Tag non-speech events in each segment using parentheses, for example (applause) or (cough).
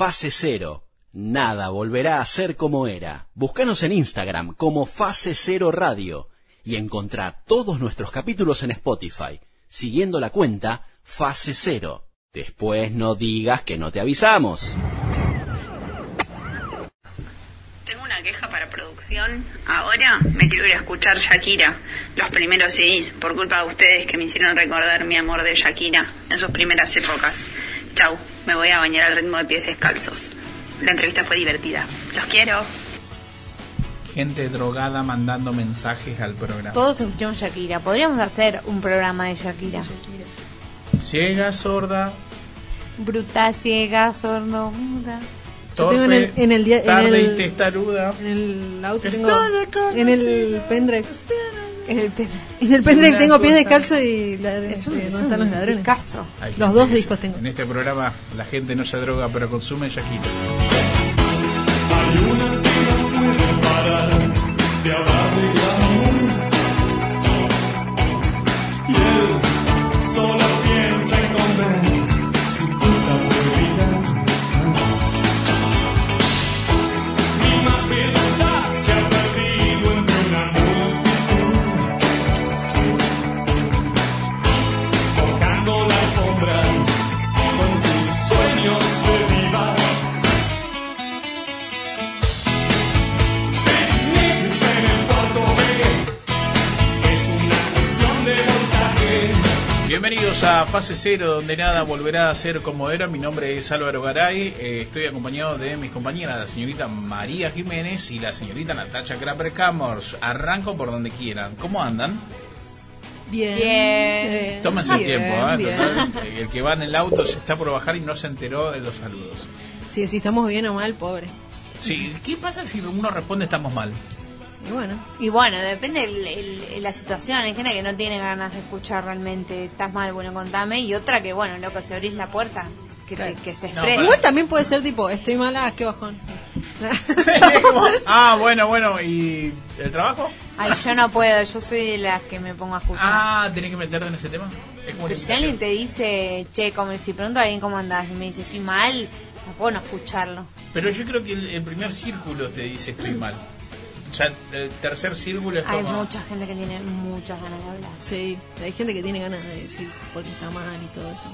Fase Cero. Nada volverá a ser como era. Búscanos en Instagram como Fase Cero Radio y encontrá todos nuestros capítulos en Spotify, siguiendo la cuenta Fase Cero. Después no digas que no te avisamos. Tengo una queja para producción. Ahora me quiero ir a escuchar Shakira, los primeros CDs, por culpa de ustedes que me hicieron recordar mi amor de Shakira en sus primeras épocas. Chau, me voy a bañar al ritmo de pies descalzos. La entrevista fue divertida. Los quiero. Gente drogada mandando mensajes al programa. Todos escuchamos Shakira. Podríamos hacer un programa de Shakira. Ciega, sorda, Bruta, ciega, sordo, muda. Yo torpe, tengo en el, en el, dia- en tarde el- y testaruda. en el auto tengo en el pendrive En el Pedro. en el pendrive tengo pies cosa. descalzos y ladrones Es un, sí, es ¿dónde están los ladrones caso. Los dos discos tengo. En este programa la gente no se droga, pero consume Shakira. Bienvenidos a Fase Cero, donde nada volverá a ser como era. Mi nombre es Álvaro Garay. eh, estoy acompañado de mis compañeras, la señorita María Jiménez y la señorita Natacha Kraper Camors. Arranco por donde quieran. ¿Cómo andan? bien, Bien. Eh, Tómense el bien, tiempo, ¿eh? bien. Total, eh, El que va en el auto se está por bajar y no se enteró de los saludos. sí si estamos bien o mal pobre Sí, ¿qué pasa si uno responde estamos mal? Y bueno Y bueno, depende el- el- la situación. Hay gente que no tiene ganas de escuchar realmente. Estás mal, bueno, contame. Y otra que, bueno, loco, si abrís la puerta, que, te- que se No, para- igual también puede ser tipo estoy mala qué bajón (laughs) ah, bueno, bueno, ¿y el trabajo? Ay, yo no puedo. Yo soy de las que me pongo a escuchar. Ah, ¿tenés que meterte en ese tema? Es como Pero si alguien te dice, che, como si pregunto a alguien cómo andás y me dice estoy mal, no puedo no escucharlo. Pero yo creo que el, el primer círculo te dice estoy mal. Ya el tercer círculo es Hay como... mucha gente que tiene muchas ganas de hablar. sí hay gente que tiene ganas de decir porque está mal y todo eso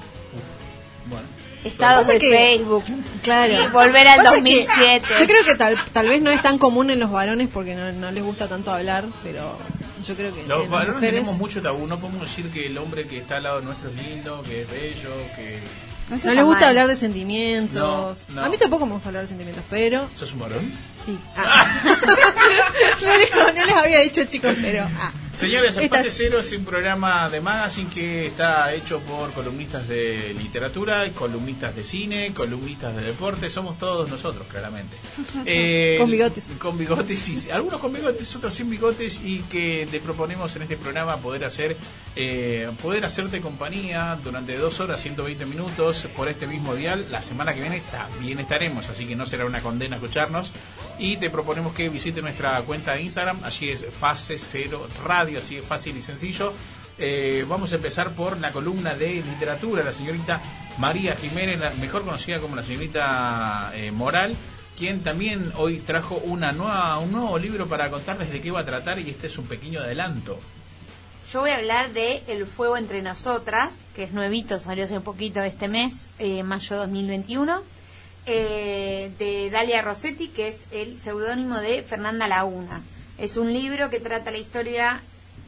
Bueno. Estados de que- Facebook. claro Y volver al Pasa que 2007. yo creo que tal, tal vez no es tan común en los varones porque no, no les gusta tanto hablar pero yo creo que Los varones mujeres tenemos mucho tabú. No podemos decir que el hombre que está al lado nuestro es lindo, que es bello, que... no está les gusta mal. hablar de sentimientos No, no. a mí tampoco me gusta hablar de sentimientos pero ¿Sos un varón? sí Ah. (laughs) no, les, no les había dicho chicos pero ah. Señores, el Fase Cero es un programa de magazine que está hecho por columnistas de literatura, columnistas de cine, columnistas de deporte, somos todos nosotros, claramente. (laughs) Eh, Con bigotes. Con bigotes, y, algunos con bigotes, otros sin bigotes, y que te proponemos en este programa poder hacer eh, poder hacerte compañía durante dos horas, 120 minutos, por este mismo dial. La semana que viene también estaremos, así que no será una condena escucharnos. Y te proponemos que visite nuestra cuenta de Instagram, allí es Fase Cero Radio, así es fácil y sencillo. Eh, vamos a empezar por la columna de literatura, la señorita María Jiménez, mejor conocida como la señorita eh, Moral, quien también hoy trajo una nueva, un nuevo libro para contarles de qué va a tratar y este es un pequeño adelanto. Yo voy a hablar de El Fuego entre Nosotras, que es nuevito, salió hace un poquito este mes, eh, mayo 2021, eh, de Dalia Rossetti, que es el seudónimo de Fernanda Laguna. Es un libro que trata la historia,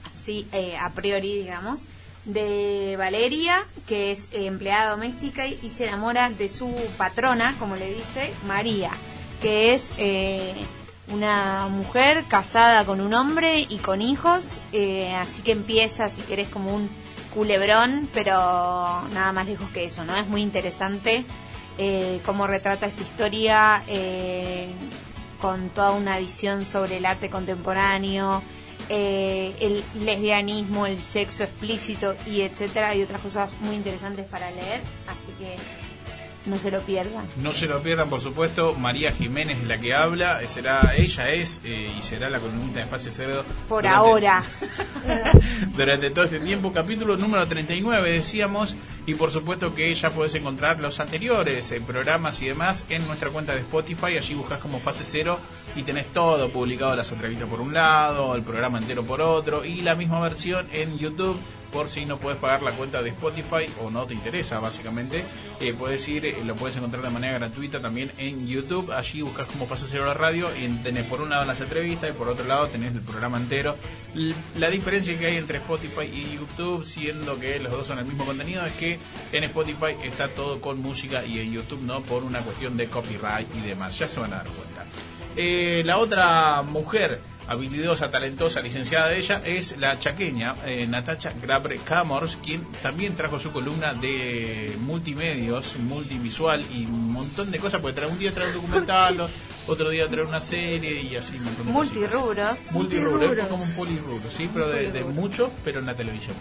así eh, a priori, digamos, de Valeria, que es eh, empleada doméstica y, se enamora de su patrona, como le dice, María, que es eh, una mujer casada con un hombre y con hijos, eh, así que empieza, si querés, como un culebrón, pero nada más lejos que eso, ¿no? Es muy interesante eh, cómo retrata esta historia eh, con toda una visión sobre el arte contemporáneo, eh, el lesbianismo, el sexo explícito y etcétera, y otras cosas muy interesantes para leer, así que no se lo pierdan. No se lo pierdan, por supuesto. María Jiménez es la que habla. Será, ella es eh, y será la columnista de Fase Cero. Por durante- ahora. (laughs) durante todo este tiempo. Capítulo número 39, decíamos. Y por supuesto que ya podés encontrar los anteriores eh, programas y demás en nuestra cuenta de Spotify. Allí buscas como Fase Cero y tenés todo publicado, las entrevistas por un lado, el programa entero por otro y la misma versión en YouTube por si no puedes pagar la cuenta de Spotify o no te interesa básicamente. Eh, puedes ir eh, lo puedes encontrar de manera gratuita también en YouTube. Allí buscas como Fase Cero la radio y tenés por un lado las entrevistas y por otro lado tenés el programa entero. La diferencia que hay entre Spotify y YouTube siendo que los dos son el mismo contenido es que en Spotify está todo con música y en YouTube no por una cuestión de copyright y demás. Ya se van a dar cuenta. Eh, la otra mujer habilidosa, talentosa, licenciada de ella es la chaqueña eh, Natacha Grabre Camors, quien también trajo su columna de multimedios, multivisual y un montón de cosas, porque trae un día trae un documental, (laughs) otro día trae una serie y así es Multirrubros. como un polirrubro, sí, pero de, de mucho, pero en la televisión.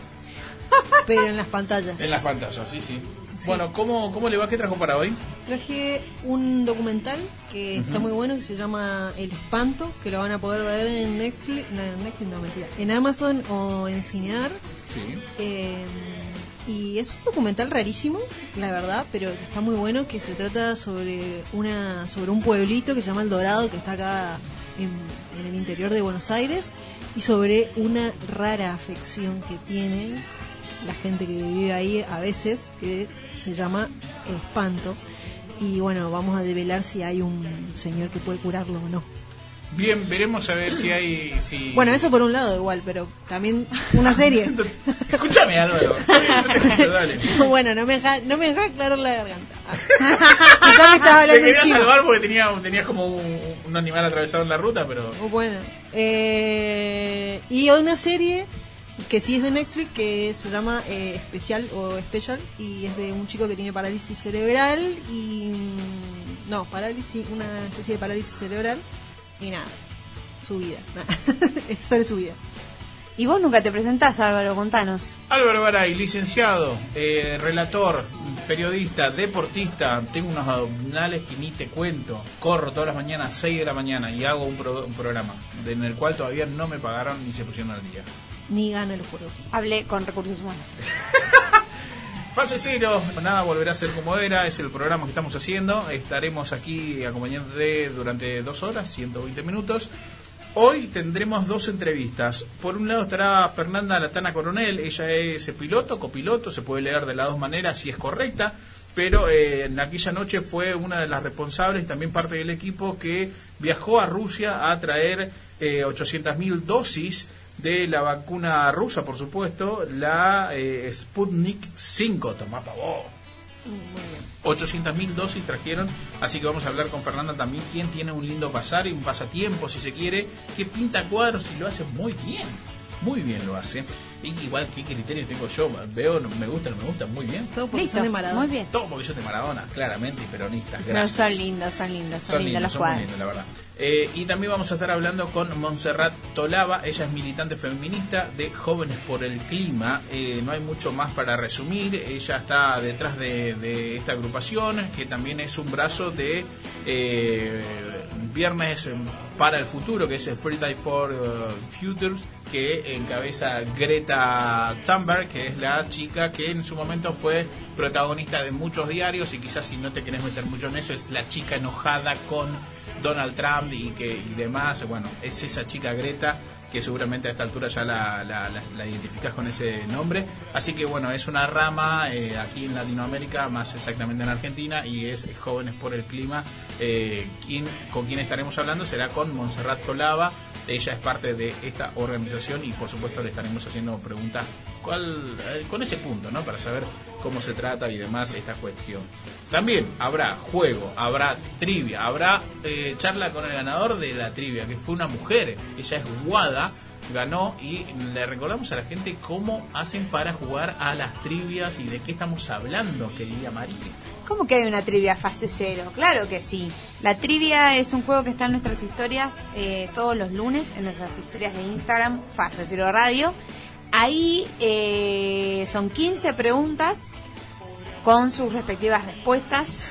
(laughs) Pero en las pantallas. En las pantallas, sí, sí. Bueno, ¿cómo, ¿cómo le va? ¿Qué trajo para hoy? Traje un documental que está muy bueno que se llama El Espanto, que lo van a poder ver en Netflix, no, en Netflix no, mentira, en Amazon o en Cinear. Sí. Eh, y es un documental rarísimo, la verdad, pero está muy bueno que se trata sobre una sobre un pueblito que se llama El Dorado, que está acá en, en el interior de Buenos Aires, y sobre una rara afección que tiene la gente que vive ahí a veces, que se llama espanto. Y bueno, vamos a develar si hay un señor que puede curarlo o no. Bien, veremos a ver si hay... Si... Bueno, eso por un lado igual, pero también una serie. (laughs) Escúchame, Álvaro. (laughs) Bueno, no me deja, no me deja aclarar la garganta. (laughs) Ah. Quizá me estaba Te hablando quería salvar porque tenía, tenías como un, un animal atravesado en la ruta, pero... Bueno, eh, y una serie que sí es de Netflix que se llama eh, Especial o Special y es de un chico que tiene parálisis cerebral y mm, no, parálisis, una especie de parálisis cerebral y nada, su vida, nada. (laughs) Sobre su vida. Y vos nunca te presentás, Álvaro, contanos. Álvaro Baray, licenciado, eh, relator, periodista, deportista, tengo unos abdominales que ni te cuento. Corro todas las mañanas, 6 de la mañana, y hago un, pro- un programa de- en el cual todavía no me pagaron ni se pusieron al día. Ni gana el juego. Hablé con recursos humanos. (laughs) Fase cero, nada volverá a ser como era, es el programa que estamos haciendo. Estaremos aquí acompañándote durante dos horas, 120 minutos. Hoy tendremos dos entrevistas. Por un lado estará Fernanda Latana Coronel, ella es piloto, copiloto, se puede leer de las dos maneras si es correcta, pero eh, en aquella noche fue una de las responsables y también parte del equipo que viajó a Rusia a traer eh, 800.000 dosis de la vacuna rusa, por supuesto, la eh, Sputnik 5. Tomá pa' vos. 800.000 dosis trajeron, así que vamos a hablar con Fernanda también, quien tiene un lindo pasar y un pasatiempo, si se quiere, que pinta cuadros y lo hace muy bien, muy bien lo hace. Y igual, ¿qué criterio tengo yo? Veo, no- me gusta, no me gusta, muy bien. Todo porque Listo, son de Maradona. muy bien. Todo porque yo soy de Maradona, claramente, y peronista. No, Gracias. son lindos, son lindos, son, Son lindos lindos, los son muy cuadros. lindos, la verdad. Eh, y también vamos a estar hablando con Montserrat Tolava, ella es militante feminista de Jóvenes por el Clima. Eh, no hay mucho más para resumir, ella está detrás de, esta agrupación, que también es un brazo de eh, Viernes para el Futuro, que es el Friday for uh, Futures, que encabeza Greta Thunberg, que es la chica que en su momento fue protagonista de muchos diarios y quizás si no te querés meter mucho en eso es la chica enojada con Donald Trump y que y demás. Bueno es esa chica Greta que seguramente a esta altura ya la, identificas con ese nombre. Así que bueno es una rama eh, aquí en Latinoamérica más exactamente en Argentina y es Jóvenes por el Clima eh, con quien estaremos hablando será con Montserrat Tolava ella es parte de esta organización y por supuesto le estaremos haciendo preguntas cuál, eh, con ese punto, ¿no? Para saber cómo se trata y demás esta cuestión. También habrá juego, habrá trivia, habrá eh, charla con el ganador de la trivia, que fue una mujer, ella es Guada, ganó y le recordamos a la gente cómo hacen para jugar a las trivias y de qué estamos hablando, querida María. ¿Cómo que hay una trivia fase cero? Claro que sí. La trivia es un juego que está en nuestras historias eh, todos los lunes, en nuestras historias de Instagram, fase cero radio. Ahí eh, son 15 preguntas con sus respectivas respuestas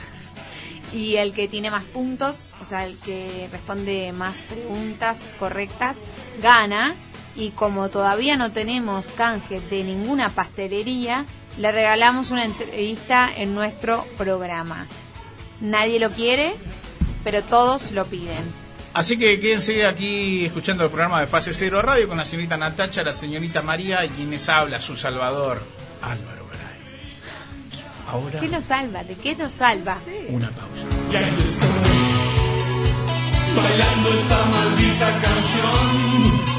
y el que tiene más puntos, o sea, el que responde más preguntas correctas, gana. Y como todavía no tenemos canje de ninguna pastelería, le regalamos una entrevista en nuestro programa. Nadie lo quiere, pero todos lo piden. Así que quédense aquí escuchando el programa de Fase Cero Radio con la señorita Natacha, la señorita María y quienes habla, su salvador, Álvaro Garay. Ahora, ¿Qué nos salva? ¿De qué nos salva? una pausa. Y aquí estoy, bailando esta maldita canción.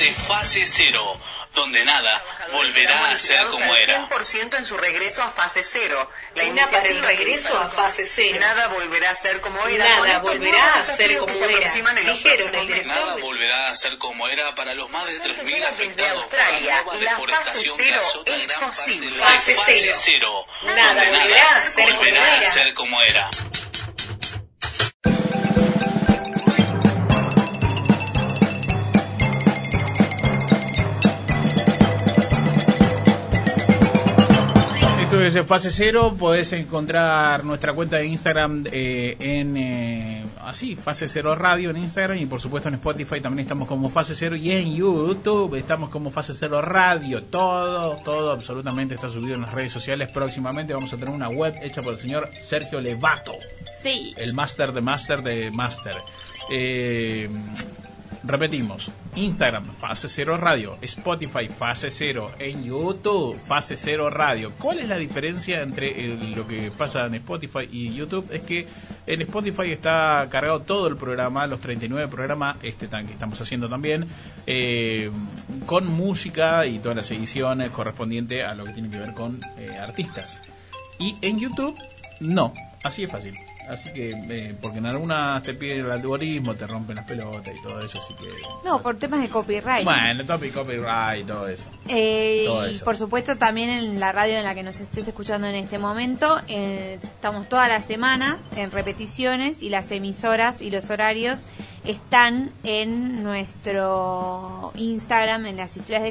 De fase cero, donde nada volverá a ser como era. 100% en su regreso a fase cero. La Una para el regreso a fase cero. Nada volverá a ser como era. Nada volverá a ser como se era. Dijeron el director Nada volverá a ser como era para los más de Son 3.000 personas desde afectados por la Australia. nueva La fase deforestación que cero azota es gran parte posible. de Fase cero. Nada volverá a ser como volverá a era. Es Fase Cero, podés encontrar nuestra cuenta de Instagram eh, en eh, así, Fase Cero Radio en Instagram y por supuesto en Spotify también estamos como Fase Cero y en YouTube estamos como Fase Cero Radio. Todo, todo absolutamente está subido en las redes sociales. Próximamente vamos a tener una web hecha por el señor Sergio Levato, Sí. el máster de máster de máster. Eh, Repetimos, Instagram, Fase Cero Radio, Spotify, Fase Cero, en YouTube, Fase Cero Radio. ¿Cuál es la diferencia entre lo que pasa en Spotify y YouTube? Es que en Spotify está cargado todo el programa, los 39 programas, este tan- que estamos haciendo también, eh, con música y todas las ediciones correspondientes a lo que tiene que ver con eh, artistas. Y en YouTube, no. Así es fácil. Así que, eh, porque en algunas te piden el algoritmo, te rompen las pelotas y todo eso, así que... No, por temas de copyright. Bueno, topic, copyright y todo eso. Eh, Todo y por supuesto también en la radio en la que nos estés escuchando en este momento, eh, estamos toda la semana en repeticiones y las emisoras y los horarios están en nuestro Instagram, en las historias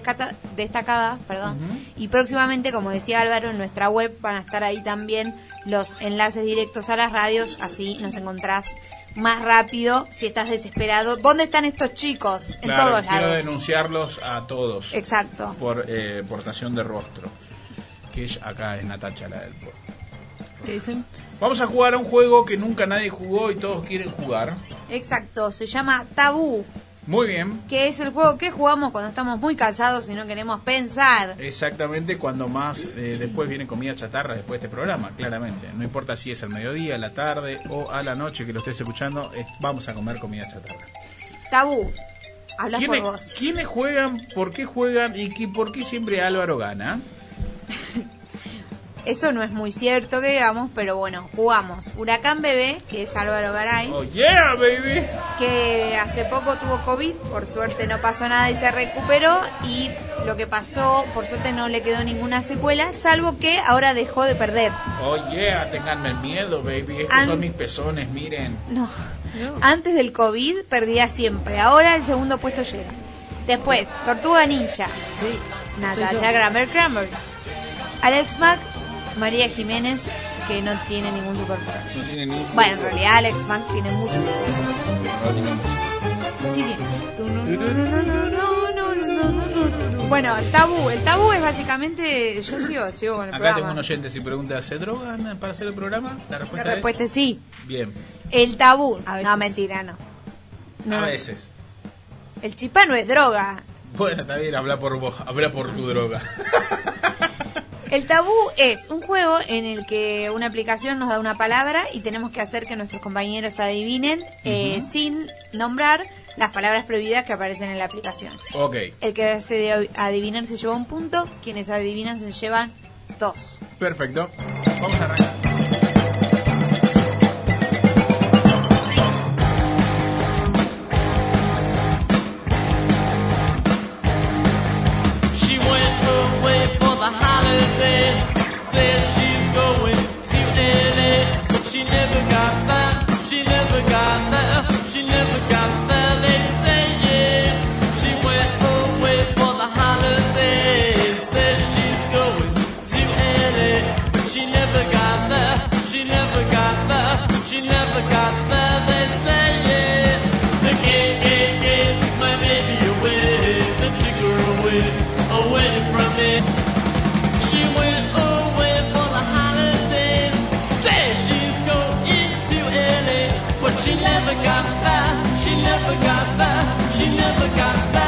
destacadas, perdón. Y próximamente, como decía Álvaro, en nuestra web van a estar ahí también los enlaces directos a las radios, así nos encontrás más rápido si estás desesperado. ¿Dónde están estos chicos? En Claro, todos quiero lados. denunciarlos a todos Exacto. por eh, portación de rostro. Que ella- acá es Natacha la del pueblo. ¿Qué dicen? Vamos a jugar a un juego que nunca nadie jugó y todos quieren jugar. Exacto, se llama Tabú, Muy bien. que es el juego que jugamos cuando estamos muy cansados y no queremos pensar. Exactamente cuando más eh, después viene comida chatarra después de este programa, claramente. No importa si es al mediodía, a la tarde o a la noche que lo estés escuchando, es- vamos a comer comida chatarra. Tabú, hablas por ¿Quiénes, vos. quiénes juegan? ¿Por qué juegan? ¿Y por qué siempre Álvaro gana? (laughs) Eso no es muy cierto que digamos, pero bueno, jugamos. Huracán Bebé, que es Álvaro Garay, Oh yeah, baby. que hace poco tuvo COVID, por suerte no pasó nada y se recuperó. Y lo que pasó, por suerte no le quedó ninguna secuela, salvo que ahora dejó de perder. Oh yeah, tenganme miedo, baby. Estos An- son mis pezones, miren. No. Antes del COVID perdía siempre. Ahora el segundo puesto llega. Después, Tortuga Ninja. Sí. Natacha. Grammer Crammers. Alex Mack, María Jiménez, que no tiene ningún superpoder. No tienen ni Bueno, en realidad Alex Mack tiene. Sí, tiene. Bueno, el tabú. El tabú es básicamente. Yo sigo, sigo con el Acá tengo un programa. oyente si pregunta, ¿se drogan para hacer el programa? La La respuesta, es sí. bien. El tabú. A veces. No, mentira, no. No. A veces. El chipá no es droga. Bueno, está bien, habla por vos, habla por tu droga. El tabú es un juego en el que una aplicación nos da una palabra y tenemos que hacer que nuestros compañeros adivinen eh, sin nombrar las palabras prohibidas que aparecen en la aplicación. Ok. El que hace de adivinar se lleva un punto, quienes adivinan se llevan dos. Perfecto. Got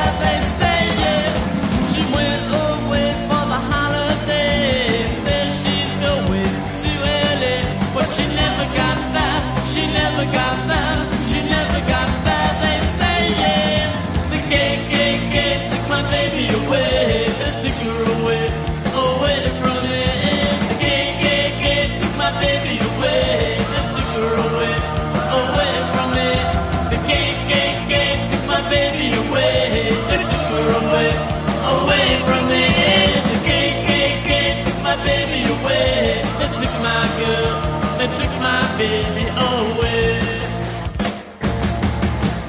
away. They took my girl. They took my baby away.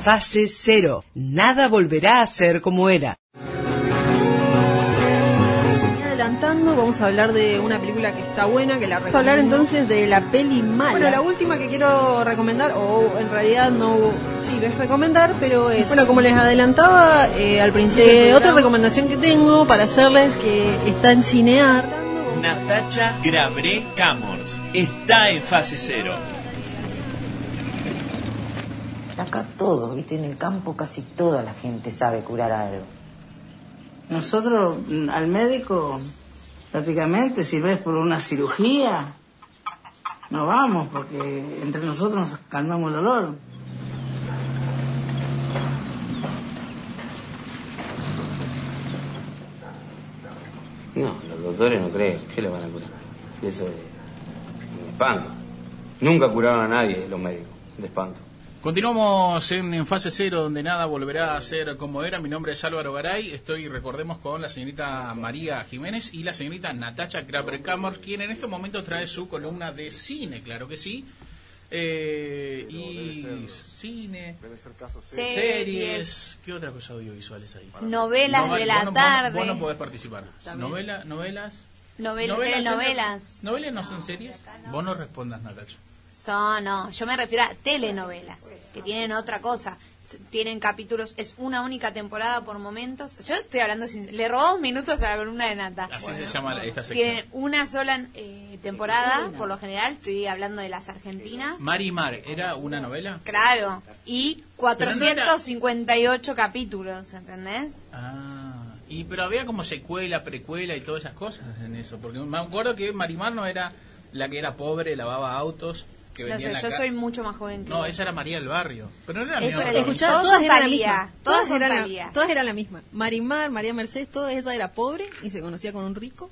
Fase cero. Nada volverá a ser como era. Adelantando, vamos a hablar de una película que está buena, que la Vamos a hablar entonces de la peli mala. Bueno, la última que quiero recomendar, o en realidad no, sí, es recomendar, pero es... Bueno, como les adelantaba eh, al principio, eh, otra recomendación que tengo para hacerles que está en Cinear. Natacha Grabré Camors está en fase cero. Acá todo, viste, en el campo casi toda la gente sabe curar algo. Nosotros mm, al médico, prácticamente, si ves por una cirugía, no vamos, porque entre nosotros nos calmamos el dolor. No, doctores no creen. ¿Qué le van a curar? Eso espanto. Nunca curaron a nadie los médicos, de espanto. Continuamos en, fase cero, donde nada volverá a ser como era. Mi nombre es Álvaro Garay. Estoy, recordemos, con la señorita María Jiménez y la señorita Natacha Kraber-Kammer, quien en estos momentos trae su columna de cine, claro que sí. Eh, y cine, Series. series. ¿Qué otra cosa audiovisuales hay? Novelas No, de la no- vos no- tarde. Vos no podés participar. Novela, novelas. Novel- Novelas, telenovelas. ¿Novelas no son series? Vos no respondas, Natacha. Son, no, yo me refiero a telenovelas, que tienen otra cosa. Tienen capítulos, es una única temporada por momentos. Yo estoy hablando sin... Le robamos minutos a la columna de Nata. Así se llama la- esta sección. Tienen una sola eh, temporada, por lo general, estoy hablando de las argentinas. Mari Mar, ¿era una novela? Claro, y Pero no era- 458 capítulos, ¿entendés? Ah, y pero había como secuela, precuela y todas esas cosas en eso, porque me acuerdo que Marimar no era la que era pobre, lavaba autos, que No vendía sé, en la yo soy mucho más joven que No, vos. esa era María del Barrio, pero no era Eso Escuchá, todas eran la misma. Todas Todas eran, la, todas eran la misma. Marimar, María Mercedes, toda esa era pobre y se conocía con un rico.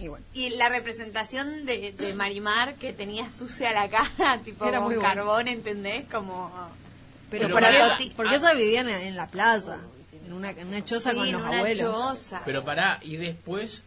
Y bueno. Y la representación de, de Marimar que tenía sucia la cara, (laughs) tipo Era con muy carbón, ¿entendés? Como... Pero, Pero para- esa- porque esa vivían en, en la plaza, en una, en una choza Sí, con en los una abuelos. choza. Pero pará, y después,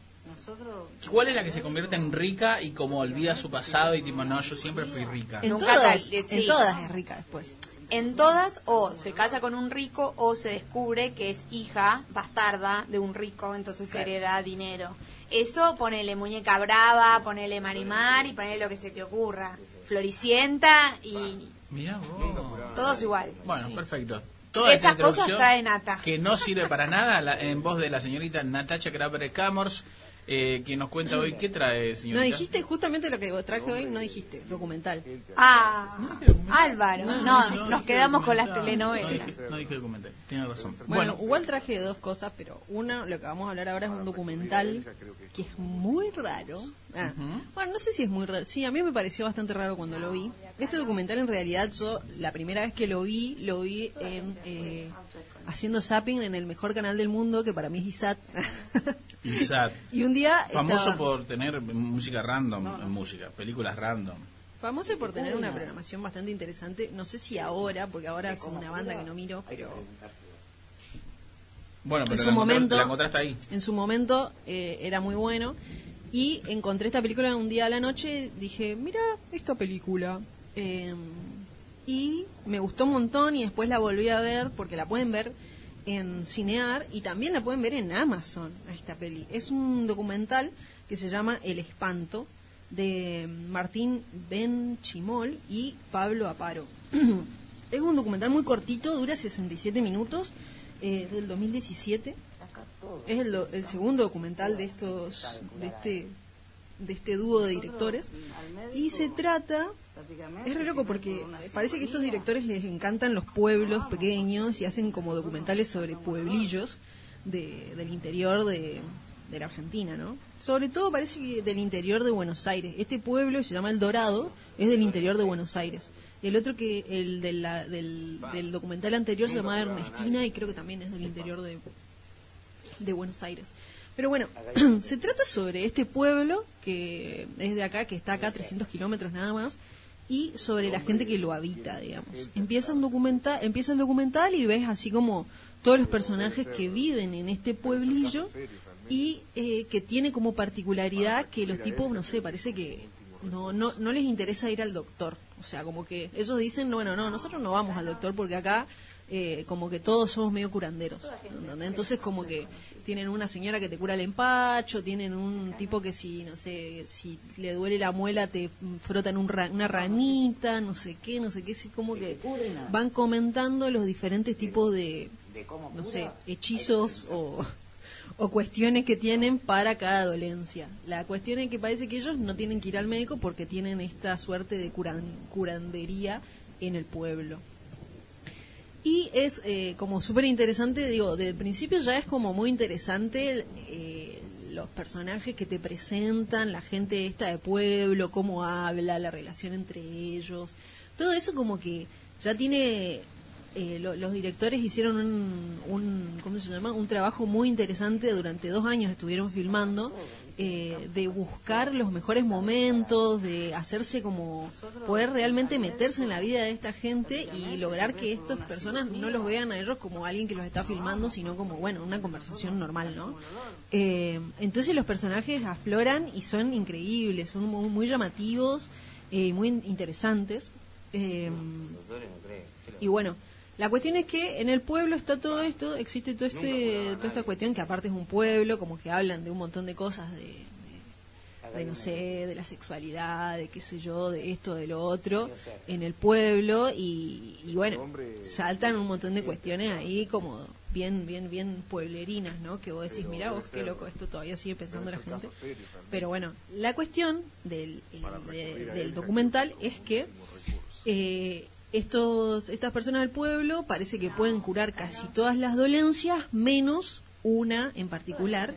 ¿cuál es la que se convierte en rica y como olvida su pasado y tipo, no, yo siempre fui rica? En, Nunca todas, tal- en sí. todas es rica después. En todas, o se casa con un rico o se descubre que es hija bastarda de un rico, entonces hereda dinero. Eso ponele muñeca brava, ponele Marimar y ponele lo que se te ocurra. Floricienta y Mirá vos. todos igual. Bueno, perfecto. Toda esta Esas cosas introducción trae nata. que no sirve para nada la- en voz de la señorita Natacha Kraber Camors. Eh, que nos cuenta hoy. ¿Qué trae, No señorita? dijiste justamente lo que traje hoy, no dijiste, documental. Ah, Álvaro. No, nos quedamos con las No telenovelas. dije, no dije documental, tiene razón. Bueno, Bueno, igual traje dos cosas, pero uno, lo que vamos a hablar ahora es un documental que es muy raro. Ah, Bueno, no sé si es muy raro. Sí, a mí me pareció bastante raro cuando lo vi. Este documental en realidad yo, la primera vez que lo vi, lo vi en... eh, haciendo zapping en el mejor canal del mundo, que para mí es ISAT. (laughs) ISAT. (laughs) y un día... Famoso estaba- por tener música random, en música, películas random. Famoso por tener una programación bastante interesante. No sé si ahora, porque ahora es una banda que no miro, pero Bueno, pero en la, su encontraste- momento, la encontraste ahí. en su momento eh, era muy bueno. Y encontré esta película un día a la noche. Dije, mira esta película. Eh, y me gustó un montón. Y después la volví a ver porque la pueden ver en Cinear y también la pueden ver en Amazon. a Esta peli es un documental que se llama El Espanto de Martín Benchimol y Pablo Aparo. (clears throat) es un documental muy cortito, dura 67 minutos, eh, del 2017. Es el, el segundo documental de estos de este de este dúo de directores y se trata es re loco porque parece que estos directores les encantan los pueblos pequeños y hacen como documentales sobre pueblillos de- del interior de, de la Argentina, ¿no? Sobre todo parece que del interior de Buenos Aires. Este pueblo se llama El Dorado, es del interior de Buenos Aires. Y el otro que, el de la- del, del documental anterior se llamaba Ernestina y creo que también es del interior de, de Buenos Aires. Pero bueno, (clears throat) se trata sobre este pueblo que es de acá, que está acá a 300 kilómetros nada más, y sobre la gente que lo habita, digamos. Empieza, un documental, empieza el documental y ves así como todos los personajes que viven en este pueblillo y eh, que tiene como particularidad que los tipos, no sé, parece que no, no, no les interesa ir al doctor. O sea, como que ellos dicen, bueno, no, nosotros no vamos al doctor porque acá eh, como que todos somos medio curanderos. ¿entendés? Entonces como que tienen una señora que te cura el empacho, tienen un tipo que si, no sé, si le duele la muela te frotan un ra- una ranita, no sé qué, no sé qué, así como que van comentando los diferentes tipos de, no sé, hechizos o, o cuestiones que tienen para cada dolencia. La cuestión es que parece que ellos no tienen que ir al médico porque tienen esta suerte de curan- curandería en el pueblo. Y es eh, como súper interesante, digo, del principio ya es como muy interesante eh, los personajes que te presentan, la gente esta de pueblo, cómo habla, la relación entre ellos. Todo eso como que ya tiene eh, lo- los directores hicieron un, un ¿cómo se llama? un trabajo muy interesante durante dos años estuvieron filmando eh, de buscar los mejores momentos de hacerse como poder realmente meterse en la vida de esta gente y lograr que estas personas no los vean a ellos como alguien que los está filmando sino como bueno una conversación normal no Eh, entonces los personajes afloran y son increíbles son muy, muy llamativos eh, muy interesantes. Eh, y bueno, la cuestión es que en el pueblo está todo esto, existe todo este, toda esta cuestión que aparte es un pueblo, como que hablan de un montón de cosas, de, no sé, de la sexualidad, de qué sé yo, de esto, de lo otro, en el pueblo y, y bueno, saltan un montón de cuestiones ahí como bien, bien, bien pueblerinas, ¿no? Que vos decís, mira vos qué loco, esto todavía sigue pensando la gente. Pero bueno, la cuestión del, eh, de- del documental es que eh, estos, estas personas del pueblo parece que pueden curar casi todas las dolencias, menos una en particular,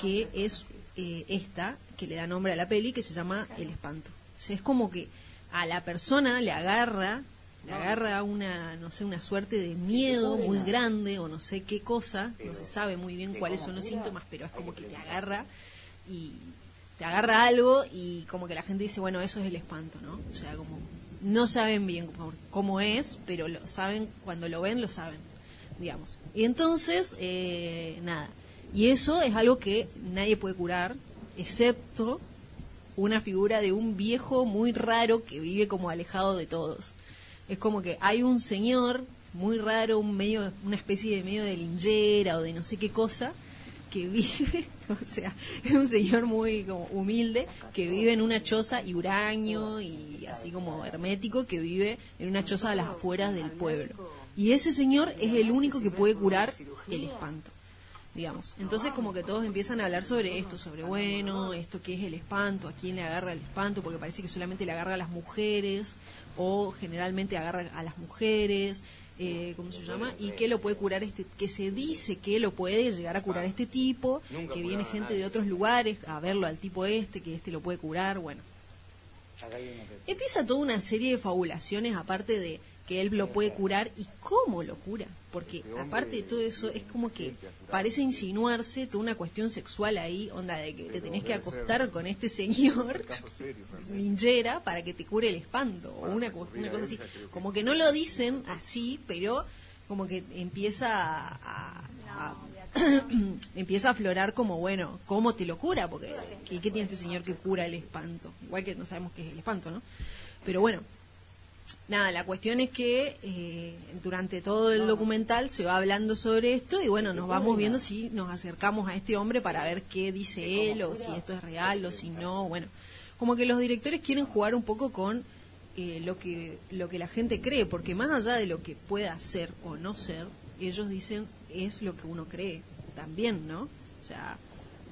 que es eh, esta, que le da nombre a la peli, que se llama El Espanto. O sea, es como que a la persona le agarra, le agarra una, no sé, una suerte de miedo muy grande o no sé qué cosa, no se sabe muy bien cuáles son los síntomas, pero es como que te agarra y te agarra algo y como que la gente dice, bueno, eso es el espanto, ¿no? O sea, como no saben bien cómo, es, pero lo saben, cuando lo ven, lo saben, digamos. Y entonces, eh, nada. Y eso es algo que nadie puede curar, excepto una figura de un viejo muy raro que vive como alejado de todos. Es como que hay un señor muy raro, un medio, una especie de medio de linchera o de no sé qué cosa, que vive, (laughs) o sea, es un señor muy como humilde, que vive en una choza y huraño y así como hermético, que vive en una choza a las afueras del pueblo. Y ese señor es el único que puede curar el espanto. digamos. Entonces como que todos empiezan a hablar sobre esto, sobre bueno, esto que es el espanto, a quién le agarra el espanto, porque parece que solamente le agarra a las mujeres o generalmente agarra a las mujeres, eh, ¿cómo se llama? Y que lo puede curar este, que se dice que lo puede llegar a curar este tipo, que viene gente de otros lugares a verlo al tipo este, que este lo puede curar, bueno. Empieza toda una serie de fabulaciones aparte de que él lo puede curar y cómo lo cura. Porque aparte de todo eso, es como que parece insinuarse toda una cuestión sexual ahí, onda de que te tenés que acostar con este señor (laughs) ninjera para que te cure el espanto o una, una cosa así. Como que no lo dicen así, pero como que empieza a, a- (clears throat) empieza a aflorar como, bueno, ¿cómo te lo cura? Porque, ¿qué, qué tiene este señor que cura el espanto? Igual que no sabemos qué es el espanto, ¿no? Pero bueno, nada, la cuestión es que eh, durante todo el documental se va hablando sobre esto y bueno, nos vamos viendo si nos acercamos a este hombre para ver qué dice él o si esto es real o si no, bueno, como que los directores quieren jugar un poco con eh, lo que lo que la gente cree, porque más allá de lo que pueda ser o no ser, ellos dicen es lo que uno cree también, ¿no? O sea,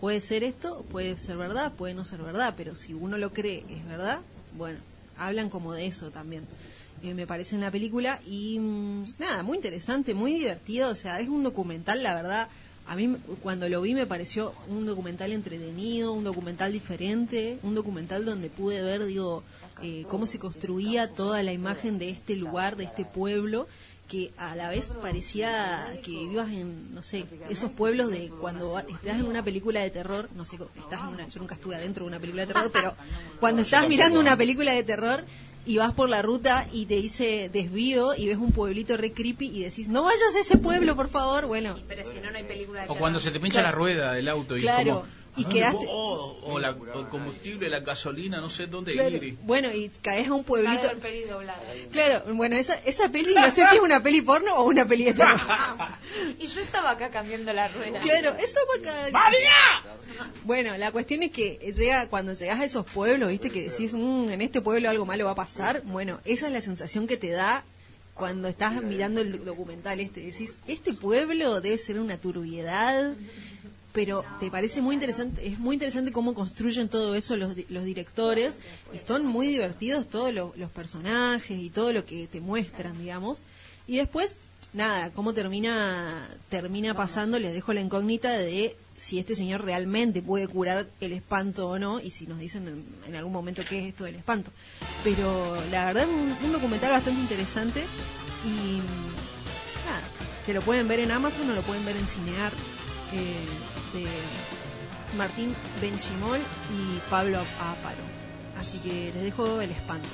puede ser esto, puede ser verdad, puede no ser verdad, pero si uno lo cree es verdad, bueno, hablan como de eso también. eh, me parece en la película y mm, nada, muy interesante, muy divertido, o sea, es un documental, la verdad, a mí cuando lo vi me pareció un documental entretenido, un documental diferente, un documental donde pude ver, digo, eh, cómo se construía toda la imagen de este lugar, de este pueblo, que a la vez parecía que vivas en, no sé, esos pueblos de cuando estás en una película de terror, no sé, estás en una, yo nunca estuve adentro de una película de terror, pero cuando estás mirando una película de terror y vas por la ruta y te dice desvío y ves un pueblito re creepy y decís, no vayas a ese pueblo, por favor, bueno. Pero si no, no hay película de O cuando se te pincha la rueda del auto y Claro, como, y ¿a dónde quedaste-? Oh, o, la, o el combustible, la gasolina, no sé dónde Claro, ir. Bueno, y caes a un pueblito. Claro, el peli doblada. Claro, bueno, esa, esa peli, no sé si es una peli porno o una peli de terror. (laughs) Y yo estaba acá cambiando la rueda. Claro, eso va acá. Bueno, la cuestión es que llega cuando llegas a esos pueblos, viste que decís, "Mm, en este pueblo algo malo va a pasar. Bueno, esa es la sensación que te da cuando estás mirando el documental este. Decís, este pueblo debe ser una turbiedad, pero te parece muy interesante, es muy interesante cómo construyen todo eso los, los directores. Y son muy divertidos todos lo- los personajes y todo lo que te muestran, digamos. Y después, nada, cómo termina, termina pasando, les dejo la incógnita de si este señor realmente puede curar el espanto o no, y si nos dicen en, algún momento qué es esto del espanto. Pero la verdad, un, un documental bastante interesante y nada, que lo pueden ver en Amazon o lo pueden ver en Cinear eh, Martín Benchimol y Pablo Aparo. Así que les dejo el espanto.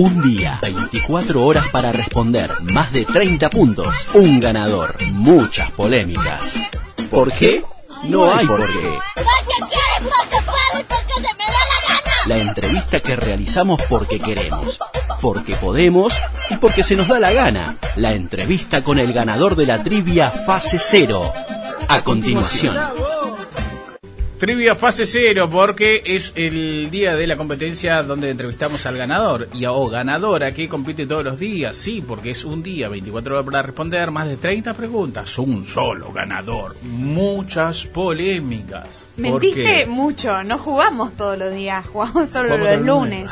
Un día, 24 horas para responder, más de 30 puntos, un ganador, muchas polémicas. ¿Por qué? No hay por qué. La entrevista que realizamos porque queremos, porque podemos y porque se nos da la gana. La entrevista con el ganador de la trivia fase cero. A continuación. Trivia fase cero, porque es el día de la competencia donde entrevistamos al ganador y o ganadora que compite todos los días. Sí, porque es un día, 24 horas para responder, más de 30 preguntas. Un solo ganador. Muchas polémicas. Mentiste Porque mucho, no jugamos todos los días, jugamos solo Jugamos los los lunes. lunes.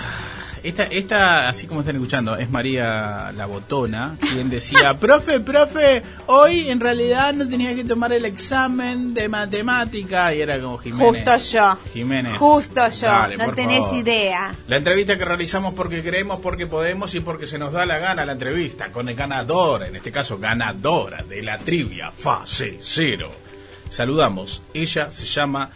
Esta, esta, así como están escuchando, es María la Botona, quien decía, (laughs) profe, profe, hoy en realidad no tenía que tomar el examen de matemática. Y era como Jiménez. Justo yo. Jiménez. Justo yo, Dale, no tenés favor. idea. La entrevista que realizamos porque queremos, porque podemos y porque se nos da la gana la entrevista con el ganador, en este caso ganadora de la trivia fase cero. Saludamos. Ella se llama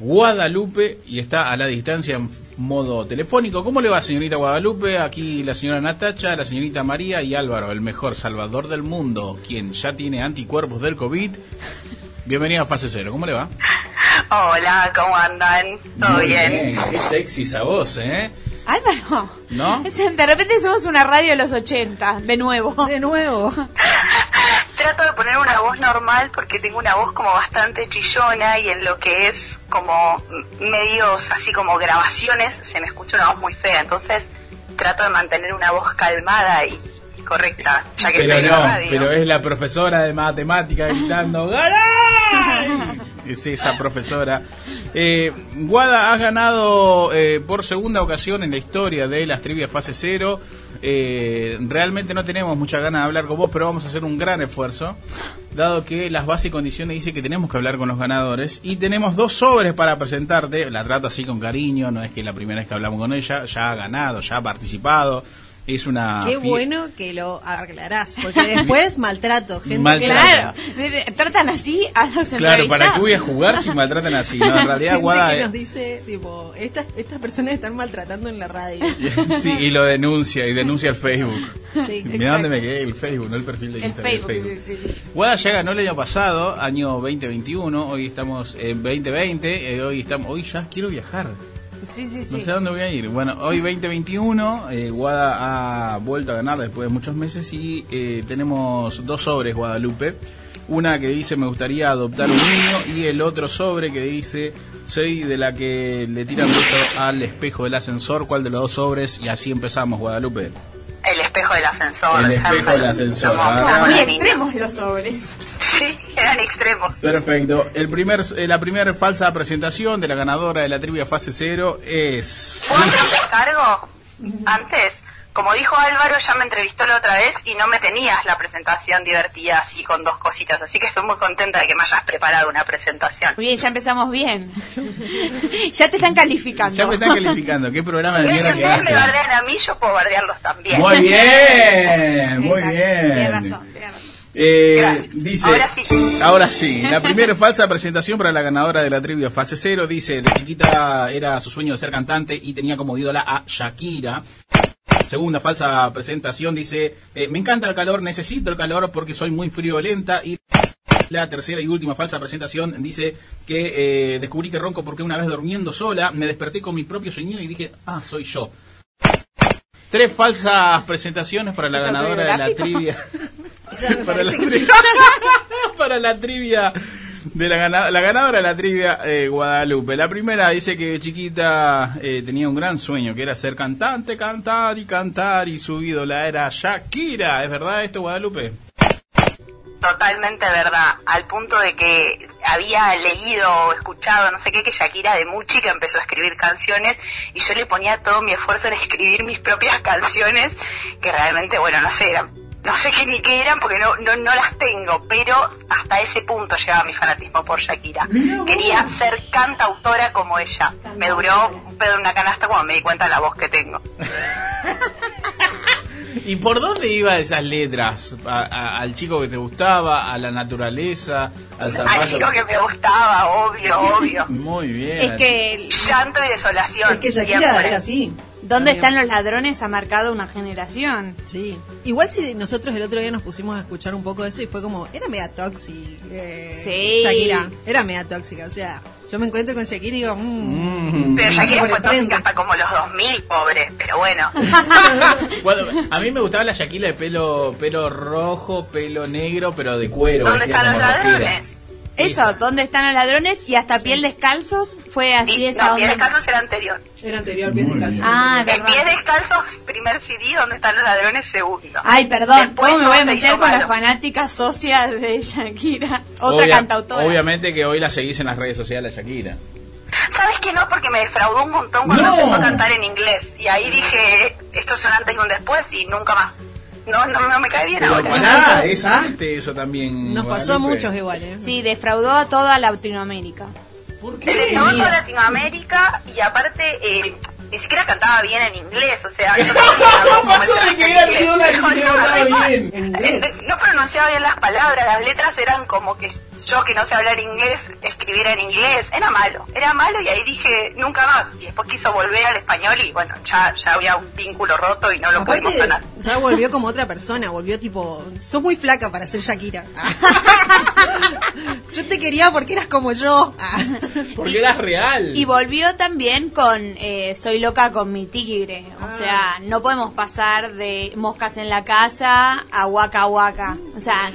Guadalupe y está a la distancia en modo telefónico. ¿Cómo le va, señorita Guadalupe? Aquí la señora Natacha, la señorita María y Álvaro, el mejor salvador del mundo, quien ya tiene anticuerpos del COVID. Bienvenido a Fase Cero. ¿Cómo le va? Hola, ¿cómo andan? ¿Todo Muy bien? Qué sexy esa voz, ¿eh? Álvaro. ¿No? De repente somos una radio de los 80, de nuevo. De nuevo. (laughs) Trato de poner una voz normal porque tengo una voz como bastante chillona y en lo que es como medios así como grabaciones se me escucha una voz muy fea. Entonces trato de mantener una voz calmada y, y correcta, ya que Pero estoy en la no, radio. pero es la profesora de matemática gritando ¡Ganar! (laughs) Es esa profesora. Eh, Guada, has ganado eh, por segunda ocasión en la historia de las trivias fase cero. Eh, realmente no tenemos mucha ganas de hablar con vos, pero vamos a hacer un gran esfuerzo, dado que las bases y condiciones dice que tenemos que hablar con los ganadores. Y tenemos dos sobres para presentarte. La trato así con cariño, no es que la primera vez que hablamos con ella, ya ha ganado, ya ha participado. Es una Qué bueno que lo aclarás, porque (laughs) después maltrato, gente Maltrato. Claro, tratan así a los Claro, ¿para qué voy a jugar si maltratan así? No, en realidad Gente Guada... que nos dice, tipo, estas, estas personas están maltratando en la radio. (laughs) Sí, y lo denuncia, y denuncia el Facebook. Sí, Mira dónde me quedé, el Facebook, no el perfil de El Instagram, el Facebook, Facebook. sí, sí, sí. Guada ya ganó el año pasado, año 2021, hoy estamos en 2020, eh, hoy estamos, hoy ya quiero viajar, Sí, sí, no sí. sé a dónde voy a ir. Bueno, hoy 2021, eh, Guada ha vuelto a ganar después de muchos meses y eh, tenemos dos sobres Guadalupe. Una que dice me gustaría adoptar un niño y el otro sobre que dice soy de la que le tiran beso al espejo del ascensor. ¿Cuál de los dos sobres? Y así empezamos, Guadalupe. El espejo del ascensor. El espejo del ascensor. Ah. Muy extremos los sobres. Sí, eran extremos. Perfecto. El primer, eh, la primera falsa presentación de la ganadora de la trivia fase cero es... ¿Puedo hacer un descargo? Antes, como dijo Álvaro, ya me entrevistó la otra vez y no me tenías la presentación divertida así con dos cositas. Así que estoy muy contenta de que me hayas preparado una presentación. Muy bien, ya empezamos bien. (laughs) ya te están calificando. Ya me están calificando. ¿Qué programa de Y si mierda que ustedes me bardean a mí, yo puedo bardearlos también. Muy (laughs) bien, muy bien. Tienes razón, tienes razón. Eh, dice, Ahora sí. ahora sí, la primera falsa presentación para la ganadora de la trivia fase cero dice, de chiquita era su sueño de ser cantante y tenía como ídola a Shakira. Segunda falsa presentación dice, eh, me encanta el calor, necesito el calor porque soy muy friolenta y la tercera y última falsa presentación dice que eh, descubrí que ronco porque una vez durmiendo sola me desperté con mi propio sueño y dije, ah, soy yo. Tres falsas presentaciones para la ¿Es ganadora de la trivia. (laughs) (laughs) La (laughs) para la trivia de la, gana- la ganadora de la trivia eh, Guadalupe. La primera dice que chiquita eh, tenía un gran sueño, que era ser cantante, cantar y cantar, y su ídola era Shakira. ¿Es verdad esto, Guadalupe? Totalmente verdad, al punto de que había leído o escuchado, no sé qué, que Shakira de muy chica empezó a escribir canciones y yo le ponía todo mi esfuerzo en escribir mis propias canciones, que realmente, bueno, no sé, eran, no sé qué ni qué eran porque no, no, no las tengo, pero hasta ese punto llegaba mi fanatismo por Shakira. Quería ser cantautora como ella. Me duró un pedo en una canasta cuando me di cuenta de la voz que tengo. (laughs) ¿Y por dónde iban esas letras? A- a- ¿Al chico que te gustaba? ¿A la naturaleza? ¿Al Al chico que me gustaba, obvio, obvio. (laughs) Muy bien. Es que Llanto y desolación. Es que Shakira era así. ¿Dónde están los ladrones ha marcado una generación. Sí. Igual si nosotros el otro día nos pusimos a escuchar un poco de eso y fue como, era mega tóxica. eh, Sí. Shakira, era mega tóxica. O sea, yo me encuentro con Shakira y digo, mmm. Mm. Pero Shakira fue tóxica hasta como los 2000, pobre. Pero bueno. (laughs) Bueno, a mí me gustaba la Shakira de pelo, pelo rojo, pelo negro, pero de cuero. ¿Dónde están los ladrones? Eso, ¿dónde están los ladrones? Y hasta piel descalzos fue así Y, esa no, Pies. Descalzos era anterior. Era anterior, pies descalzos. Ah, El verdad. Pies Descalzos, primer CD, ¿Dónde están los ladrones? Segundo. Ay, perdón, Después ¿cómo me voy a meter con la malo. fanática socia de Shakira? Otra Obvia- cantautora. Obviamente que hoy la seguís en las redes sociales, Shakira. ¿Sabes que no? Porque me defraudó un montón cuando No. empezó a cantar en inglés. Y ahí dije, esto es un antes y un después y nunca más. No, no, no me cae bien Pero ahora. pará, es antes eso también. Nos pasó a muchos igual, ¿eh? Sí, defraudó a toda Latinoamérica. ¿Por Él estaba toda Latinoamérica y aparte eh, ni siquiera cantaba bien en inglés, o sea... ¿Cómo pasó de que era ni no, además, bien? Eh. No pronunciaba bien las palabras, las letras eran como que yo que no sé hablar inglés, escribiera en inglés. Era malo, era malo y ahí dije, nunca más. Y después quiso volver al español y bueno, ya, ya había un vínculo roto y no lo pudimos Aparte, sanar. ya volvió como otra persona, volvió tipo, sos muy flaca para ser Shakira. (laughs) yo te quería porque eras como yo. Porque eras real. Y volvió también con eh, Soy loca con mi tigre. Ah. O sea, no podemos pasar de moscas en la casa a huaca huaca. O sea,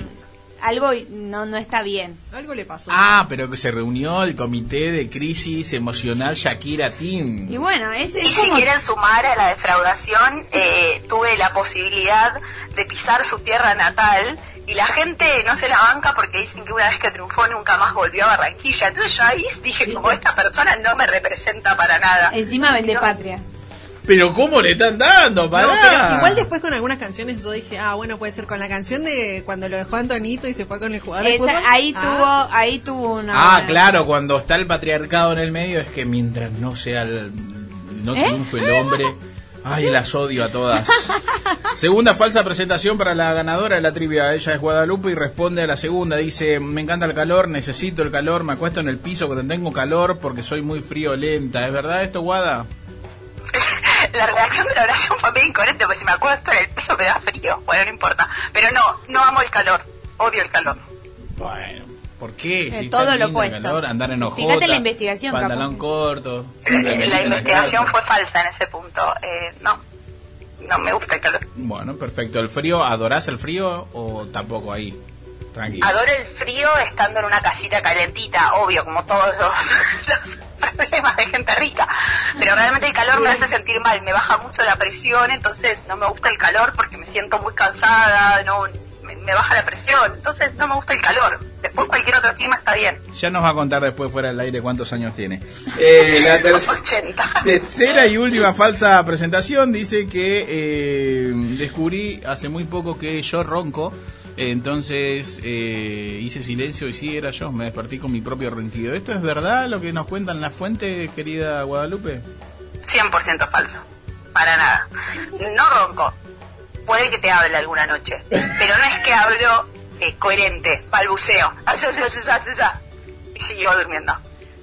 algo no, no está bien. Algo le pasó. Ah, pero que se reunió el comité de crisis emocional Shakira Team. Y bueno, ese Y es si como... quieren sumar a la defraudación, eh, tuve la posibilidad de pisar su tierra natal y la gente no se la banca porque dicen que una vez que triunfó nunca más volvió a Barranquilla. Entonces yo ahí dije, como esta persona no me representa para nada. Encima vende patria. Pero ¿cómo le están dando? Pará. No, pero igual después con algunas canciones yo dije, ah, bueno, puede ser con la canción de cuando lo dejó Antonito y se fue con el jugador de Esa- fútbol. ahí Ah. tuvo, ahí tuvo una. Ah, buena- claro, cuando está el patriarcado en el medio es que mientras no sea el, no ¿Eh? triunfe el hombre, ay, las odio a todas. (laughs) Segunda falsa presentación para la ganadora de la trivia. Ella es Guadalupe y responde a la segunda. Dice, me encanta el calor, necesito el calor, me acuesto en el piso cuando tengo calor porque soy muy friolenta. ¿Es verdad esto, Guada? La redacción de la oración fue medio incoherente porque si me acuerdo en el piso me da frío. Bueno, no importa. Pero no, no amo el calor. Odio el calor. Bueno, ¿por qué? Eh, Si todo lo opuesto. calor, andar en ojota, Fíjate la investigación, pantalón capaz. corto. La, investigación fue falsa en ese punto. Eh, no, no me gusta el calor. Bueno, perfecto. ¿El frío, adorás el frío o tampoco ahí? Tranquilo. Adoro el frío estando en una casita calentita, obvio, como todos los, (laughs) los problemas de gente rica. Pero realmente el calor me hace sentir mal, me baja mucho la presión, entonces no me gusta el calor porque me siento muy cansada, no me, me baja la presión, entonces no me gusta el calor. Después cualquier otro clima está bien. Ya nos va a contar después fuera del aire cuántos años tiene. (laughs) Eh, la tercera, 80. tercera y última falsa presentación dice que eh, descubrí hace muy poco que yo ronco. Entonces eh, hice silencio y sí era yo, me desperté con mi propio ronquido. ¿Esto es verdad lo que nos cuentan las fuentes, querida Guadalupe? 100% falso. Para nada. No ronco. Puede que te hable alguna noche. Pero no es que hablo eh, coherente, balbuceo. (laughs) Y sigo durmiendo.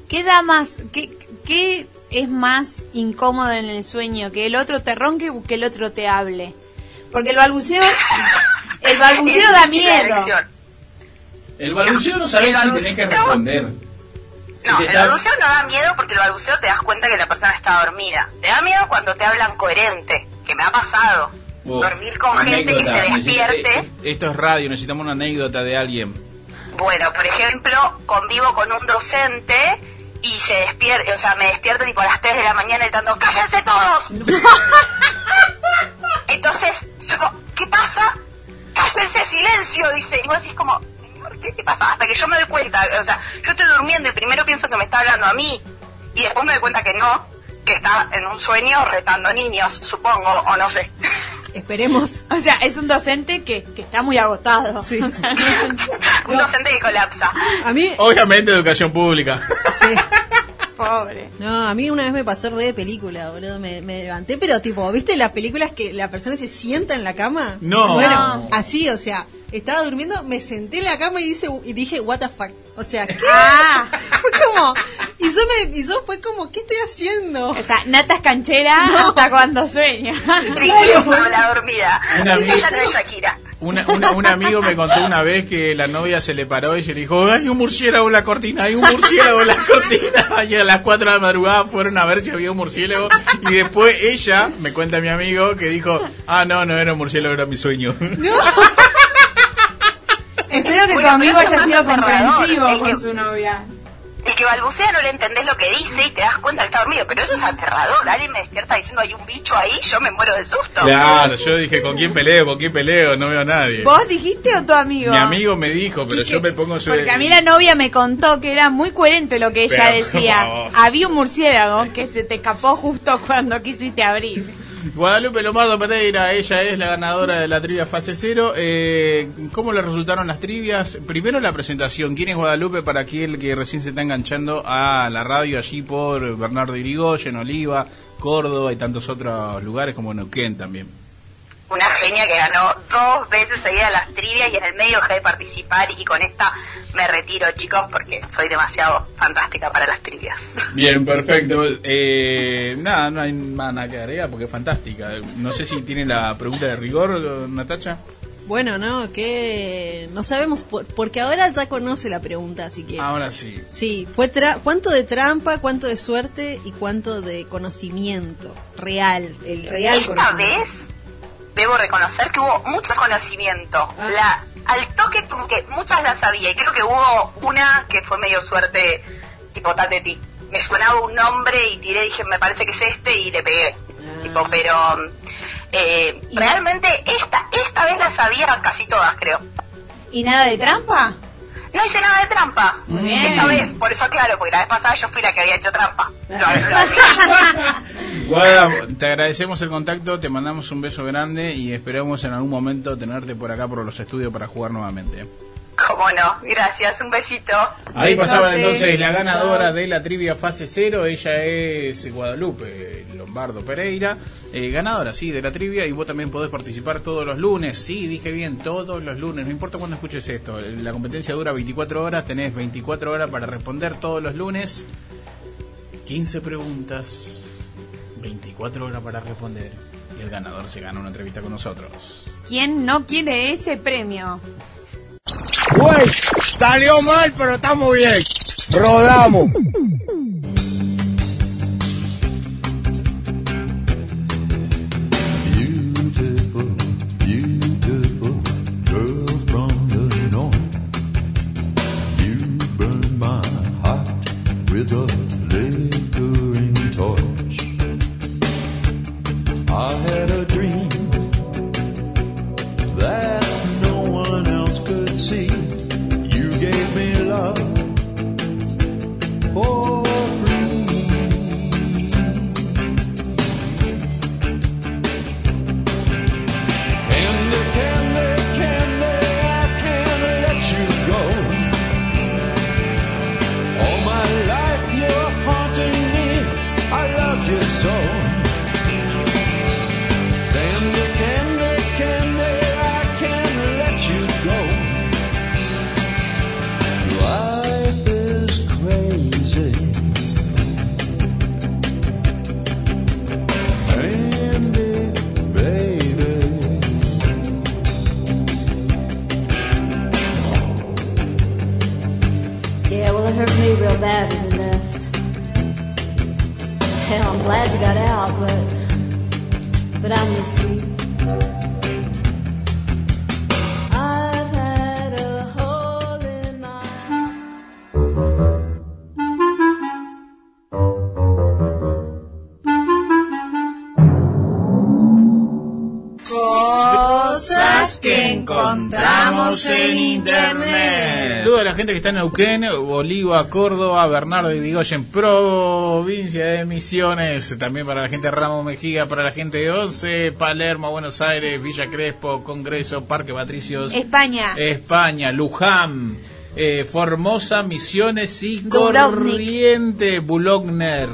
¿Qué da más? ¿Qué, ¿Qué es más incómodo en el sueño? ¿Que el otro te ronque o que el otro te hable? Porque el balbuceo. (laughs) El balbuceo (laughs) da miedo. El balbuceo no sabés El si tenés que responder. No, el balbuceo no da miedo porque el balbuceo te das cuenta que la persona está dormida. Te da miedo cuando te hablan coherente, que me ha pasado. Dormir con gente que se despierte. Eh, Esto es radio, necesitamos una anécdota de alguien. Bueno, por ejemplo, convivo con un docente y se despierta, o sea, me despierta tipo a las 3 de la mañana gritando, ¡cállense todos! (laughs) Entonces, yo, ¿qué pasa? ¡Cállense, silencio! Dice, y vos decís como, señor, ¿qué, ¿qué pasa? Hasta que yo me doy cuenta, o sea, yo estoy durmiendo y primero pienso que me está hablando a mí y después me doy cuenta que no, que está en un sueño retando niños, supongo, o no sé. (laughs) Esperemos. O sea, es un docente que, que está muy agotado. O sea, no es un- (laughs) Un docente que colapsa. A mí, Obviamente educación pública. (laughs) Pobre. no, a mí una vez me pasó re de película, boludo. Me, me levanté, pero tipo, ¿viste las películas que la persona se sienta en la cama? No. Bueno, así, o sea, estaba durmiendo, me senté en la cama y, dice, y dije, what the fuck. O sea, ¿qué? Ah. (laughs) Fue como, y yo, me, y yo fue como, ¿qué estoy haciendo? O sea, Nata es canchera hasta cuando sueña. Ridículo, la dormida. Una vez- no es Shakira. Una, una- un amigo me contó una vez que la novia se le paró y le dijo, hay un murciélago en la cortina, hay un murciélago en la cortina. (laughs) Y a las 4 de la madrugada fueron a ver si había un murciélago. Y después ella, me cuenta mi amigo, que dijo, ah, no, no era un murciélago, era mi sueño. (laughs) Espero que Bueno, tu amigo haya sido comprensivo con su novia. El que balbucea no le entendés lo que dice y te das cuenta que está dormido. Pero eso es aterrador. Alguien me despierta diciendo hay un bicho ahí, yo me muero de susto. Claro, yo dije, ¿con quién peleo? ¿Con quién peleo? No veo a nadie. ¿Vos dijiste o tu amigo? Mi amigo me dijo, pero yo me pongo su... Porque a mí la novia me contó que era muy coherente lo que ella Pero, decía. Había un murciélago que se te escapó justo cuando quisiste abrir. Guadalupe Lomardo Pereira, ella es la ganadora de la trivia fase cero. Eh, ¿Cómo le resultaron las trivias? Primero la presentación. ¿Quién es Guadalupe para aquel que recién se está enganchando a la radio allí por Bernardo Irigoyen, Oliva, Córdoba y tantos otros lugares como Neuquén también? Una genia que ganó dos veces seguía las trivias y en el medio dejé de participar y con esta me retiro, chicos, porque soy demasiado fantástica para las trivias. (laughs) Bien, perfecto. Eh, nada, no hay más nada que agregar porque es fantástica. No sé si tiene la pregunta de rigor, Natacha. Bueno, no, que no sabemos, por- porque ahora ya conoce la pregunta, así que... Ahora sí. Sí, fue tra- cuánto de trampa, cuánto de suerte y cuánto de conocimiento real, el real Esta conocimiento. vez debo reconocer que hubo mucho conocimiento. Ah. La, al toque como que muchas las sabía y creo que hubo una que fue medio suerte, tipo Tateti. Me sonaba un nombre y tiré, dije, me parece que es este y le pegué. Ah. Tipo, pero eh, realmente esta, esta vez las sabía casi todas, creo. ¿Y nada de trampa? No hice nada de trampa. Muy bien. Esta vez, por eso claro, porque la vez pasada yo fui la que había hecho trampa. (laughs) Guada, te agradecemos el contacto, te mandamos un beso grande y esperamos en algún momento tenerte por acá por los estudios para jugar nuevamente. Cómo no, gracias, un besito. Ahí pasaba entonces la ganadora de la trivia fase 0, ella es Guadalupe Lombardo Pereira, eh, ganadora, sí, de la trivia y vos también podés participar todos los lunes, sí, dije bien, todos los lunes, no importa cuándo escuches esto, la competencia dura 24 horas, tenés 24 horas para responder todos los lunes, 15 preguntas, 24 horas para responder y el ganador se gana una entrevista con nosotros. ¿Quién no quiere ese premio? Güey, salió mal, pero estamos bien. Rodamos. Está en Neuquén, Bolívar, Córdoba, Bernardo y Vigoyen, provincia de Misiones, también para la gente de Ramos Mejía, para la gente de Once, Palermo, Buenos Aires, Villa Crespo, Congreso, Parque Patricios, España. España, Luján, eh, Formosa, Misiones y Dubrovnik. Corriente, Bulogner,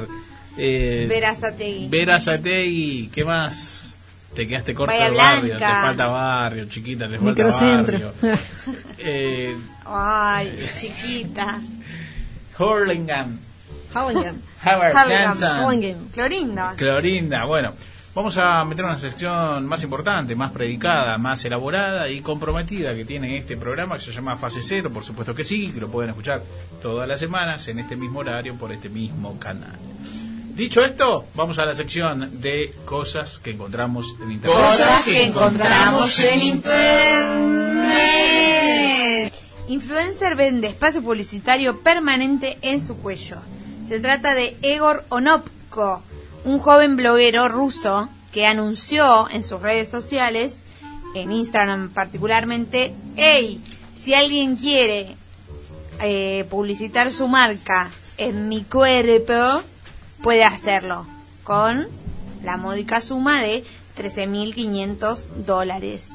eh, Verazategui. Verazategui, ¿qué más? Te quedaste corto Bahía de barrio, te falta barrio, chiquita, te falta Microcentro. barrio. (laughs) Eh, Ay, chiquita. Hurlingham, Howlingham. (laughs) Howard Hurlingham. Clorinda. Clorinda. Bueno, vamos a meter una sección más importante, más predicada, más elaborada y comprometida que tiene este programa que se llama Fase Cero, por supuesto que sí, que lo pueden escuchar todas las semanas en este mismo horario por este mismo canal. Dicho esto, vamos a la sección de cosas que encontramos en internet. Cosas que encontramos en internet. Influencer vende espacio publicitario permanente en su cuello. Se trata de Egor Onopko, un joven bloguero ruso que anunció en sus redes sociales, en Instagram particularmente, hey, si alguien quiere eh, publicitar su marca en mi cuerpo, puede hacerlo con la módica suma de 13.500 dólares.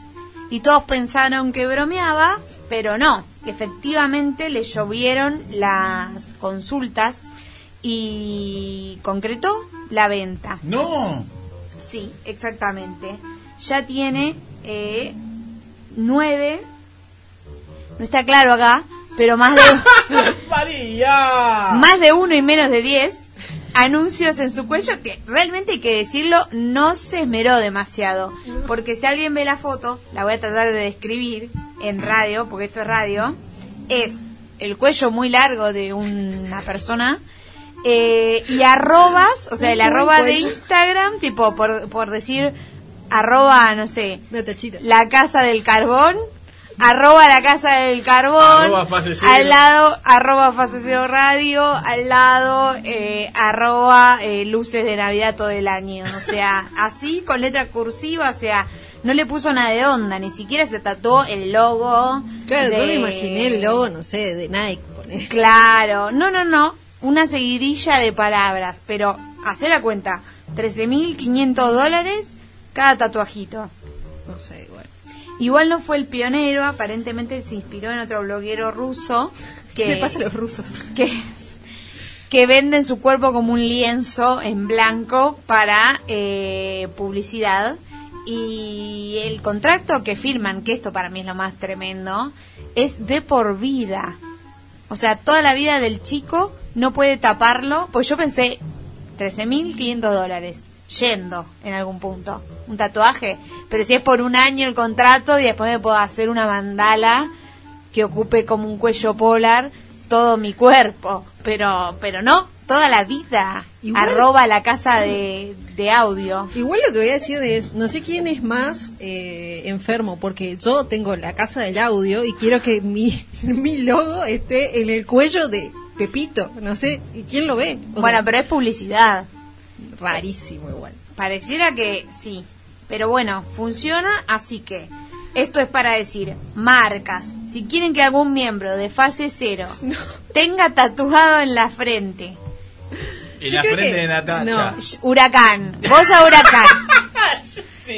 Y todos pensaron que bromeaba, pero no. Efectivamente le llovieron las consultas y concretó la venta. No. Sí, exactamente. Ya tiene eh, 9, no está claro acá, pero más de, (laughs) María. más de uno y menos de 10 anuncios en su cuello que realmente hay que decirlo, no se esmeró demasiado. Porque si alguien ve la foto, la voy a tratar de describir en radio, porque esto es radio, es el cuello muy largo de una persona eh, y arrobas, o sea, el arroba de. Instagram, tipo por, por decir arroba, no sé, la casa del carbón, arroba la casa del carbón, Arroba fase cero. al lado arroba fase cero radio, al lado eh, arroba eh, luces de Navidad todo el año, o sea, (laughs) así con letra cursiva, o sea, no le puso nada de onda, ni siquiera se tatuó el logo. Claro, yo de- me imaginé el logo, no sé, de Nike. Claro, no, no, no, una seguidilla de palabras, pero hace la cuenta, 13.500 dólares cada tatuajito. No sé, igual. Igual no fue el pionero, aparentemente se inspiró en otro bloguero ruso que ¿Qué le pasa a los rusos? que que venden su cuerpo como un lienzo en blanco para eh, publicidad y el contrato que firman, que esto para mí es lo más tremendo, es de por vida. O sea, toda la vida del chico no puede taparlo, pues yo pensé 13.500 dólares yendo en algún punto, un tatuaje, pero si es por un año el contrato y después me puedo hacer una mandala que ocupe como un cuello polar todo mi cuerpo, pero pero no, toda la vida. Igual- Arroba la casa de, de audio. Igual lo que voy a decir es, no sé quién es más eh, enfermo, porque yo tengo la casa del audio y quiero que mi, (laughs) mi logo esté en el cuello de Pepito, no sé, ¿y quién lo ve? O bueno, sea, pero es publicidad. Rarísimo igual. Pareciera que sí, pero bueno, funciona, así que esto es para decir, marcas, si quieren que algún miembro de fase cero (laughs) tenga tatuado en la frente, En Yo la frente que- de Natacha. no, huracán, vos a huracán, (laughs)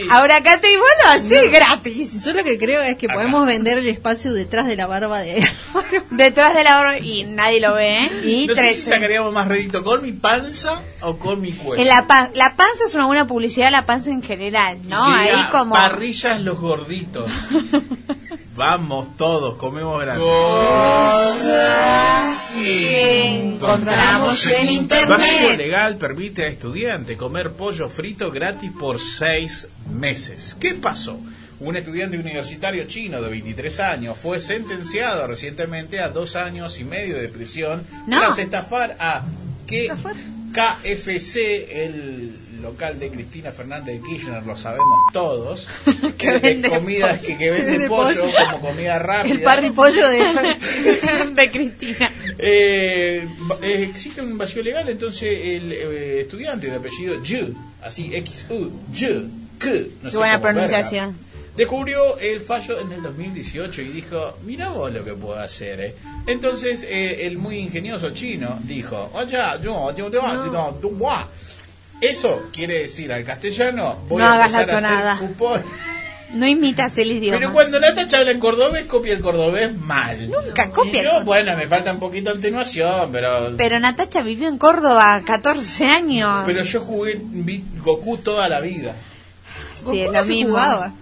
a huracán te y vos lo hacés gratis. Yo lo que creo es que podemos vender el espacio detrás de la barba de (laughs) Detrás de la barba y nadie lo ve, ¿eh? Y no sé tres- si sacaríamos más rédito con mi panza o con mi cuello. en la, pan- la panza es una buena publicidad, la panza en general, ¿no? Que Ahí como... Parrillas los gorditos. (laughs) Vamos todos, comemos grande. encontramos en internet. Vacío legal permite a estudiante comer pollo frito gratis por seis meses. ¿Qué pasó? Un estudiante universitario chino de 23 años fue sentenciado recientemente a dos años y medio de prisión No. tras estafar a que KFC, el local de Cristina Fernández de Kirchner, lo sabemos todos, (laughs) Que de vende comidas pollo. que, que vende Vende pollo, pollo. como comida rápida. el parripollo de (laughs) de Cristina. Eh, existe un vacío legal, entonces el eh, estudiante de apellido Yu, así X-U, Yu, No Qué sé buena pronunciación. verga, descubrió el fallo en el 2018 y dijo, mira vos lo que puedo hacer. eh". Entonces eh, el muy ingenioso chino dijo, oye, yo, yo te vas, no, tú, guau". Eso quiere decir al castellano, voy No a hagas la empezar a hacer cupón. No imitas el idioma. Pero cuando Natacha habla en cordobés, copia el cordobés mal. Nunca copia yo, bueno, me falta un poquito de atenuación, pero... Pero Natacha vivió en Córdoba 14 años. Pero yo jugué Goku toda la vida. Sí, es lo no se mismo. jugaba.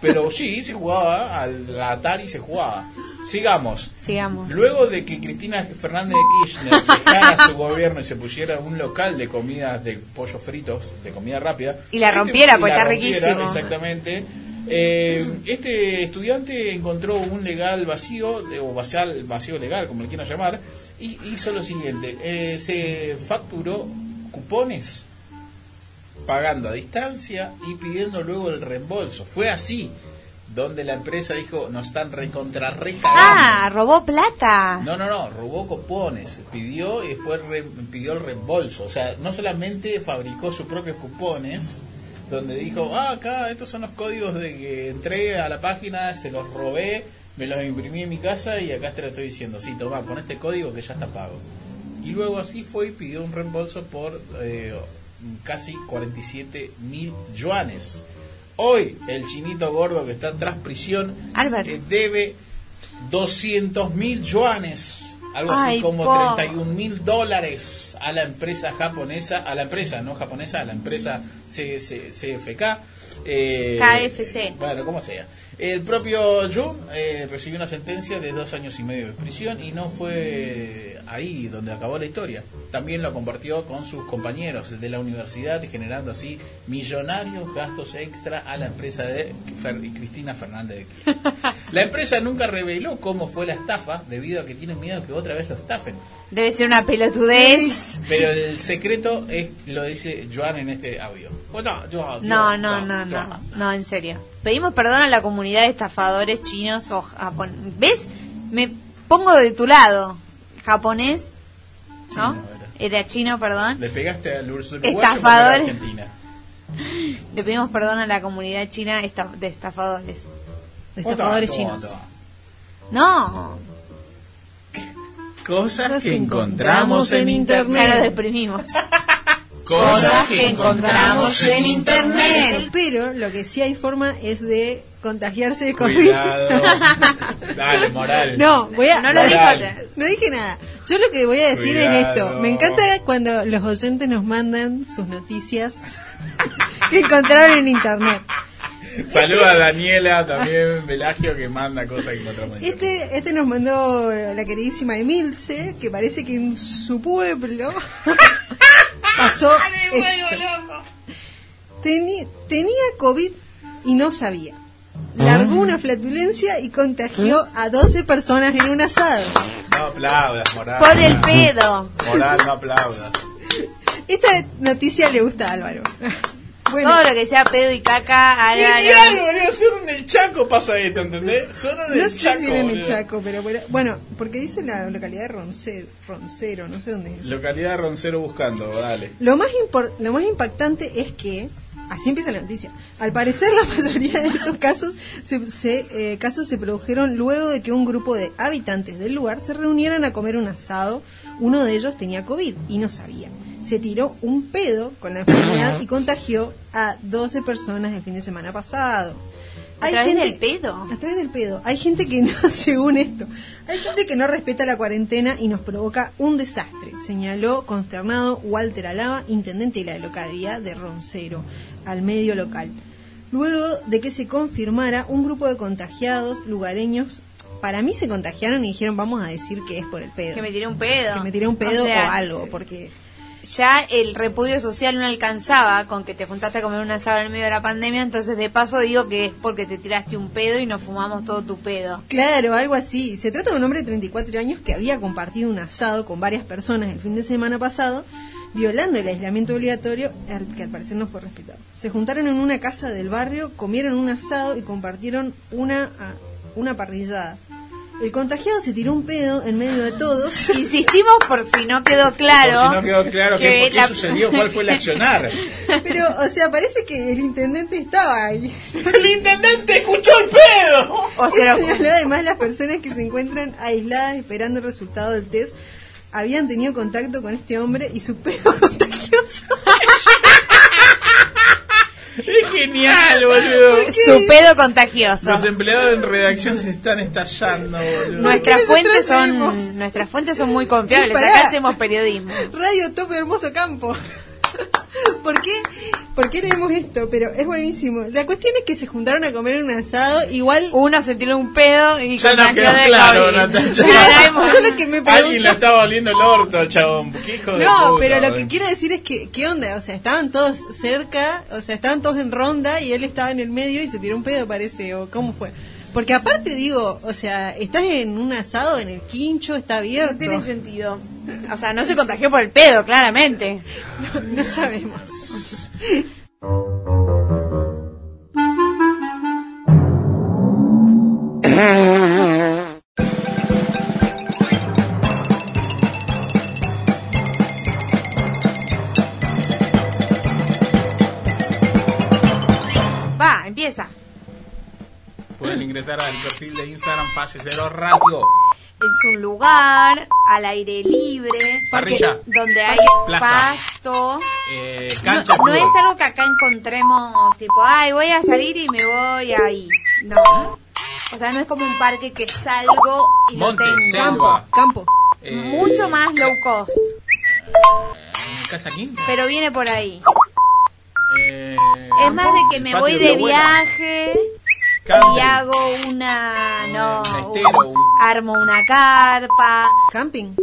Pero sí, se jugaba, al Atari se jugaba. Sigamos. Sigamos. Luego de que Cristina Fernández de Kirchner dejara su gobierno y se pusiera un local de comidas de pollo fritos, de comida rápida. Y la este- rompiera, y porque la está rompiera, riquísimo. Exactamente. Eh, este estudiante encontró un legal vacío, de- o vacío, vacío legal, como le quieran llamar, y hizo lo siguiente. eh, se facturó cupones pagando a distancia y pidiendo luego el reembolso. Fue así, donde la empresa dijo, nos están recontra recagando. Ah, robó plata. No, no, no, robó cupones, pidió y después re- pidió el reembolso. O sea, no solamente fabricó sus propios cupones, donde dijo, ah, acá estos son los códigos de que entré a la página, se los robé, me los imprimí en mi casa y acá te lo estoy diciendo, sí, toma, con este código que ya está pago. Y luego así fue y pidió un reembolso por eh, casi 47 mil yuanes. Hoy el chinito gordo que está tras prisión eh, debe 200 mil yuanes algo así como po. 31 mil dólares a la empresa japonesa, a la empresa no japonesa, a la empresa CFK. eh, KFC. Bueno, como sea. El propio Jun eh, recibió una sentencia de dos años y medio de prisión y no fue ahí donde acabó la historia. También lo compartió con sus compañeros de la universidad, generando así millonarios gastos extra a la empresa de Fer- Cristina Fernández de Kirchner. (laughs) La empresa nunca reveló cómo fue la estafa, debido a que tienen miedo que otra vez lo estafen. Debe ser una pelotudez. Pero el secreto es lo dice Joan en este audio. No, no, no, no, no, en serio. Pedimos perdón a la comunidad de estafadores chinos o japoneses. ¿Ves? Me pongo de tu lado. Japonés, ¿no? Era chino, perdón. Le pegaste al era Estafadores. Argentina. (laughs) Le pedimos perdón a la comunidad china de estafadores. Estafadores Toma, chinos. No, Cosas que encontramos en internet. ya lo deprimimos. (laughs) Cosas que encontramos en internet. Pero lo que sí hay forma es de contagiarse de COVID. Cuidado. (laughs) Dale, moral. No, voy a. No lo. Moral. No dije nada. Yo lo que voy a decir es esto. Me encanta cuando los oyentes nos mandan sus noticias (laughs) que encontraron en internet. Saluda a Daniela, también Velagio, que manda cosas que encontramos en. Este, este nos mandó la queridísima Emilce, que parece que en su pueblo (laughs) pasó esto. Teni- tenía COVID y no sabía. Largó una flatulencia y contagió a 12 personas en un asado. No aplaudas, moral. Por el pedo. Moral, no aplaudas. Esta noticia le gusta a Álvaro. (laughs) Bueno, Todo lo que sea pedo y caca, Álvaro. Boludo. Solo en el Chaco pasa esto, ¿entendés? Solo en no el sé Chaco. si era en el boludo. Chaco, pero bueno, bueno, porque dice la localidad de Ronce- Roncero, no sé dónde es. Localidad de Roncero buscando, dale. Lo más, impor- lo más impactante es que, así empieza la noticia, al parecer la mayoría de esos casos se, se, eh, casos se produjeron luego de que un grupo de habitantes del lugar se reunieran a comer un asado. Uno de ellos tenía COVID y no sabía. Se tiró un pedo con la enfermedad y contagió a 12 personas el fin de semana pasado. ¿A través del pedo? A través del pedo. Hay gente que no, (laughs) según esto, hay gente que no respeta la cuarentena y nos provoca un desastre, señaló consternado Walter Alaba, intendente de la localidad de Roncero, al medio local. Luego de que se confirmara un grupo de contagiados lugareños, para mí se contagiaron y dijeron vamos a decir que es por el pedo. Que me tiré un pedo. Que me tiré un pedo O sea, o algo, porque ya el repudio social no alcanzaba con que te juntaste a comer un asado en el medio de la pandemia, entonces de paso digo que es porque te tiraste un pedo y nos fumamos todo tu pedo. Claro, algo así. Se trata de un hombre de 34 años que había compartido un asado con varias personas el fin de semana pasado, violando el aislamiento obligatorio, al que al parecer no fue respetado. Se juntaron en una casa del barrio, comieron un asado y compartieron una, ah, una parrillada. El contagiado se tiró un pedo en medio de todos. Insistimos por si no quedó claro. Por si no quedó claro que, qué la- sucedió, cuál fue el accionar. Pero, o sea, parece que el intendente estaba ahí. ¡El intendente escuchó el pedo! O sea, Eso además las personas que se encuentran aisladas esperando el resultado del test habían tenido contacto con este hombre y su pedo (laughs) contagioso. (laughs) Es genial, boludo. (laughs) su pedo contagioso. Los empleados en redacción se están estallando, boludo. Nuestras fuentes son nuestras fuentes son muy confiables. (laughs) Acá hacemos periodismo. Radio Top Hermoso Campo. (laughs) ¿Por qué? ¿Por qué leemos esto? Pero es buenísimo. La cuestión es que se juntaron a comer un asado, igual... Uno se tiró un pedo y Ya nos quedó de claro. Natalia. Solo que me Alguien le estaba oliendo el orto al chabón. ¿Qué hijo de No, puta, pero lo que quiero decir es que, ¿qué onda? O sea, estaban todos cerca, o sea, estaban todos en ronda y él estaba en el medio y se tiró un pedo, parece, o cómo fue. Porque aparte digo, o sea, estás en un asado, en el quincho, está abierto. No tiene sentido. O sea, no se contagió por el pedo, claramente. (laughs) No, no sabemos. (laughs) Ingresar al perfil de Instagram Fase Cero Radio. Es un lugar al aire libre, Parrilla. donde hay Plaza. pasto. Eh, No, cancha no es algo que acá encontremos, tipo, ay, voy a salir y me voy ahí. No. O sea, no es como un parque que salgo y Monte, lo tengo. selva. Campo. Eh, mucho más low cost, Casa King. pero viene por ahí. Eh, Es más de que me voy de de abuela. Y hago una, no, un- armo una carpa. Camping.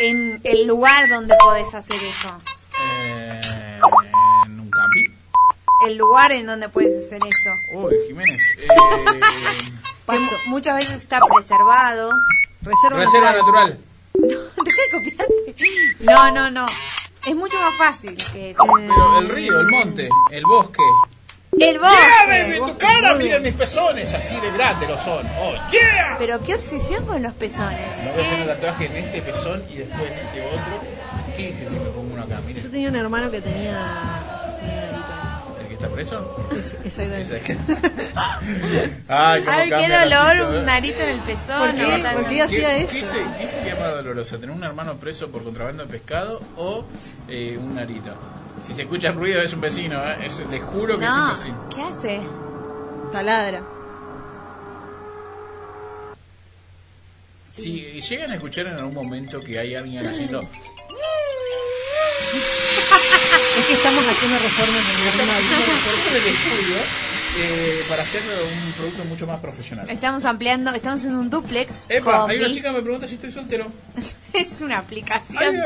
En el lugar donde podés hacer eso. Eh, en un camping. El lugar en donde puedes hacer eso. Uy, Jiménez. Eh, (laughs) Que muchas veces está preservado. Reserva, reserva natural. (laughs) Deja de copiarte. No, no, no. Es mucho más fácil que eso. Pero el río, el monte, el bosque. El ¡Llévame bosque. tu cara! Miren mis pezones, así de grandes lo son. ¡Oh, yeah! Pero qué obsesión con los pezones. Me voy a hacer un tatuaje en este pezón y después en este otro. ¿Qué dice si me pongo uno acá? Yo Miren, tenía un hermano que tenía. tenía narito. ¿el que está preso? Es- Exactamente. (laughs) Ay, Ay, qué dolor, un narito en el pezón. ¿Por qué? ¿Por qué hacía eso? ¿Qué, se- qué sería más doloroso? ¿Tener un hermano preso por contrabando de pescado o eh, un narito? Si se escucha ruido es un vecino, ¿eh? Es- le juro que No, es un vecino. ¿qué hace? Taladra. Si llegan a escuchar en algún momento que hay alguien haciendo... Es que estamos haciendo reformas en el (laughs) estudio eh, para hacer un producto mucho más profesional. Estamos ampliando, estamos en un duplex. Epa, hay una chica que me pregunta si estoy soltero. (laughs) Es una aplicación. Ay,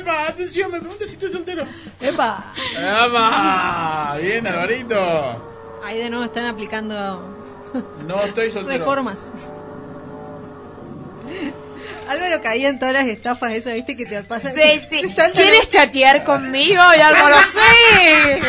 Epa, atención, me pregunta si estoy soltero. ¡Epa! ¡Epa! Bien, Alvarito. Ahí de nuevo están aplicando No estoy soltero. reformas. Álvaro caía en todas las estafas esas, viste, que te pasan. Sí, sí. (laughs) ¿Quieres chatear conmigo? Y Álvaro, (laughs) sí.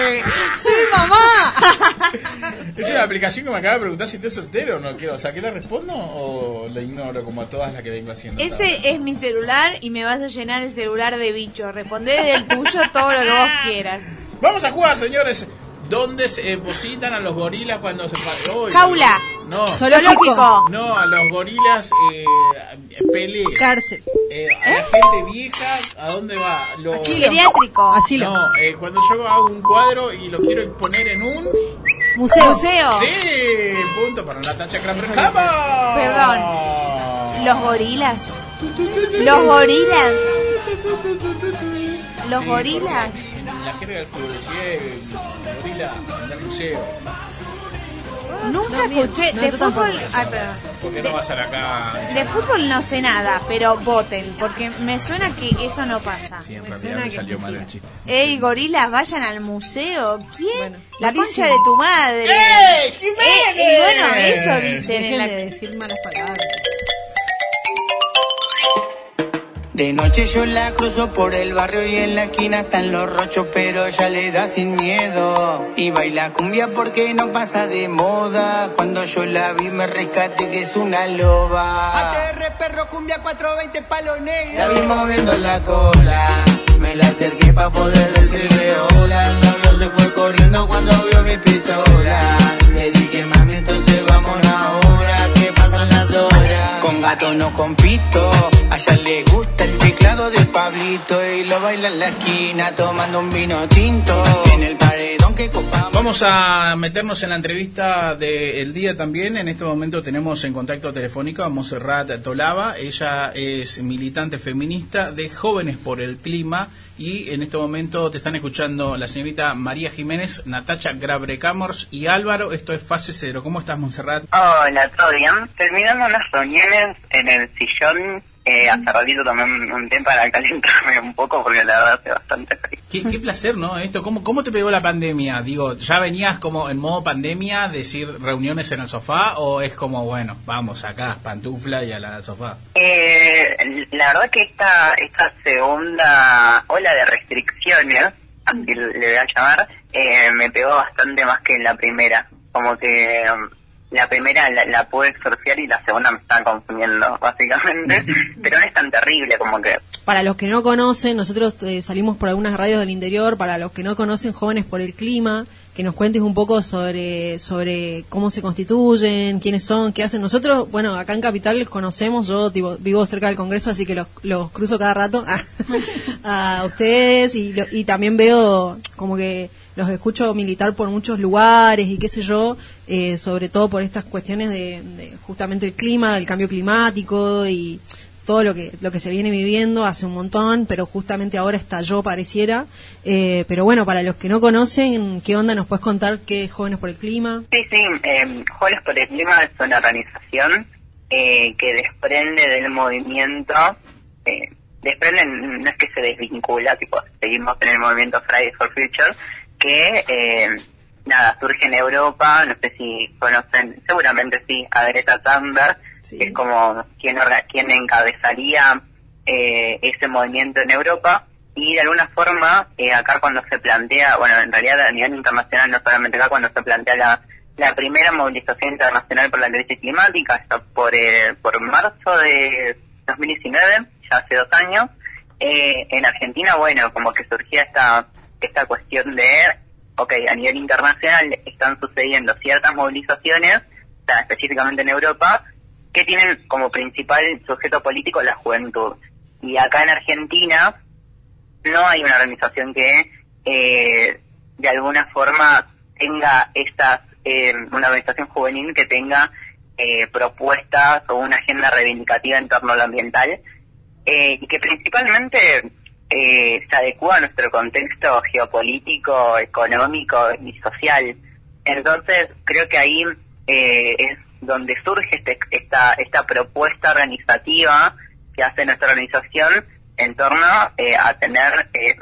¡Sí, mamá! (laughs) Es una aplicación que me acaba de preguntar si estoy soltero. No quiero, o sea, ¿qué le respondo o la ignoro como a todas las que vengo haciendo? Ese es mi celular y me vas a llenar el celular de bichos. Respondé del tuyo todo lo que vos quieras. Vamos a jugar, señores. ¿Dónde se depositan a los gorilas cuando se Uy, Jaula. No. Zoológico. No, a los gorilas eh, pelea. Cárcel. Eh, a la gente vieja, ¿a dónde va? Los... Asilo. Asilo. No, eh, cuando yo hago un cuadro y lo quiero exponer en un... Museo. Museo. Sí, punto para Natacha Kramer. ¡Vamos! Perdón. Los gorilas. Los gorilas. Los Sí, gorilas. Porque En la jerga del fútbol, es gorila, anda al museo. Nunca escuché. no, de fútbol. Ay, perdón. ¿Por qué no vas a la cancha? De fútbol no sé nada, pero voten, porque me suena que eso no pasa. Sí, en Me realidad suena me que salió mal el chiste. Ey, gorilas, vayan al museo. ¿Quién? Bueno, la concha de tu madre. ¡Eh, Jiménez! Eh, y bueno, eso dicen en Dejen la... de decir malas palabras. De noche yo la cruzo por el barrio y en la esquina están los rochos, pero ella le da sin miedo. Y baila cumbia porque no pasa de moda. Cuando yo la vi me rescate que es una loba. ATR perro cumbia 420 palo negro. La vi moviendo la cola. Me la acerqué pa' poder decirle hola. El novio se fue corriendo cuando vio mi pistola. Le dije mami entonces Vamos a meternos en la entrevista del día también. En este momento tenemos en contacto telefónico a Monserrat Tolava. Ella es militante feminista de Jóvenes por el Clima. Y en este momento te están escuchando la señorita María Jiménez, Natacha Grabrecamors y Álvaro. Esto es Fase Cero. ¿Cómo estás, Monserrat? Hola, ¿todo bien? Terminando unas reuniones en el sillón, eh, hace ratito tomé un, té para calentarme un poco porque la verdad hace bastante frío. Qué, qué placer, ¿no? Esto, ¿cómo, ¿Cómo te pegó la pandemia? Digo, ¿ya venías como en modo pandemia, decir reuniones en el sofá? ¿O es como, bueno, vamos acá, pantufla y a la sofá? Eh, la verdad que esta, esta segunda ola de restricciones, así le voy a llamar, eh, me pegó bastante más que la primera. Como que la primera la, la pude exorciar y la segunda me está consumiendo, (laughs) básicamente. (laughs) Pero no es tan terrible como que... Para los que no conocen, nosotros eh, salimos por algunas radios del interior, para los que no conocen Jóvenes por el Clima, que nos cuentes un poco sobre, sobre cómo se constituyen, quiénes son, qué hacen. Nosotros, bueno, acá en Capital los conocemos, yo tipo, vivo cerca del Congreso, así que los, los cruzo cada rato (laughs) a, ustedes y, lo- y también veo como que los escucho militar por muchos lugares y qué sé yo, eh, sobre todo por estas cuestiones de, de justamente el clima, el cambio climático y todo lo que lo que se viene viviendo hace un montón, pero justamente ahora estalló pareciera. Eh, pero bueno, para los que no conocen, ¿qué onda nos puedes contar qué es Jóvenes por el Clima? Sí, sí, eh, Jóvenes por el Clima es una organización eh, que desprende del movimiento, eh, desprende, no es que se desvincula, tipo, seguimos en el movimiento Fridays for Future, que, eh, nada, surge en Europa, no sé si conocen, seguramente sí, a Greta Thunberg, que es como quien, orga- quien encabezaría eh, ese movimiento en Europa, y de alguna forma, eh, acá cuando se plantea, bueno, en realidad a nivel internacional, no solamente acá, cuando se plantea la, la primera movilización internacional por la crisis climática, está por, eh, por marzo de 2019, ya hace dos años, eh, en Argentina, bueno, como que surgía esta, esta cuestión de, ok, a nivel internacional están sucediendo ciertas movilizaciones, específicamente en Europa, que tienen como principal sujeto político la juventud. Y acá en Argentina no hay una organización que eh, de alguna forma tenga estas, eh, una organización juvenil que tenga eh, propuestas o una agenda reivindicativa en torno a lo ambiental eh, y que principalmente eh, se adecua a nuestro contexto geopolítico, económico y social. Entonces, creo que ahí eh, es donde surge este- esta, esta propuesta organizativa que hace nuestra organización en torno eh, a tener eh,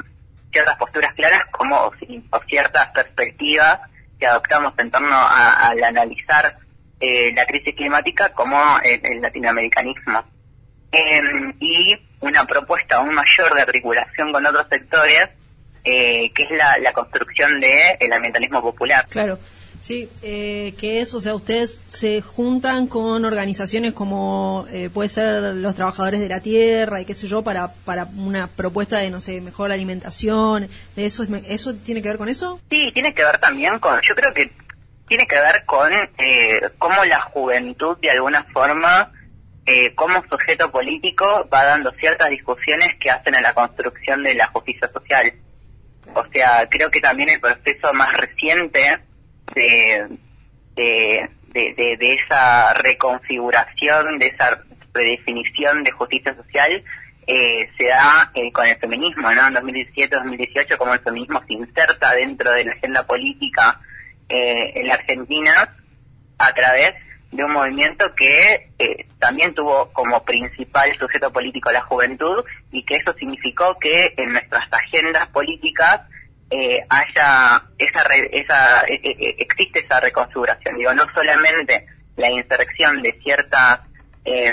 ciertas posturas claras como o ciertas perspectivas que adoptamos en torno a- al analizar eh, la crisis climática como el, el latinoamericanismo. Em, y una propuesta aún mayor de articulación con otros sectores, eh, que es la, la construcción del ambientalismo popular. Claro. Sí, eh, que es, o sea, ustedes se juntan con organizaciones como eh, puede ser los trabajadores de la tierra y qué sé yo para para una propuesta de no sé mejor alimentación, de eso eso tiene que ver con eso. Sí, tiene que ver también con, yo creo que tiene que ver con eh, cómo la juventud de alguna forma, eh, como sujeto político, va dando ciertas discusiones que hacen a la construcción de la justicia social. O sea, creo que también el proceso más reciente de, de, de, de- esa reconfiguración, de esa redefinición de justicia social, eh, se da eh, con el feminismo, ¿no? En 2017-2018, como el feminismo se inserta dentro de la agenda política eh, en la Argentina a través de un movimiento que eh, también tuvo como principal sujeto político la juventud y que eso significó que en nuestras agendas políticas eh, haya esa, re- esa eh, eh, existe esa reconfiguración. Digo no solamente la inserción de ciertas eh,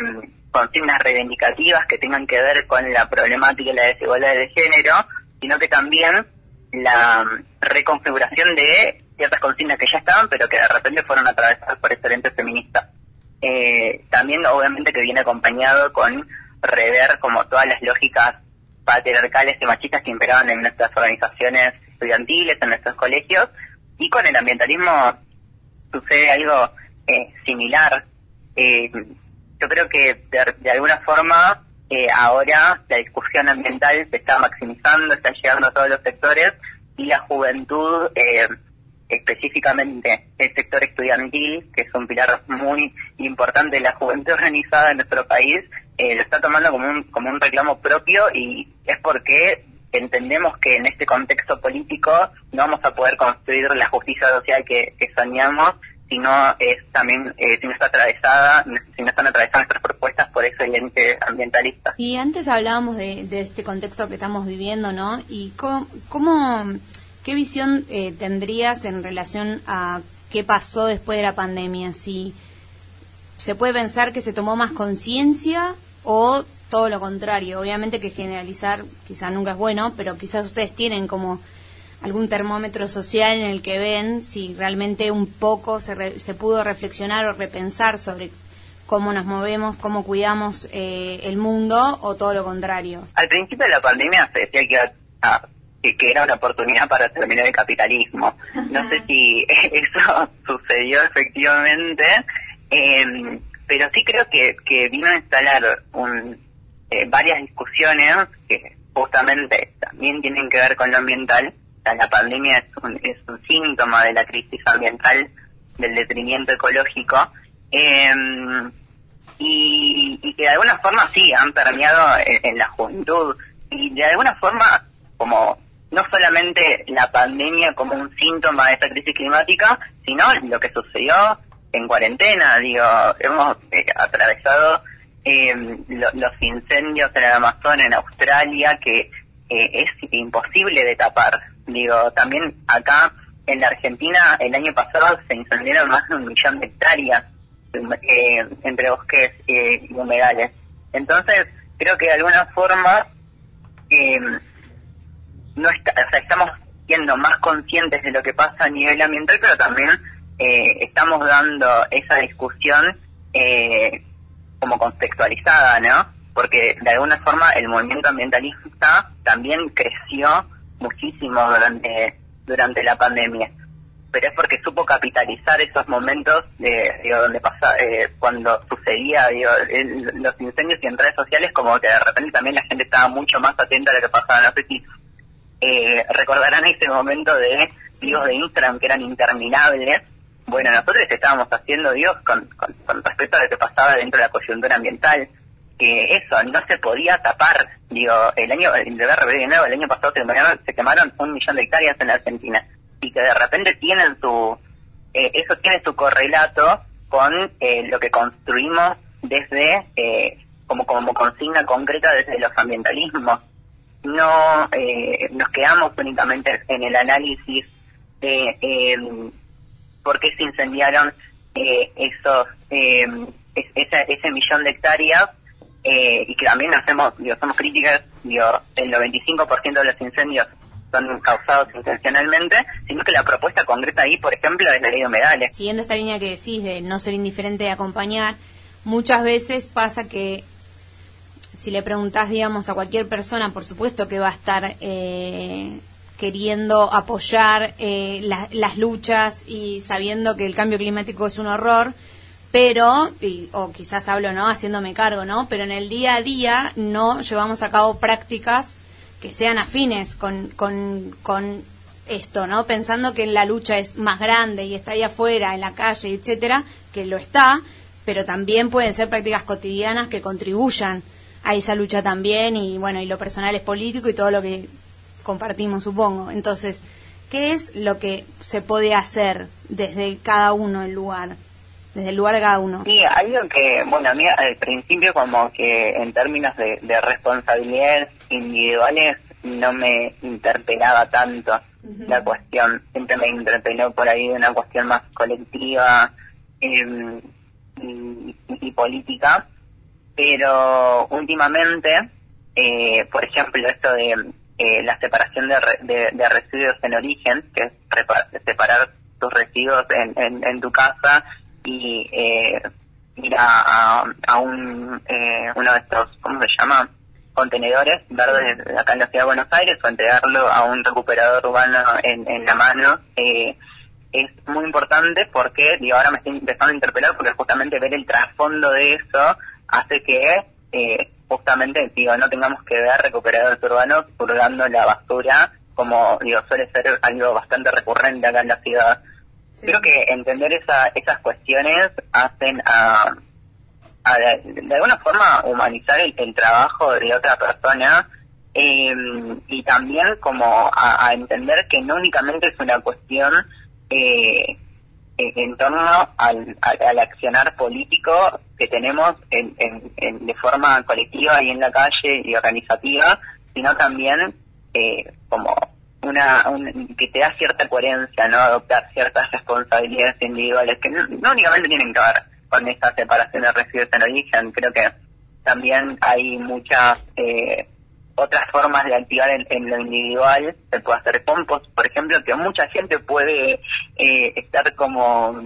consignas reivindicativas que tengan que ver con la problemática y la desigualdad de género sino que también la reconfiguración de ciertas consignas que ya estaban pero que de repente fueron atravesadas por excelentes feministas eh, también obviamente que viene acompañado con rever como todas las lógicas patriarcales y machistas que imperaban en nuestras organizaciones estudiantiles, en nuestros colegios, y con el ambientalismo sucede algo eh, similar. Eh, yo creo que de, de alguna forma eh, ahora la discusión ambiental se está maximizando, está llegando a todos los sectores y la juventud, eh, específicamente el sector estudiantil, que es un pilar muy importante de la juventud organizada en nuestro país, eh, lo está tomando como un, como un reclamo propio y es porque entendemos que en este contexto político no vamos a poder construir la justicia social que, que soñamos si no es también eh, si no está atravesada si no están atravesadas nuestras propuestas por ese lente ambientalista Y antes hablábamos de, de este contexto que estamos viviendo, ¿no? Y cómo, cómo- qué visión eh, tendrías en relación a qué pasó después de la pandemia, si se puede pensar que se tomó más conciencia o todo lo contrario. Obviamente que generalizar quizás nunca es bueno, pero quizás ustedes tienen como algún termómetro social en el que ven si realmente un poco se, re- se pudo reflexionar o repensar sobre cómo nos movemos, cómo cuidamos eh, el mundo o todo lo contrario. Al principio de la pandemia se decía que, que, que era una oportunidad para terminar el capitalismo. No sé si (laughs) eso sucedió efectivamente, eh, pero sí creo que, que vino a instalar un, eh, varias discusiones que justamente también tienen que ver con lo ambiental. O sea, la pandemia es un, es un síntoma de la crisis ambiental, del detrimento ecológico. Eh, y, y que de alguna forma sí han permeado en, en la juventud y de alguna forma como no solamente la pandemia como un síntoma de esta crisis climática, sino lo que sucedió en cuarentena, digo, hemos eh, atravesado eh, lo- los incendios en el Amazonas, en Australia, que eh, es imposible de tapar. Digo, también acá en la Argentina el año pasado se incendiaron más de un millón de hectáreas eh, entre bosques eh, y humedales. Entonces, creo que de alguna forma no está, o sea, estamos siendo más conscientes de lo que pasa a nivel ambiental, pero también eh, estamos dando esa discusión eh, como contextualizada, ¿no? Porque de alguna forma el movimiento ambientalista también creció muchísimo durante durante la pandemia, pero es porque supo capitalizar esos momentos de digo, donde pasa eh, cuando sucedía digo, el- los incendios y en redes sociales como que de repente también la gente estaba mucho más atenta a lo que pasaba no sé si eh, recordarán ese momento de vivos de Instagram que eran interminables. Bueno, nosotros estábamos haciendo Dios con, con, respecto a lo que pasaba dentro de la coyuntura ambiental, que eso no se podía tapar. Digo, el año, el de nuevo, el año pasado se quemaron, se quemaron un millón de hectáreas en la Argentina y que de repente tienen su, eh, eso tiene su correlato con eh, lo que construimos desde, eh, como, como consigna concreta desde los ambientalismos no eh, nos quedamos únicamente en el análisis de eh, por qué se incendiaron eh, esos eh, es- esa- ese millón de hectáreas y que también hacemos digo, somos críticas digo, el 95% de los incendios son causados intencionalmente sino que la propuesta concreta ahí por ejemplo es la ley de humedales. Siguiendo esta línea que decís de no ser indiferente y acompañar, muchas veces pasa que si le preguntás, digamos, a cualquier persona, por supuesto que va a estar eh, queriendo apoyar eh, la- las luchas y sabiendo que el cambio climático es un horror, pero, y- o quizás hablo, ¿no? Haciéndome cargo, ¿no? Pero en el día a día no llevamos a cabo prácticas que sean afines con, con, con esto, ¿no? Pensando que la lucha es más grande y está ahí afuera, en la calle, etcétera, que lo está, pero también pueden ser prácticas cotidianas que contribuyan a esa lucha también y bueno, y lo personal es político y todo lo que compartimos, supongo. Entonces, ¿qué es lo que se puede hacer desde cada uno el lugar? Desde el lugar de cada uno. Sí, algo que, bueno, a mí al principio como que en términos de, de responsabilidades individuales no me interpelaba tanto la cuestión, siempre me interpeló por ahí de una cuestión más colectiva eh, y, y política, pero últimamente, eh, por ejemplo, esto de eh, la separación de, re- de- de residuos en origen, que es separar tus residuos en, en, en tu casa y eh, ir a, a, a un, eh, uno de estos, ¿cómo se llama? contenedores verdes acá en la ciudad de Buenos Aires o entregarlo a un recuperador urbano en, en la mano eh, es muy importante porque digo ahora me estoy empezando a interpelar porque justamente ver el trasfondo de eso hace que eh, justamente digo no tengamos que ver recuperadores urbanos purgando la basura como digo suele ser algo bastante recurrente acá en la ciudad. Creo que entender esa, esas cuestiones hacen a a de, de alguna forma humanizar el, el trabajo de otra persona eh, y también como a, a entender que no únicamente es una cuestión eh, en, en torno al, al, accionar político que tenemos en, en- en- de forma colectiva y en la calle y organizativa, sino también eh, como una un- que te da cierta coherencia, no adoptar ciertas responsabilidades individuales que no, no únicamente tienen que ver con esta separación de residuos en origen, creo que también hay muchas eh, otras formas de activar en, en lo individual, se puede hacer compost, por ejemplo, que mucha gente puede eh, estar como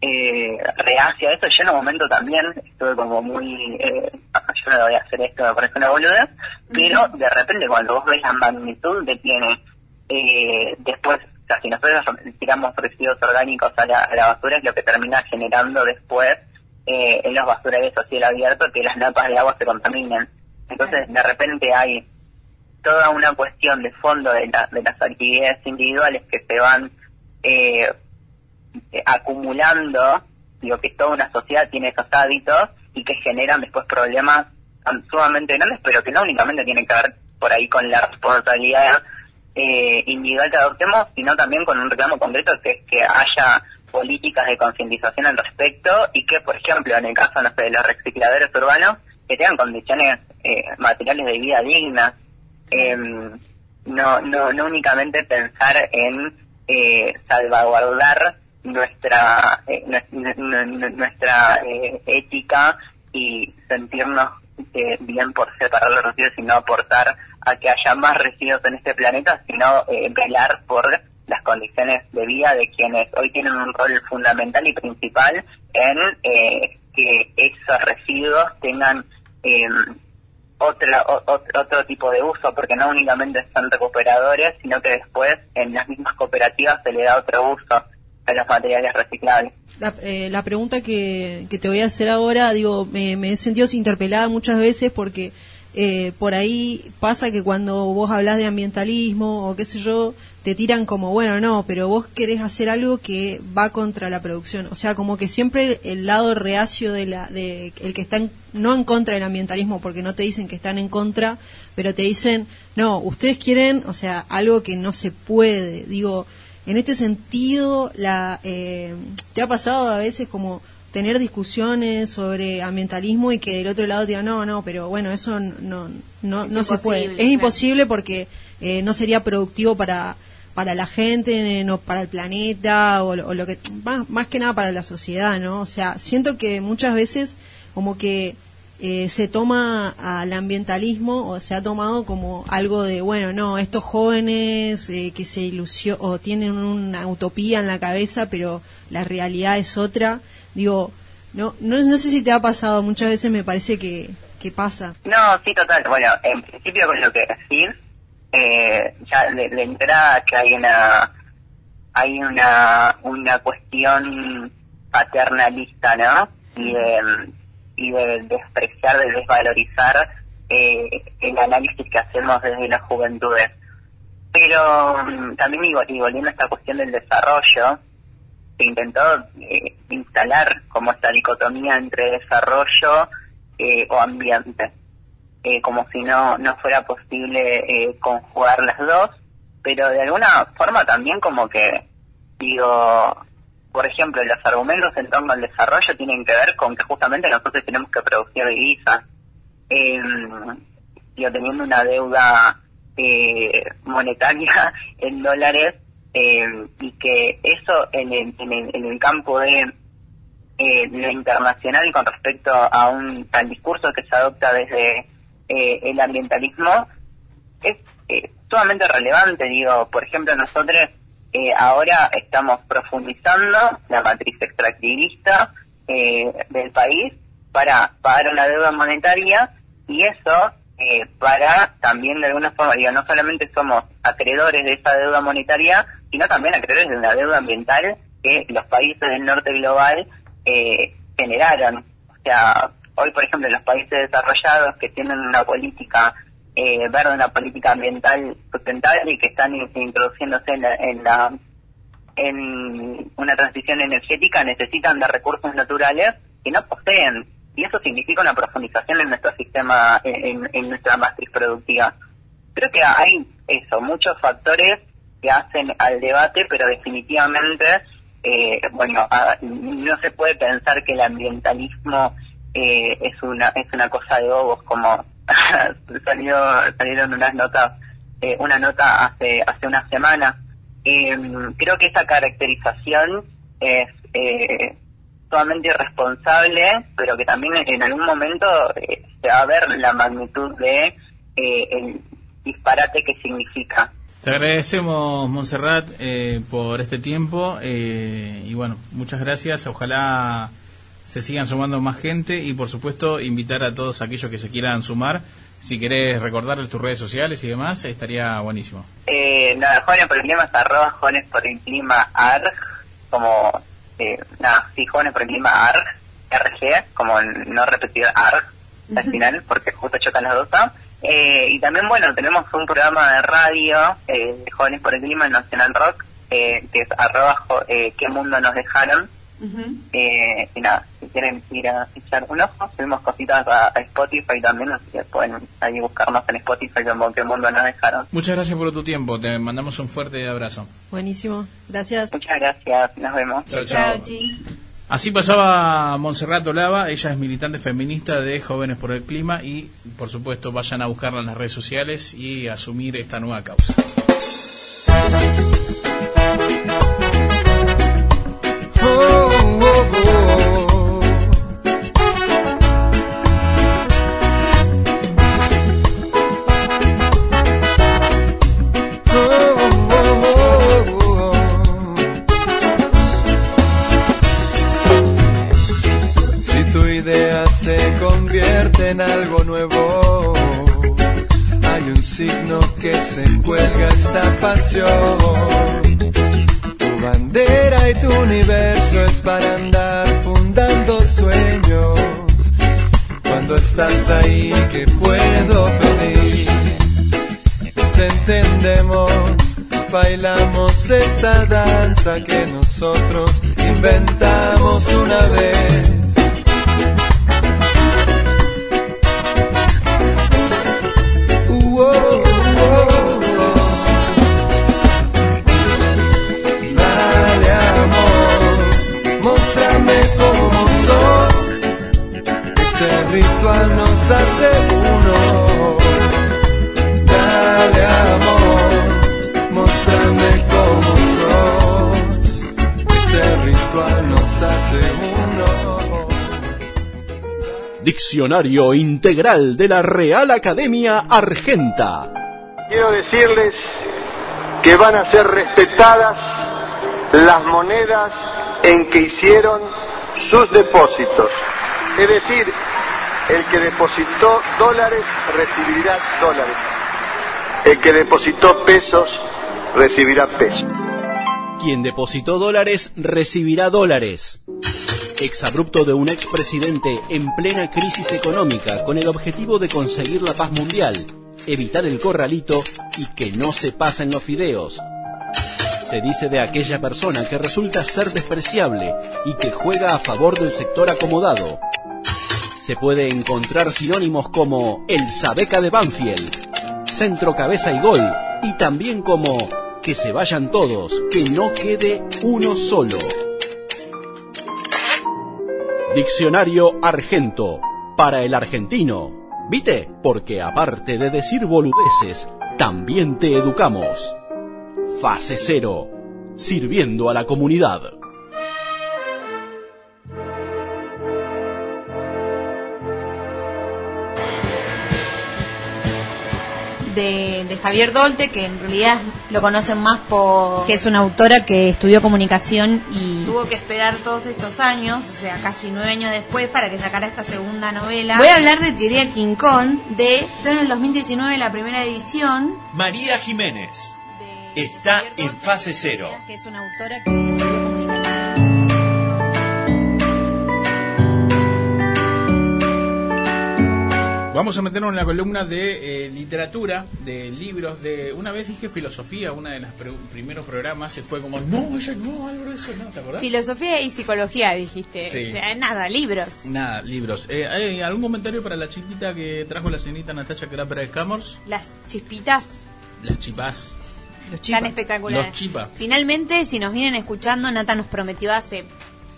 eh, reacia a eso. Yo en un momento también estuve como muy, eh, yo no voy a hacer esto, me parece una boludez, pero de repente cuando vos ves la magnitud que tiene, eh, después, o sea, si nosotros tiramos residuos orgánicos a la, a la basura es lo que termina generando después eh, en los basurales a cielo abierto que las napas de agua se contaminen. Entonces, de repente hay toda una cuestión de fondo de, la- de las actividades individuales que se van eh, eh, acumulando, digo que toda una sociedad tiene esos hábitos y que generan después problemas sumamente grandes, pero que no únicamente tienen que ver por ahí con la responsabilidad eh, individual que adoptemos, sino también con un reclamo concreto que es que haya políticas de concientización al respecto y que, por ejemplo, en el caso no sé, de los recicladores urbanos, que tengan condiciones eh, materiales de vida dignas. Em, no, no, no únicamente pensar en eh, salvaguardar nuestra eh, nues- nu- nu- nuestra eh, ética y sentirnos eh, bien por separar los residuos y no aportar a que haya más residuos en este planeta, sino velar por las condiciones de vida de quienes hoy tienen un rol fundamental y principal en eh, que esos residuos tengan eh, otra, o- ot- otro tipo de uso, porque no únicamente son recuperadores, sino que después en las mismas cooperativas se le da otro uso a los materiales reciclables. La, eh, la pregunta que, que te voy a hacer ahora, digo, me, me he sentido interpelada muchas veces porque eh, por ahí pasa que cuando vos hablas de ambientalismo o qué sé yo, te tiran como, bueno, no, pero vos querés hacer algo que va contra la producción. O sea, como que siempre el lado reacio de la, de el que está en- no en contra del ambientalismo, porque no te dicen que están en contra, pero te dicen, no, ustedes quieren, o sea, algo que no se puede. Digo, en este sentido, la, eh, ¿te ha pasado a veces como tener discusiones sobre ambientalismo y que del otro lado digan, no, no, pero bueno, eso no, no, Es no se puede. Es claro. imposible porque eh, no sería productivo para, para la gente, eh, no para el planeta o, lo- o lo que, más, más que nada para la sociedad, ¿no? O sea, siento que muchas veces como que eh, se toma al ambientalismo o se ha tomado como algo de, bueno, no, estos jóvenes eh, que se ilusionan o tienen una utopía en la cabeza, pero la realidad es otra. Digo, no, no, no sé si te ha pasado, muchas veces me parece que, que pasa. No, sí, total. Bueno, en principio con lo que decís, eh, ya de, de entrada que hay una hay una una cuestión paternalista, ¿no? Y de, y de despreciar, de desvalorizar eh, el análisis que hacemos desde las juventudes. Pero mm, también, y volviendo a esta cuestión del desarrollo, se intentó eh, instalar como esta dicotomía entre desarrollo eh, o ambiente, eh, como si no, no fuera posible eh, conjugar las dos, pero de alguna forma también como que, digo, por ejemplo, los argumentos en torno al desarrollo tienen que ver con que justamente nosotros tenemos que producir divisas, eh, digo, teniendo una deuda monetaria (laughs) en dólares eh, y que eso en el, en el, en el campo de eh, lo internacional con respecto a un al discurso que se adopta desde eh, el ambientalismo es eh, sumamente relevante. Digo por ejemplo nosotros eh, ahora estamos profundizando la matriz extractivista eh, del país para pagar una deuda monetaria y eso eh, para también de alguna forma, digo, no solamente somos acreedores de esa deuda monetaria, sino también acreedores de una deuda ambiental que los países del norte global eh, generaron. O sea, hoy, por ejemplo, los países desarrollados que tienen una política eh, verde, una política ambiental sustentable y que están in- introduciéndose en la, en la en una transición energética necesitan de recursos naturales que no poseen y eso significa una profundización en nuestro sistema, en, nuestra matriz productiva. Creo que hay eso, muchos factores que hacen al debate, pero definitivamente, eh, bueno, no se puede pensar que el ambientalismo eh, es una es una cosa de bobos, como (laughs) salió, salieron unas notas, eh, una nota hace hace una semana. Eh, creo que esa caracterización es sumamente irresponsable, pero que también en algún momento eh, se va a ver la magnitud de eh, el disparate que significa. Te agradecemos, Montserrat, eh, por este tiempo eh, y bueno, muchas gracias. Ojalá se sigan sumando más gente y por supuesto invitar a todos aquellos que se quieran sumar. Si querés recordarles tus redes sociales y demás, estaría buenísimo. Eh, nada, jóvenes por el clima es arroba jóvenes por el clima arg, como, eh, nada, sí, jóvenes por el clima arg, RG, como no repetir arg al final, porque justo chocan las dos A. Eh, y también, bueno, tenemos un programa de radio, eh, de jóvenes por el clima en Nacional Rock, eh, que es arroba eh, qué mundo nos dejaron, Eh, y nada, si quieren ir a echar un ojo, subimos cositas a, a Spotify también, así que pueden ahí buscarnos en Spotify como que mundo nos dejaron. Muchas gracias por tu tiempo. Te mandamos un fuerte abrazo. Buenísimo. Gracias. Muchas gracias. Nos vemos. Chao, chao. Así pasaba Montserrat Olava, ella es militante feminista de Jóvenes por el Clima y por supuesto vayan a buscarla en las redes sociales y asumir esta nueva causa. Pasión. Tu bandera y tu universo es para andar fundando sueños. Cuando estás ahí, ¿qué puedo pedir? Nos entendemos, bailamos esta danza que nosotros inventamos una vez. Diccionario Integral de la Real Academia Argenta. Quiero decirles que van a ser respetadas las monedas en que hicieron sus depósitos. Es decir, el que depositó dólares recibirá dólares. El que depositó pesos recibirá pesos. Quien depositó dólares recibirá dólares. Exabrupto de un expresidente en plena crisis económica con el objetivo de conseguir la paz mundial, evitar el corralito y que no se pasen los fideos. Se dice de aquella persona que resulta ser despreciable y que juega a favor del sector acomodado. Se puede encontrar sinónimos como el Sabeca de Banfield, centro cabeza y gol, y también como que se vayan todos, que no quede uno solo. Diccionario Argento, para el argentino. ¿Viste? Porque aparte de decir boludeces, también te educamos. Fase cero, sirviendo a la comunidad. De, de Javier Dolte, que en realidad lo conocen más por... que es una autora que estudió comunicación y tuvo que esperar todos estos años, o sea, casi nueve años después, para que sacara esta segunda novela. Voy a hablar de Teoría King Kong, de en el 2019 la primera edición, María Jiménez está en fase cero. que es una autora que Vamos a meternos en la columna de eh, literatura, de libros, de... Una vez dije filosofía, una de los primeros programas, se fue como, no, ella no, algo de eso, no, ¿te acordás? Filosofía y psicología, dijiste. Sí. O sea, nada, libros. Nada, libros. Eh, ¿Hay algún comentario para la chiquita que trajo la señorita Natacha Crapera de Camors? Las chispitas Las chipas. tan espectaculares. Los chipas. Finalmente, si nos vienen escuchando, Nata nos prometió hace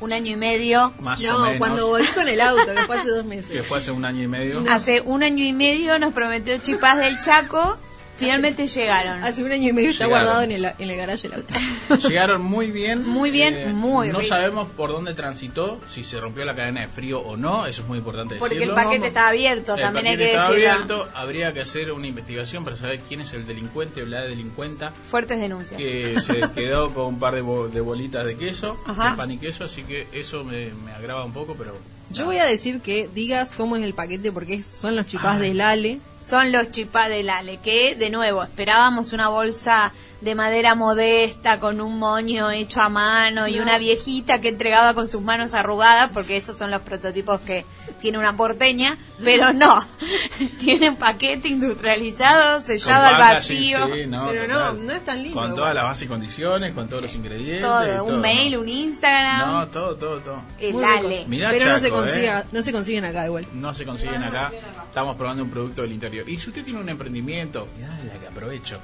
un año y medio. Más no, o menos. cuando volví con el auto, que fue hace dos meses. Que fue hace un año y medio. Hace un año y medio nos prometió chipás del Chaco. Finalmente llegaron. Hace un año y medio está Llegaron. guardado en el, en el garaje del auto. (laughs) Llegaron muy bien. Muy bien, Eh, muy No rico. sabemos por dónde transitó, si se rompió la cadena de frío o no, eso es muy importante Porque el decirlo. paquete estaba abierto, El también hay paquete que estaba decirlo. abierto, habría que hacer una investigación para saber quién es el delincuente o la delincuenta Fuertes denuncias. que se (laughs) quedó con un par de, bo- de bolitas de queso, Ajá. de pan y queso, así que eso me, me agrava un poco, pero Yo voy a decir que digas cómo es el paquete porque son los chipás del Ale. Son los chipás del Ale, que de nuevo esperábamos una bolsa de madera modesta con un moño hecho a mano y No. una viejita que entregaba con sus manos arrugadas, porque esos son los prototipos que tiene una porteña, pero no, (laughs) tiene un paquete industrializado, sellado Con al vacío. sí, no, Pero total. no, no es tan lindo. Con todas las bases y condiciones, con todos los ingredientes. Todo, un mail, un Instagram, No, todo, todo, todo. el Ale. Mirá Pero no se, Chaco, consigue, ¿eh? no se consiguen acá igual. No se consiguen acá. Estamos probando un producto del interior. Y si usted tiene un emprendimiento, mirá la que aprovecho.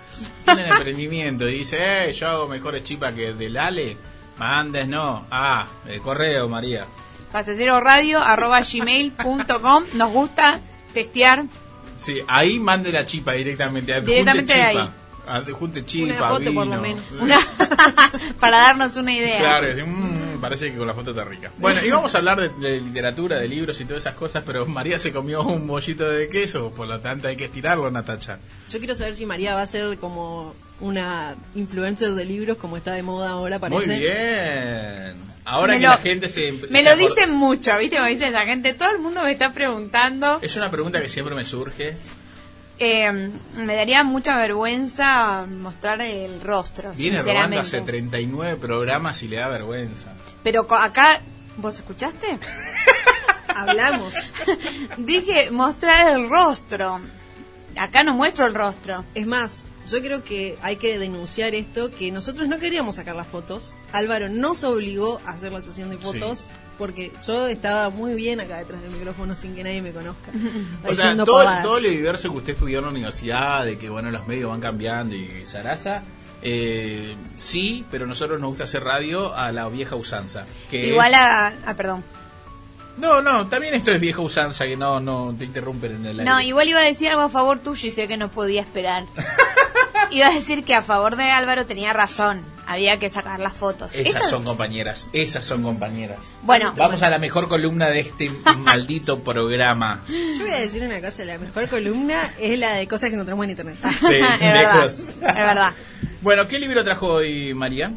Tiene un (laughs) emprendimiento y dice, eh, yo hago mejores chipas que el del Ale. Mandes, no. Ah, el correo, María. Radio arroba gmail.com Nos gusta testear. Sí, ahí mande la chipa directamente. Adjunte Directamente chipa. ahí. Adjunte chipa, Una foto por vino. lo menos. Una- (laughs) para darnos una idea. Claro, sí, parece que con la foto está rica. Bueno, íbamos a hablar de, de literatura, de libros y todas esas cosas, pero María se comió un bollito de queso, por lo tanto hay que estirarlo, Natacha. Yo quiero saber si María va a ser como una influencer de libros como está de moda ahora, parece. Muy bien. Ahora Me que lo- la gente se... Me se lo dicen mucho, ¿viste? Como dice la gente, todo el mundo me está preguntando. Es una pregunta que siempre me surge. Eh, me daría mucha vergüenza mostrar el rostro, Viene robando hace sinceramente. 39 programas y le da vergüenza. Pero co- acá, ¿vos escuchaste? (laughs) Hablamos. Dije mostrar el rostro. Acá no muestro el rostro. Es más, yo creo que hay que denunciar esto, que nosotros no queríamos sacar las fotos. Álvaro nos obligó a hacer la sesión de fotos. Porque yo estaba muy bien acá detrás del micrófono sin que nadie me conozca. (laughs) O sea, todo, todo el universo que usted estudió en la universidad, de que bueno los medios van cambiando y zaraza, eh, sí, pero nosotros nos gusta hacer radio a la vieja usanza. Que Igual es- a... Ah, perdón. No, no, también esto es vieja usanza que no, no te interrumpen en el aire. No, igual iba a decir algo a favor tuyo y sé que no podía esperar. (laughs) iba a decir que a favor de Álvaro tenía razón. Había que sacar las fotos. Esas son compañeras, esas son compañeras. Bueno. Vamos a la mejor columna de este (laughs) maldito programa. Yo voy a decir una cosa, la mejor columna es la de cosas que encontramos en internet. Sí, (laughs) es verdad. lejos. Es verdad. Bueno, ¿qué libro trajo hoy María?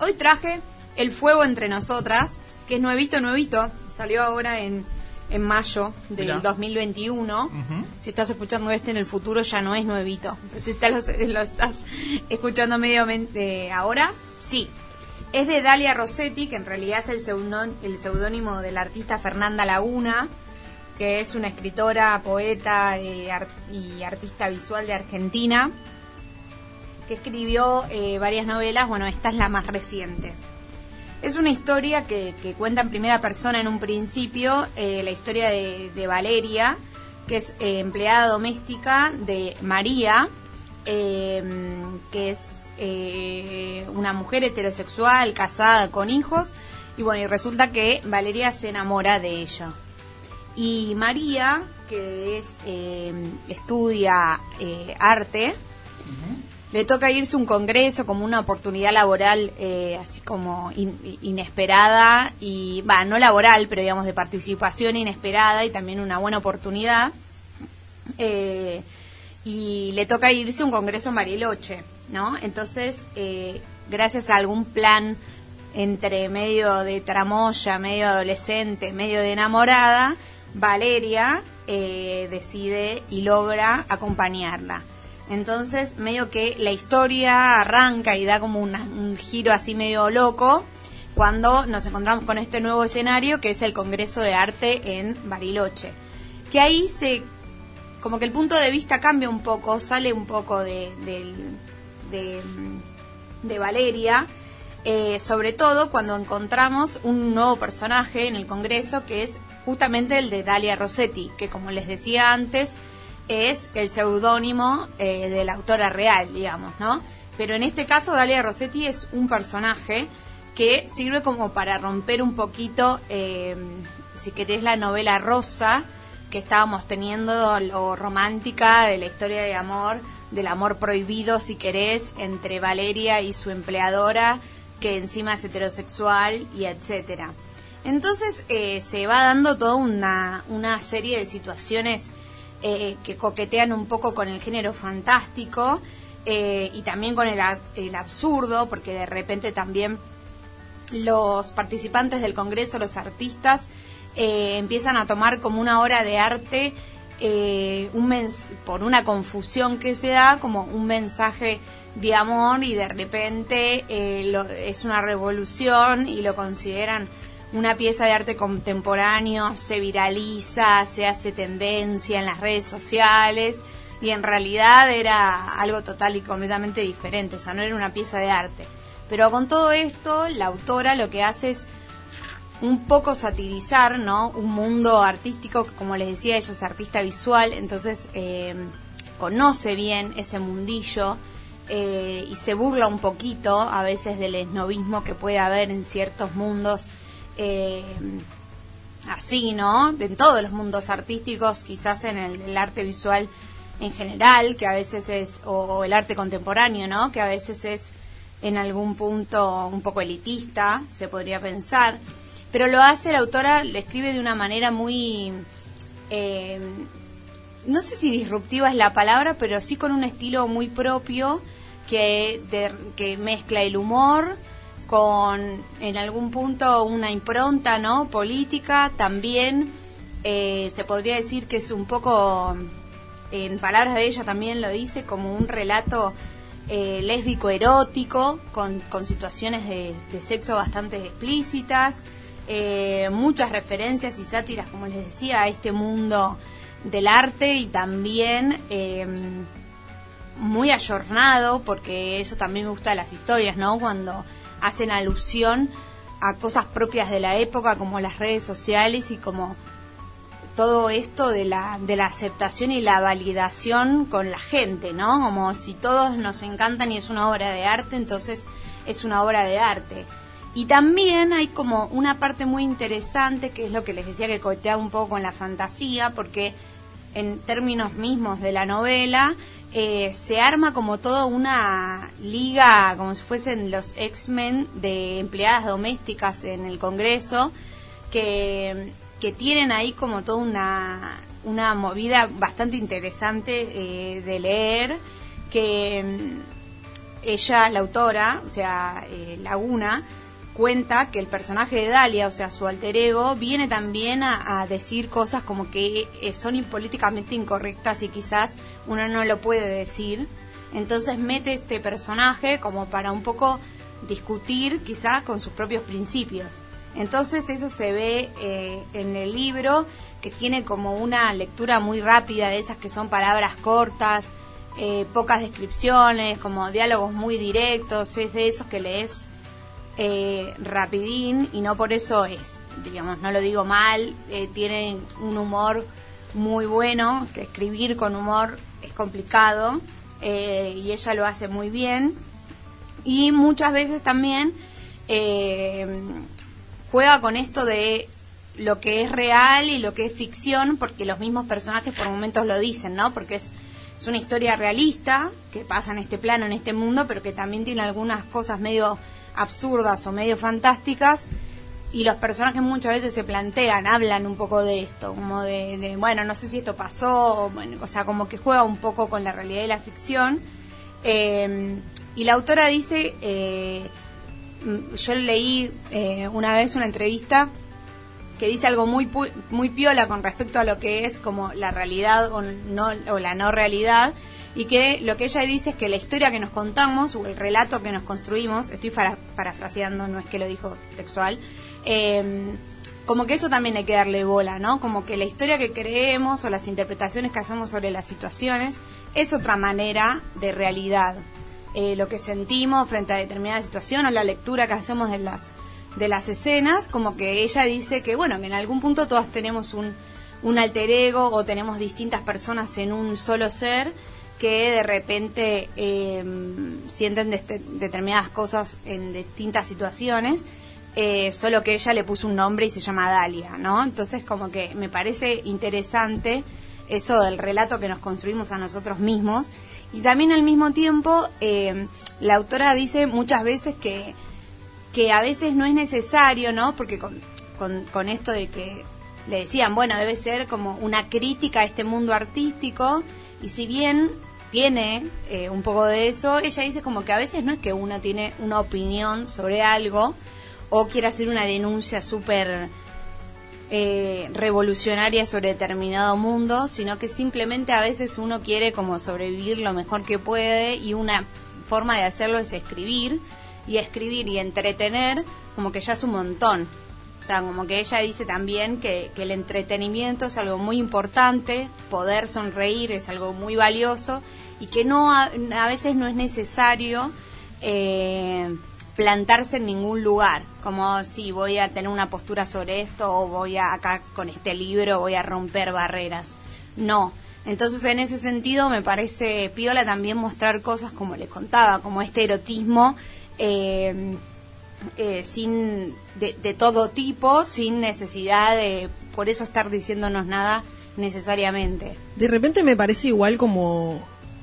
Hoy traje El Fuego entre Nosotras, que es nuevito, nuevito. Salió ahora en, en mayo del Mirá. 2021. Si estás escuchando este en el futuro ya no es nuevito. Pero si estás, lo, lo estás escuchando medio eh, ahora, sí. Es de Dalia Rossetti, que en realidad es el seudón- el seudónimo de la artista Fernanda Laguna, que es una escritora, poeta eh, art- y artista visual de Argentina, que escribió eh, varias novelas. Bueno, esta es la más reciente. Es una historia que, cuenta en primera persona en un principio, eh, la historia de, Valeria, que es eh, empleada doméstica de María, eh, que es eh, una mujer heterosexual, casada, con hijos, y bueno, y resulta que Valeria se enamora de ella. Y María, que es eh, estudia arte, le toca irse un congreso como una oportunidad laboral eh, así como in- inesperada y no laboral pero digamos de participación inesperada y también una buena oportunidad. Eh, y le toca irse un congreso en Bariloche no entonces eh, gracias a algún plan entre medio de tramoya medio adolescente medio de enamorada Valeria eh, decide y logra acompañarla entonces, medio que la historia arranca y da como un giro así medio loco cuando nos encontramos con este nuevo escenario que es el Congreso de Arte en Bariloche. Que ahí se. como que el punto de vista cambia un poco, sale un poco de, de Valeria. eh, sobre todo cuando encontramos un nuevo personaje en el Congreso que es justamente el de Dalia Rossetti, que como les decía antes, es el seudónimo eh, de la autora real, digamos, ¿no? Pero en este caso, Dalia Rossetti es un personaje que sirve como para romper un poquito, eh, si querés, la novela rosa que estábamos teniendo, lo romántica de la historia de amor, del amor prohibido, si querés, entre Valeria y su empleadora, que encima es heterosexual y etcétera. Entonces eh, se va dando toda una, una serie de situaciones eh, que coquetean un poco con el género fantástico eh, y también con el, absurdo, porque de repente también los participantes del Congreso, los artistas, eh, empiezan a tomar como una obra de arte eh, un mens- por una confusión que se da, como un mensaje de amor y de repente lo- es una revolución y lo consideran una pieza de arte contemporáneo se viraliza, se hace tendencia en las redes sociales y en realidad era algo total y completamente diferente, o sea, no era una pieza de arte. Pero con todo esto, la autora lo que hace es un poco satirizar, ¿no? Un mundo artístico, como les decía, ella es artista visual, entonces eh, conoce bien ese mundillo eh, y se burla un poquito a veces del esnovismo que puede haber en ciertos mundos eh, así, ¿no? En todos los mundos artísticos, quizás en el, arte visual en general, que a veces es, o, el arte contemporáneo, ¿no? Que a veces es en algún punto un poco elitista, se podría pensar. Pero lo hace la autora, lo escribe de una manera muy... eh, no sé si disruptiva es la palabra, pero sí con un estilo muy propio que, que mezcla el humor con en algún punto una impronta no política también eh, se podría decir que es un poco en palabras de ella también lo dice como un relato eh, lésbico erótico con, con situaciones de, sexo bastante explícitas eh, muchas referencias y sátiras como les decía a este mundo del arte y también eh, muy ayornado, porque eso también me gusta de las historias, ¿no? Cuando hacen alusión a cosas propias de la época, como las redes sociales y como todo esto de la, de la aceptación y la validación con la gente, ¿no? Como si todos nos encantan y es una obra de arte, entonces es una obra de arte. Y también hay como una parte muy interesante, que es lo que les decía que coteaba un poco con la fantasía, porque en términos mismos de la novela, eh, se arma como toda una liga, como si fuesen los X-Men de empleadas domésticas en el Congreso, que, que tienen ahí como toda una, una movida bastante interesante eh, de leer, que mm, ella, la autora, o sea, eh, Laguna, cuenta que el personaje de Dalia, o sea, su alter ego, viene también a, decir cosas como que eh, son políticamente incorrectas y quizás uno no lo puede decir. Entonces mete este personaje como para un poco discutir quizás con sus propios principios. Entonces eso se ve eh, en el libro, que tiene como una lectura muy rápida de esas que son palabras cortas, eh, pocas descripciones, como diálogos muy directos, es de esos que lees eh, rapidín y no por eso es, digamos, no lo digo mal, eh, tienen un humor muy bueno, que escribir con humor es complicado eh, y ella lo hace muy bien y muchas veces también eh, juega con esto de lo que es real y lo que es ficción porque los mismos personajes por momentos lo dicen, ¿no? Porque es es una historia realista que pasa en este plano, en este mundo, pero que también tiene algunas cosas medio absurdas o medio fantásticas y los personajes muchas veces se plantean, hablan un poco de esto, como de, bueno, no sé si esto pasó, o, bueno, o sea, como que juega un poco con la realidad y la ficción. Eh, y la autora dice, eh, mm, yo leí eh, una vez una entrevista que dice algo muy muy piola con respecto a lo que es como la realidad o no o la no realidad y que lo que ella dice es que la historia que nos contamos o el relato que nos construimos estoy para- parafraseando no es que lo dijo textual eh, como que eso también hay que darle bola no como que la historia que creemos o las interpretaciones que hacemos sobre las situaciones es otra manera de realidad. Eh, lo que sentimos frente a determinada situación o la lectura que hacemos de las de las escenas, como que ella dice que, bueno, que en algún punto todas tenemos un, un alter ego o tenemos distintas personas en un solo ser que de repente eh, sienten determinadas cosas en distintas situaciones, eh, solo que ella le puso un nombre y se llama Dalia, ¿no? Entonces como que me parece interesante eso del relato que nos construimos a nosotros mismos y también al mismo tiempo eh, la autora dice muchas veces que que a veces no es necesario, ¿no? Porque con, con esto de que le decían, bueno, debe ser como una crítica a este mundo artístico, y si bien tiene eh, un poco de eso, ella dice como que a veces no es que uno tiene una opinión sobre algo o quiere hacer una denuncia súper eh, revolucionaria sobre determinado mundo, sino que simplemente a veces uno quiere como sobrevivir lo mejor que puede y una forma de hacerlo es escribir y escribir y entretener como que ya es un montón. O sea, como que ella dice también que, que el entretenimiento es algo muy importante, poder sonreír es algo muy valioso y que no a, veces no es necesario eh, plantarse en ningún lugar, como si voy a tener una postura sobre esto o voy a acá con este libro voy a romper barreras. No. Entonces, en ese sentido, me parece piola también mostrar cosas como les contaba, como este erotismo eh, eh, sin de todo tipo, sin necesidad de por eso estar diciéndonos nada necesariamente. De repente me parece igual como,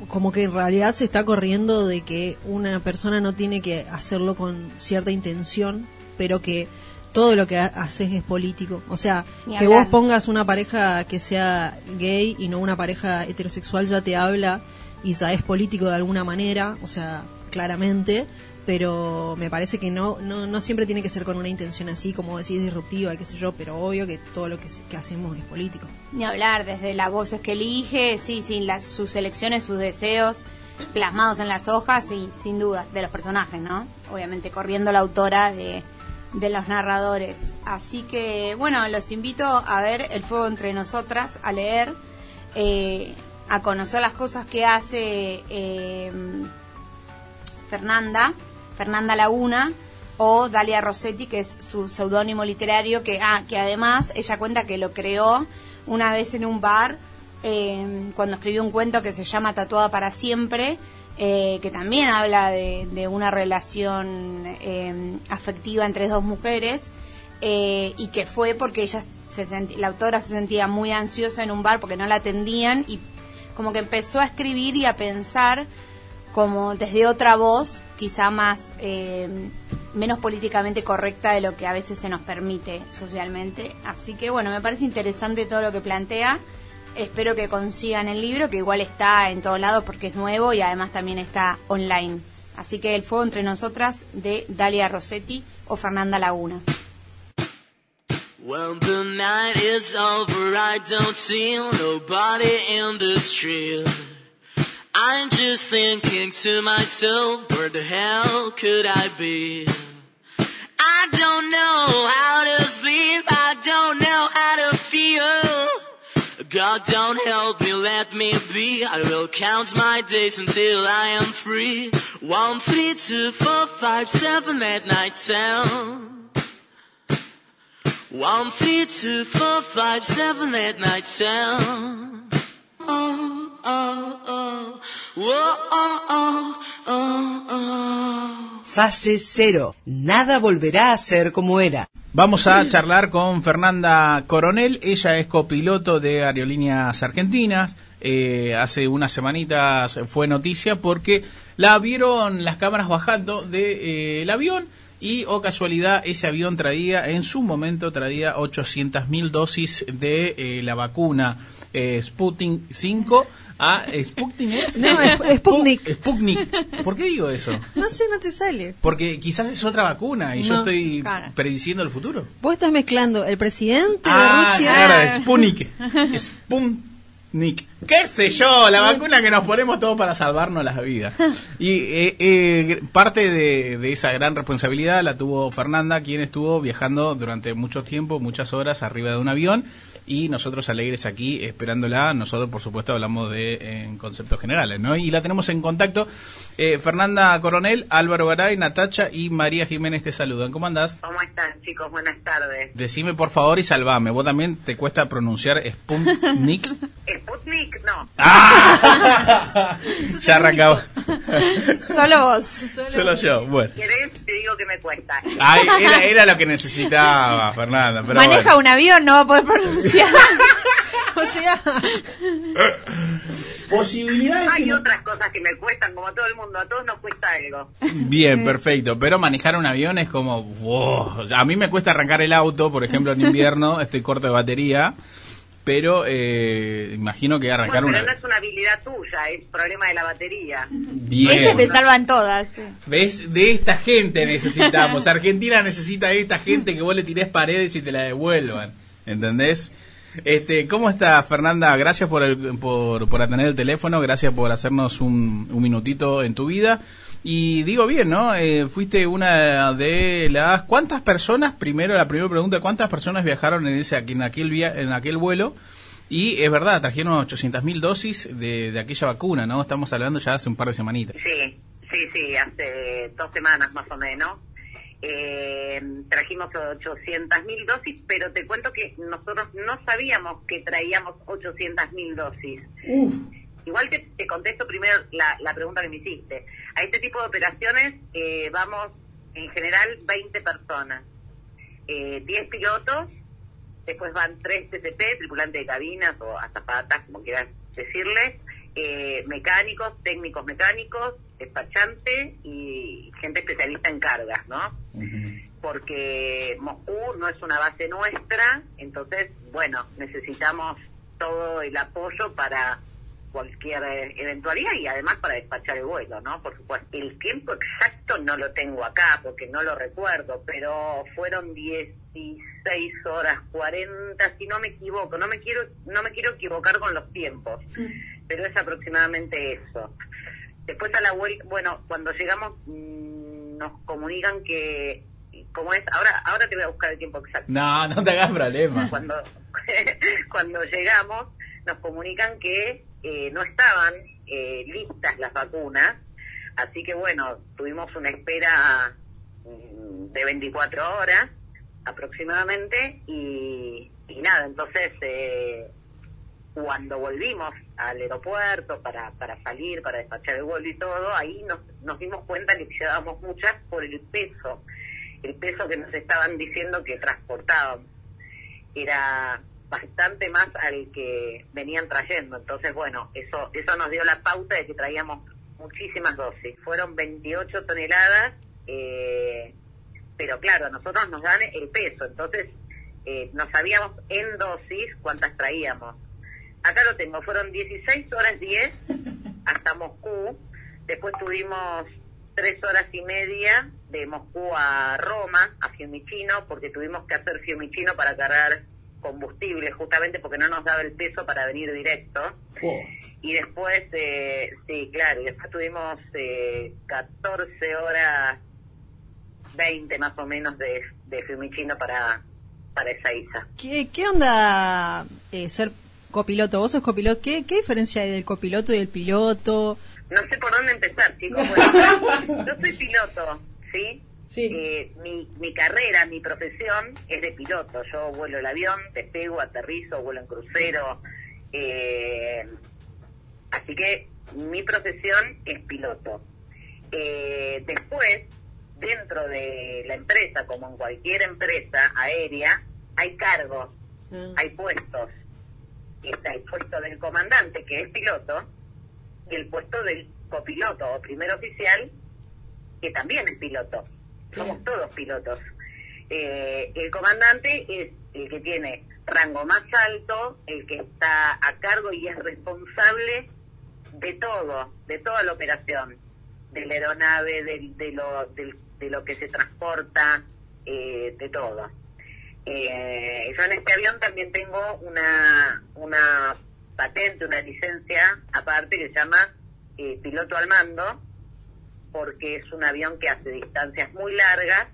como que en realidad se está corriendo de que una persona no tiene que hacerlo con cierta intención, pero que todo lo que ha- haces es político. O sea, que vos pongas una pareja que sea gay y no una pareja heterosexual ya te habla y ya es político de alguna manera, o sea, claramente, pero me parece que no, no, no siempre tiene que ser con una intención así, como decís, disruptiva, qué sé yo, pero obvio que todo lo que, hacemos es político. Ni hablar, desde las voces que elige, sí, sí, las, sus elecciones, sus deseos plasmados en las hojas, y sin duda, de los personajes, ¿no? Obviamente corriendo la autora de, de los narradores. Así que, bueno, los invito a ver El Fuego entre Nosotras, a leer, eh, a conocer las cosas que hace eh, Fernanda, Fernanda Laguna o Dalia Rossetti, que es su seudónimo literario, que, ah, que además ella cuenta que lo creó una vez en un bar eh, cuando escribió un cuento que se llama Tatuada para siempre, eh, que también habla de, una relación eh, afectiva entre dos mujeres eh, y que fue porque ella se la autora se sentía muy ansiosa en un bar porque no la atendían y como que empezó a escribir y a pensar como desde otra voz, quizá más eh, menos políticamente correcta de lo que a veces se nos permite socialmente. Así que bueno, me parece interesante todo lo que plantea. Espero que consigan el libro, que igual está en todos lados porque es nuevo y además también está online. Así que El Fuego entre Nosotras de Dalia Rossetti o Fernanda Laguna. I'm just thinking to myself, where the hell could I be? I don't know how to sleep, I don't know how to feel. God don't help me, let me be. I will count my days until I am free. One, three, two, four, five, seven, eight, nine, ten. One, three, two, four, five, seven, eight, nine, ten. Oh, oh, oh, oh, oh, oh, oh. Fase cero. Nada volverá a ser como era. Vamos a charlar con Fernanda Coronel. Ella es copiloto de Aerolíneas Argentinas. Eh, hace unas semanitas fue noticia porque la vieron las cámaras bajando del avión y, o casualidad, ese avión traía, en su momento, traía 800.000 dosis de eh, la vacuna eh, Sputnik 5 a Sputnik. ¿es? No, es- Sputnik. Sputnik. ¿Por qué digo eso? No sé, no te sale. Porque quizás es otra vacuna y yo estoy prediciendo el futuro. Vos estás mezclando el presidente Ah, de Rusia. claro, Sputnik. Sputnik. ¿Qué sé yo? La vacuna que nos ponemos todos para salvarnos las vidas. Y eh, eh, parte de, de esa gran responsabilidad la tuvo Fernanda, quien estuvo viajando durante mucho tiempo, muchas horas arriba de un avión. Y nosotros alegres aquí esperándola. Nosotros, por supuesto, hablamos de en conceptos generales, ¿no? Y la tenemos en contacto. Eh, Fernanda Coronel, Álvaro Garay, Natacha y María Jiménez te saludan. ¿Cómo andás? ¿Cómo están, chicos? Buenas tardes. Decime por favor y salvame. ¿Vos también te cuesta pronunciar Sputnik? (laughs) Sputnik, no. (laughs) ya arrancaba. Solo vos. Solo yo. Bueno. ¿Querés? Te digo que me cuesta. Ay, era, era lo que necesitaba, Fernanda. Pero Maneja bueno. un avión, no va a poder pronunciar. (laughs) o sea, Posibilidades. Hay otras cosas que me cuestan, como a todo el mundo. A todos nos cuesta algo. Bien, perfecto. Pero manejar un avión es como. wow. A mí me cuesta arrancar el auto, por ejemplo, en invierno, (laughs) estoy corto de batería. Pero eh, imagino que arrancar Bueno, una. pero no es una habilidad tuya, es problema de la batería. Bien. Ellas te salvan todas. sí. ¿Ves? De esta gente necesitamos. Argentina necesita de esta gente que vos le tirés paredes y te la devuelvan. ¿Entendés? Este, ¿Cómo está Fernanda? Gracias por, el, por, por atender el teléfono, gracias por hacernos un, un minutito en tu vida. Y digo bien, ¿no? Eh, fuiste una de las... ¿Cuántas personas, primero la primera pregunta, cuántas personas viajaron en, ese, en, aquel, via- en aquel vuelo? Y es verdad, trajeron 800.000 dosis de, de aquella vacuna, ¿no? Estamos hablando ya hace un par de semanitas. Sí, sí, sí, hace dos semanas más o menos. Eh, trajimos 800.000 dosis, pero te cuento que nosotros no sabíamos que traíamos 800.000 dosis. Igual que te contesto primero la, la pregunta que me hiciste. A este tipo de operaciones eh, vamos en general 20 personas, eh, 10 pilotos, después van 3 TCP, tripulantes de cabinas o azafatas, como quieras decirles, eh, mecánicos, técnicos mecánicos, despachante y gente especialista en cargas, ¿no? Porque Moscú no es una base nuestra, entonces, bueno, necesitamos todo el apoyo para cualquier eh, eventualidad y además para despachar el vuelo, ¿no? Por supuesto. El tiempo exacto no lo tengo acá porque no lo recuerdo, pero fueron 16 horas 40, si no me equivoco. No me quiero no me quiero equivocar con los tiempos, pero es aproximadamente eso. Después a la vuelta, bueno, cuando llegamos mm, nos comunican que como es ahora ahora te voy a buscar el tiempo exacto No, no te hagas problema. cuando (laughs) cuando llegamos nos comunican que eh, no estaban eh, listas las vacunas así que bueno tuvimos una espera mm, de 24 horas aproximadamente y, y nada entonces eh, cuando volvimos al aeropuerto para, para salir, para despachar el vuelo y todo, ahí nos, nos dimos cuenta que llevábamos muchas por el peso, el peso que nos estaban diciendo que transportábamos. Era bastante más al que venían trayendo. Entonces, bueno, eso, eso nos dio la pauta de que traíamos muchísimas dosis. Fueron 28 toneladas, eh, pero claro, a nosotros nos dan el peso, entonces eh, no sabíamos en dosis cuántas traíamos. Acá lo tengo, fueron 16 horas 10 hasta Moscú, después tuvimos 3 horas y media de Moscú a Roma, a Fiumicino, porque tuvimos que hacer Fiumicino para cargar combustible, justamente porque no nos daba el peso para venir directo. Y después, eh, sí, claro, y después tuvimos eh, 14 horas 20 más o menos de, de Fiumicino para, para Ezeiza. ¿Qué, qué onda eh, ser copiloto? ¿Vos sos copiloto? ¿Qué, ¿Qué diferencia hay del copiloto y el piloto? No sé por dónde empezar, chicos. (laughs) Bueno, yo soy piloto, ¿sí? Eh, mi, mi carrera, mi profesión es de piloto. Yo vuelo el avión, despego, aterrizo, vuelo en crucero. eh, así que mi profesión es piloto. Eh, después, dentro de la empresa, como en cualquier empresa aérea, hay cargos, hay puestos. Está el puesto del comandante, que es piloto, y el puesto del copiloto o primer oficial, que también es piloto. Somos todos pilotos. Eh, el comandante es el que tiene rango más alto, el que está a cargo y es responsable de todo, de toda la operación, de la aeronave, del- de, lo, del- de lo que se transporta, eh, de todo. Eh, yo en este avión también tengo una, una patente, una licencia aparte que se llama eh, piloto al mando, porque es un avión que hace distancias muy largas,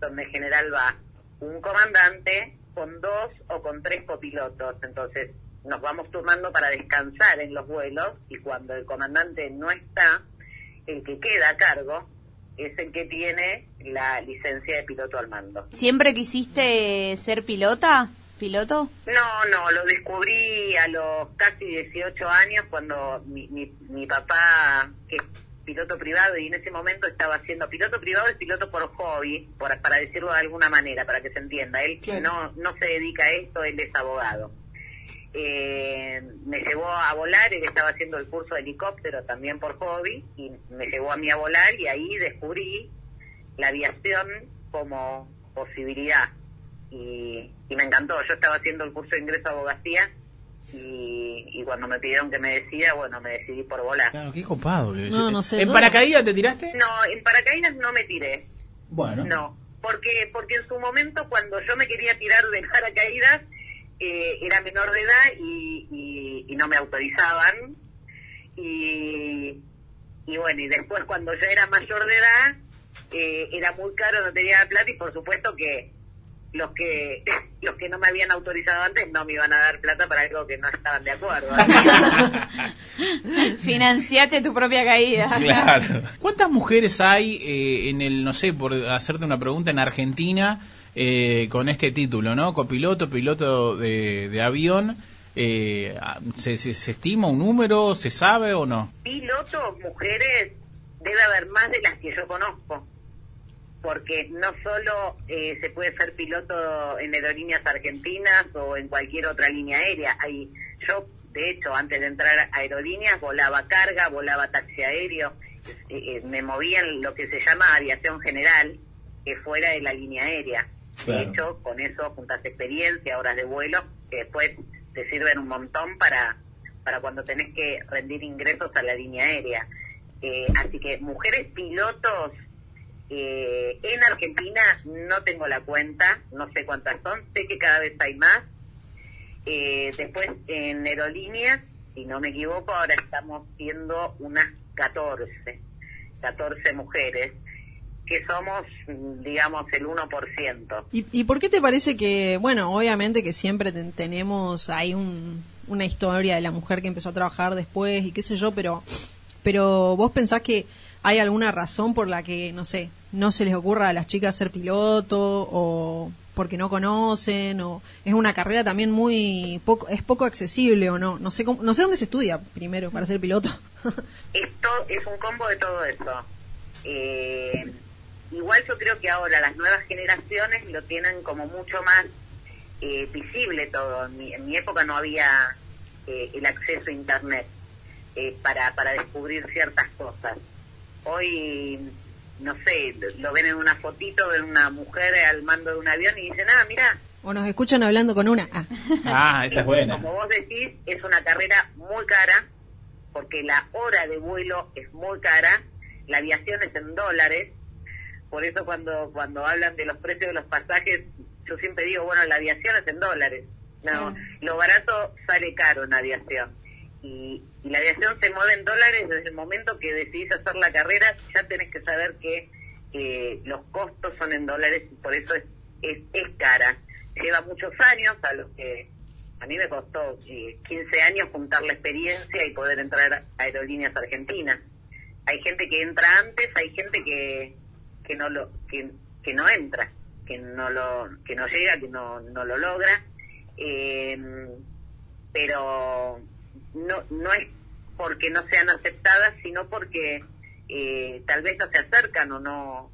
donde en general va un comandante con dos o con tres copilotos. Entonces nos vamos turnando para descansar en los vuelos y cuando el comandante no está, el que queda a cargo es el que tiene la licencia de piloto al mando. ¿Siempre quisiste ser pilota? ¿Piloto? No, no, lo descubrí a los casi 18 años cuando mi, mi, mi papá, que es piloto privado, y en ese momento estaba haciendo piloto privado y piloto por hobby, por, para decirlo de alguna manera, para que se entienda. Él no, no se dedica a esto, él es abogado. Eh, me llevó a volar, él estaba haciendo el curso de helicóptero también por hobby, y me llevó a mí a volar y ahí descubrí la aviación como posibilidad y, y me encantó. Yo estaba haciendo el curso de ingreso a abogacía y, y cuando me pidieron que me decida, bueno, me decidí por volar. Claro, qué copado. que- No, no sé, ¿En yo- paracaídas te tiraste? No, en paracaídas no me tiré. Bueno. No, porque porque en su momento cuando yo me quería tirar de (laughs) paracaídas era menor de edad y, y, y no me autorizaban y, Y bueno, y después cuando yo era mayor de edad, eh, era muy caro, no tenía plata y por supuesto que los que (laughs) los que no me habían autorizado antes no me iban a dar plata para algo que no estaban de acuerdo. (laughs) Financiate tu propia caída. Claro. ¿Cuántas mujeres hay eh, en el, no sé, por hacerte una pregunta, en Argentina eh, con este título, ¿no? Copiloto, piloto de, de avión. Eh, ¿se, se, se estima un número? ¿Se sabe o no? Pilotos, mujeres, debe haber más de las que yo conozco. Porque no solo eh, se puede ser piloto en aerolíneas argentinas o en cualquier otra línea aérea. Hay, yo, de hecho, antes de entrar a aerolíneas, volaba carga, volaba taxi aéreo, eh, eh, me movía en lo que se llama aviación general, que fuera de la línea aérea. De hecho, con eso juntas experiencia, horas de vuelo, que después te sirven un montón para, para cuando tenés que rendir ingresos a la línea aérea. Eh, así que mujeres pilotos eh, en Argentina no tengo la cuenta, no sé cuántas son, sé que cada vez hay más. Eh, después en aerolíneas, si no me equivoco, ahora estamos siendo unas 14, 14 mujeres, que somos, digamos, el 1%. ¿Y, ¿Y por qué te parece que, bueno, obviamente que siempre ten- tenemos ahí un- una historia de la mujer que empezó a trabajar después y qué sé yo, pero, pero vos pensás que hay alguna razón por la que, no sé, no se les ocurra a las chicas ser piloto o porque no conocen o es una carrera también muy poco es poco accesible o no no sé cómo, no sé dónde se estudia primero para ser piloto (laughs) Esto es un combo de todo eso. Eh, igual yo creo que ahora las nuevas generaciones lo tienen como mucho más eh, visible todo. En mi, en mi época no había eh, el acceso a Internet eh, para, para descubrir ciertas cosas. Hoy, no sé, lo ven en una fotito, ven una mujer al mando de un avión y dicen, ah, mira, o nos escuchan hablando con una ah. Ah, esa es buena. como vos decís, es una carrera muy cara, porque la hora de vuelo es muy cara, la aviación es en dólares, por eso cuando, cuando hablan de los precios de los pasajes, yo siempre digo, bueno, la aviación es en dólares. No, lo barato sale caro en aviación. Y, y la aviación se mueve en dólares desde el momento que decidís hacer la carrera, ya tenés que saber que eh, los costos son en dólares y por eso es, es, es cara. Lleva muchos años a los que a mí me costó eh, 15 años juntar la experiencia y poder entrar a aerolíneas argentinas. Hay gente que entra antes, hay gente que, que no lo que, que no entra, que no lo que no llega, que no, no lo logra. Eh, pero no no es porque no sean aceptadas, sino porque eh, tal vez no se acercan o no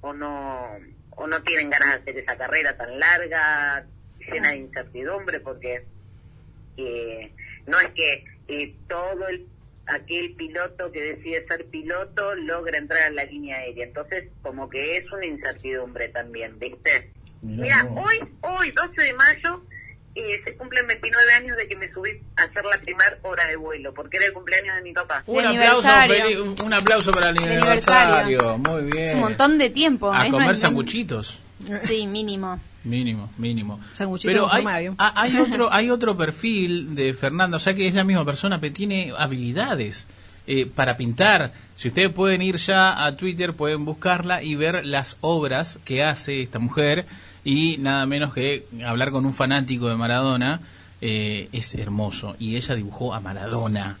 o no o no tienen ganas de hacer esa carrera tan larga, llena de incertidumbre, porque eh, no es que eh, todo el aquel piloto que decide ser piloto logra entrar a la línea aérea. Entonces, como que es una incertidumbre también, ¿viste? Mira, hoy, hoy, 12 de mayo, eh, se cumplen 29 años de que me subí a hacer la primera hora de vuelo, porque era el cumpleaños de mi papá. Un aplauso, un, aplauso para el aniversario. Muy bien. Es un montón de tiempo. A comer más- sanguchitos. Sí, (laughs) mínimo. Mínimo, mínimo. Sanguchito Pero hay, hay (laughs) otro hay otro perfil de Fernando, o sea que es la misma persona, pero tiene habilidades eh, para pintar. Si ustedes pueden ir ya a Twitter, pueden buscarla y ver las obras que hace esta mujer y nada menos que hablar con un fanático de Maradona. eh, es hermoso y ella dibujó a Maradona.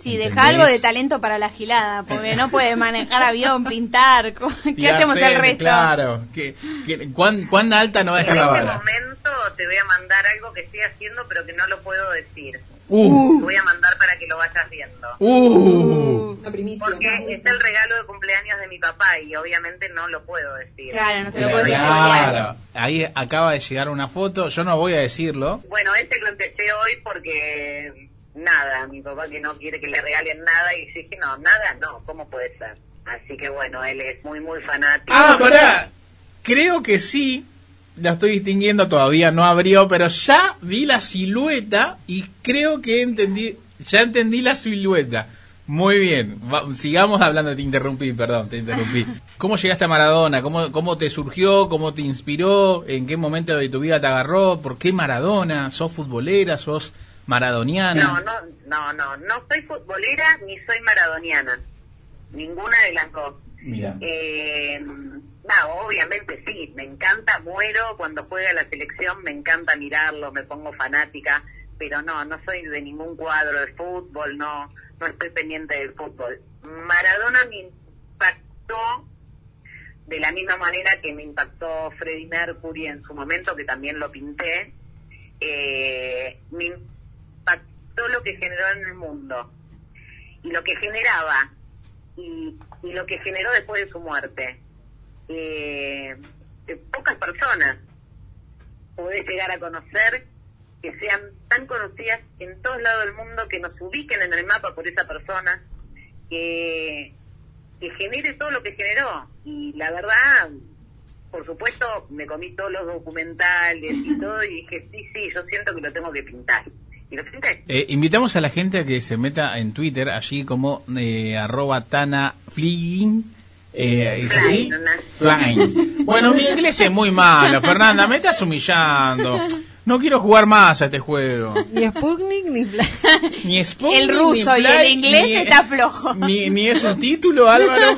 Sí, ¿entendés? deja algo de talento para la gilada, porque no puede manejar avión, pintar. co- Y (laughs) ¿Qué hacemos hacer, el resto? Claro, que, que- ¿cuán, cuán alta no va a En dejar la este momento te voy a mandar algo que estoy haciendo, pero que no lo puedo decir. Uh. Te voy a mandar para que lo vayas viendo. Uh. Porque es el regalo de cumpleaños de mi papá y obviamente no lo puedo decir. Claro, no se Claro, claro. Ahí acaba de llegar una foto, yo no voy a decirlo. Bueno, este lo empecé hoy porque nada, mi papá que no quiere que le regalen nada y dije, no, nada, no, ¿cómo puede ser? Así que bueno, él es muy, muy fanático. Ah, pará. Creo que sí. La estoy distinguiendo todavía, no abrió, pero ya vi la silueta y creo que entendí, ya entendí la silueta. Muy bien, Va- sigamos hablando, te interrumpí, perdón, te interrumpí. (laughs) ¿Cómo llegaste a Maradona? ¿Cómo, ¿Cómo te surgió? ¿Cómo te inspiró? ¿En qué momento de tu vida te agarró? ¿Por qué Maradona? ¿Sos futbolera? ¿Sos maradoniana. No, no, no, no, no soy futbolera ni soy maradoniana. Ninguna de las dos. Mira. Eh, no, obviamente sí, me encanta, muero cuando juega la selección, me encanta mirarlo, me pongo fanática, pero no, no soy de ningún cuadro de fútbol, no, no estoy pendiente del fútbol. Maradona me impactó de la misma manera que me impactó Freddie Mercury en su momento, que también lo pinté, eh, me impactó lo que generó en el mundo y lo que generaba y, y lo que generó después de su muerte. Eh, pocas personas podés llegar a conocer que sean tan conocidas en todos lados del mundo, que nos ubiquen en el mapa por esa persona, que genere todo lo que generó. Y la verdad, por supuesto, me comí todos los documentales y todo y dije, sí, sí, yo siento que lo tengo que pintar. Eh, invitamos a la gente a que se meta en Twitter, allí como eh, arroba Tana. Eh, ¿Es así? Flying. Bueno, mi inglés es muy malo, Fernanda, me estás humillando. No quiero jugar más a este juego. Ni Sputnik ni Fly. Ni Sputnik, El ruso ni y el inglés ni- está flojo. Ni, ni es un título, Álvaro.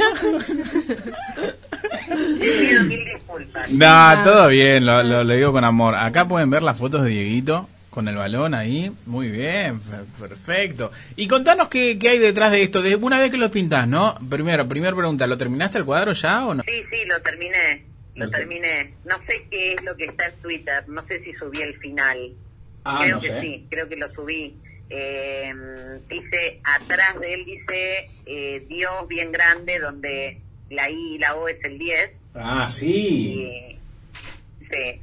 No, todo bien, lo, lo- lo digo con amor. Acá pueden ver las fotos de Dieguito con el balón ahí. Muy bien, fe- perfecto. Y contanos qué, qué hay detrás de esto. De una vez que lo pintás, ¿no? Primero, primera pregunta, ¿lo terminaste el cuadro ya o no? Sí, sí, lo terminé, lo terminé. No sé qué es lo que está en Twitter, no sé si subí el final. Ah, creo no que sé. sí, creo que lo subí. Eh, dice, atrás de él dice eh, Dios bien grande, donde la I y la O es el 10. Ah, Y, sí.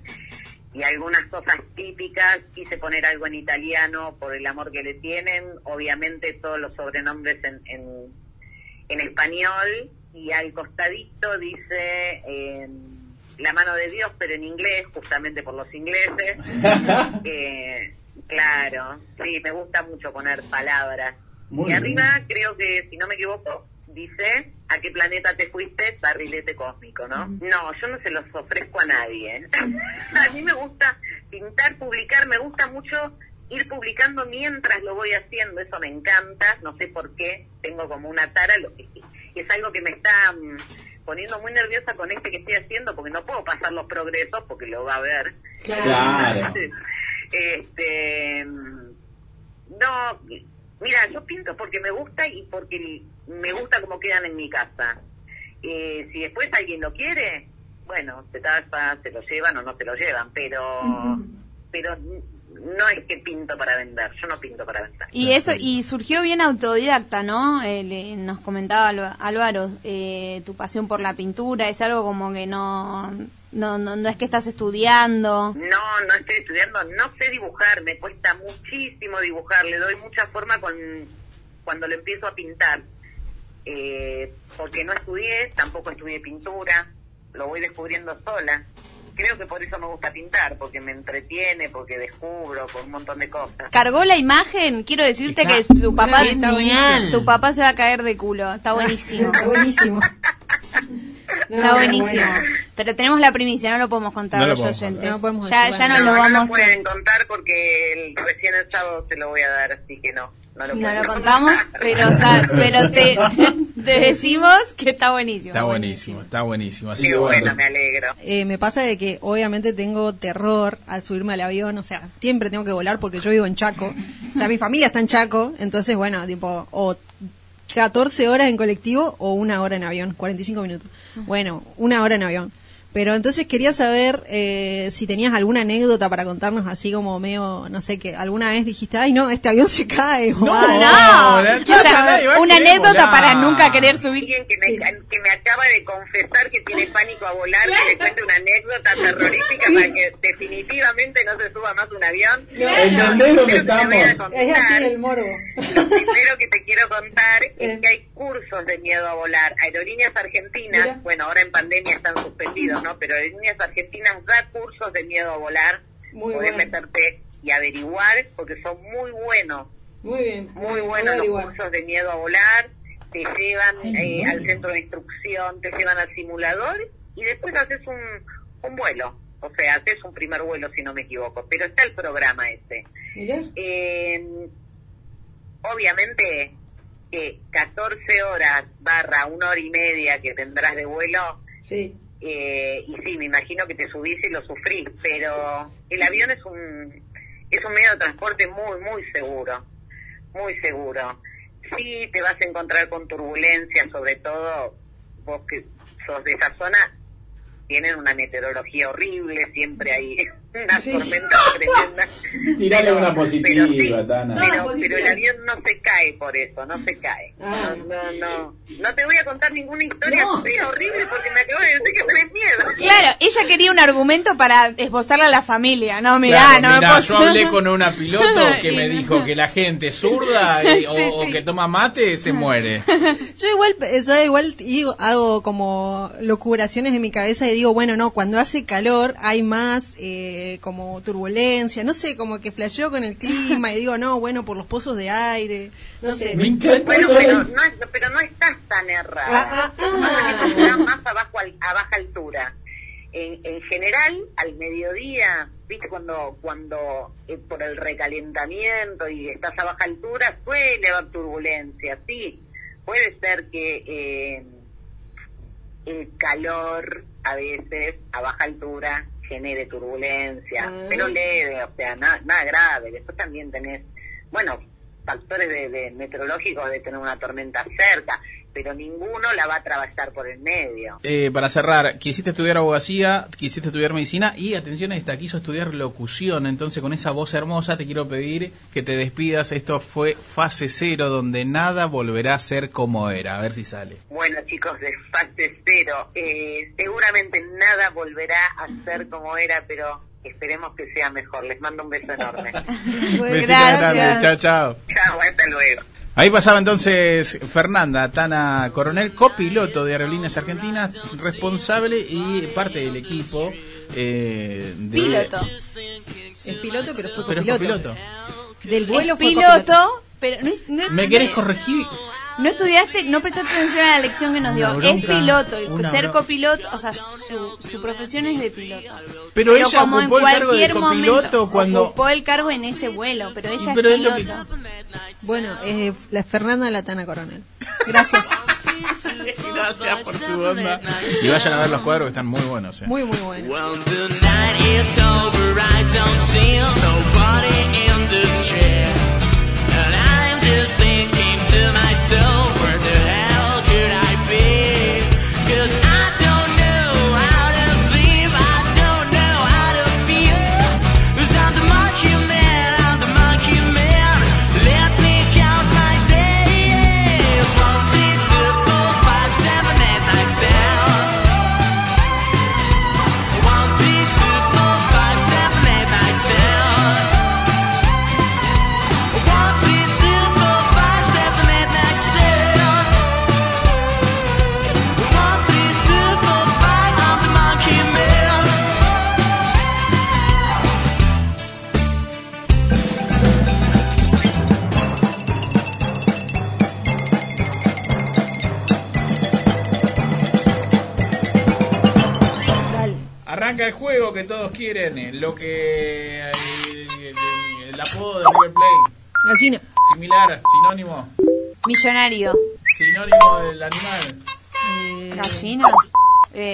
Y algunas cosas típicas, quise poner algo en italiano por el amor que le tienen, obviamente todos los sobrenombres en, en, en español, y al costadito dice eh, la mano de Dios, pero en inglés, justamente por los ingleses. (laughs) Eh, claro, sí, me gusta mucho poner palabras. Muy y arriba creo que, si no me equivoco, dice a qué planeta te fuiste, barrilete cósmico, ¿no? No, yo no se los ofrezco a nadie. (laughs) a mí me gusta pintar, publicar, me gusta mucho ir publicando mientras lo voy haciendo, eso me encanta, no sé por qué, tengo como una tara, lo que es algo que me está mm, poniendo muy nerviosa con este que estoy haciendo, porque no puedo pasar los progresos, porque lo va a ver. Claro. (laughs) Este, mm, no, mira, yo pinto porque me gusta y porque me gusta cómo quedan en mi casa. Eh, si después alguien lo quiere, bueno, se tapa, se lo llevan o no se lo llevan, pero, pero no es que pinto para vender, yo no pinto para vender. Y eso y surgió bien autodidacta, ¿no? Eh, le- nos comentaba Álvaro, eh, tu pasión por la pintura es algo como que no, no, no, no es que estás estudiando. No, no estoy estudiando, no sé dibujar, me cuesta muchísimo dibujar, le doy mucha forma con cuando lo empiezo a pintar. Eh, porque no estudié, tampoco estudié pintura, lo voy descubriendo sola. Creo que por eso me gusta pintar, porque me entretiene, porque descubro, por un montón de cosas. Cargó la imagen, quiero decirte Está que tu papá, genial. tu papá se va a caer de culo, está buenísimo. (laughs) Está buenísimo. Está buenísimo. Pero tenemos la primicia, no lo podemos contar No a lo los podemos oyentes. contar. No podemos ya, lo no, no vamos lo pueden contar porque el, recién el sábado se lo voy a dar, así que no. No lo, no contamos, (laughs) pero pero te, te decimos que está buenísimo. Está buenísimo, está buenísimo. Así Qué que bueno. bueno, me alegro. Eh, me pasa de que obviamente tengo terror al subirme al avión, o sea, siempre tengo que volar porque yo vivo en Chaco. O sea, mi familia está en Chaco, entonces bueno, tipo, o 14 horas en colectivo o una hora en avión, 45 minutos. Bueno, una hora en avión. Pero entonces quería saber eh, si tenías alguna anécdota para contarnos así como medio, no sé, que alguna vez dijiste, ay no, este avión se cae. No, algo. no. Quiero O sea, saber, una anécdota volar. para nunca querer subir. Alguien que me, que me acaba de confesar que tiene (laughs) pánico a volar, que le cuente una anécdota terrorífica para que definitivamente no se suba más un avión. ¿Entendés Lo que estamos? Es así el morbo. Lo primero que te quiero contar es que hay cursos de miedo a volar. Aerolíneas Argentinas, Mira. bueno, ahora en pandemia están suspendidos, ¿no? Pero Aerolíneas Argentinas da cursos de miedo a volar. Muy Podés bueno. meterte y averiguar porque son muy buenos. Muy bien. Muy buenos los cursos de miedo a volar. Te llevan eh, al centro de instrucción, te llevan al simulador y después haces un, un vuelo. O sea, haces un primer vuelo si no me equivoco, pero está el programa ese. Eh, obviamente que 14 horas barra una hora y media que tendrás de vuelo, Sí. Eh, y sí, me imagino que te subís y lo sufrís, pero el avión es un, es un medio de transporte muy, muy seguro, muy seguro. Sí, te vas a encontrar con turbulencias, sobre todo vos que sos de esa zona, tienen una meteorología horrible, siempre hay (laughs) una tormenta (laughs) tremenda. Tirale una positiva, pero sí, Tana. Pero, pero el avión no se cae por eso, no se cae. Ah. No, no, no. No te voy a contar ninguna historia horrible porque me acabo de decir que tenés miedo. Claro, ella quería un argumento para esbozarle a la familia. No, mirá, Claro, no me mirá, puedo- yo hablé con una piloto (laughs) que me dijo que la gente zurda y- o, Sí, o sí. que toma mate se muere. Yo igual, yo igual digo, hago como locuraciones en mi cabeza y digo, bueno, no, cuando hace calor hay más eh, como turbulencia, no sé, como que flasheo con el clima y digo, no, bueno, por los pozos de aire, no sé. Bueno, pero no, es- pero no estás tan errada. Es que estás más abajo al- a baja altura. En, en general, al mediodía, viste, cuando cuando eh, por el recalentamiento y estás a baja altura, suele haber turbulencia, sí. Puede ser que eh, el calor a veces a baja altura genere turbulencia, pero leve, o sea, nada, nada grave. Después también tenés, bueno, factores de, de meteorológicos de tener una tormenta cerca, pero ninguno la va a atravesar por el medio. Eh, para cerrar, quisiste estudiar abogacía, quisiste estudiar medicina y atención a esta, quiso estudiar locución. Entonces, con esa voz hermosa, te quiero pedir que te despidas. Esto fue fase cero, donde nada volverá a ser como era. A ver si sale. Bueno, chicos, de fase cero, eh, seguramente nada volverá a ser como era, pero esperemos que sea mejor. Les mando un beso enorme. (laughs) Besitos grandes. Chao, chao. Chao, hasta luego. Ahí pasaba entonces Fernanda Tana Coronel, copiloto de Aerolíneas Argentinas, responsable y parte del equipo. eh, de- Piloto. Es piloto, pero fue Pero es copiloto. copiloto. Del vuelo Es fue piloto, copiloto. Pero no, no- ¿Me querés corregir? No estudiaste, no prestaste atención a la lección que nos dio. Es piloto, el ser copiloto, o sea, su, su profesión es de piloto. Pero ella como en ocupó el cargo de cualquier copiloto momento cuando- ocupó el cargo en ese vuelo, pero ella Pero es es lo piloto. Bueno, es la Fernanda Latana Coronel. Gracias. (laughs) Gracias por tu onda. Y vayan a ver los cuadros que están muy buenos. eh. Muy, muy bueno. Well, just thinking to myself. Arranca el juego que todos quieren, eh, lo que eh, el, el apodo de River Plate, Gallina. similar, sinónimo, Millonario. sinónimo del animal. Gallina. Eh,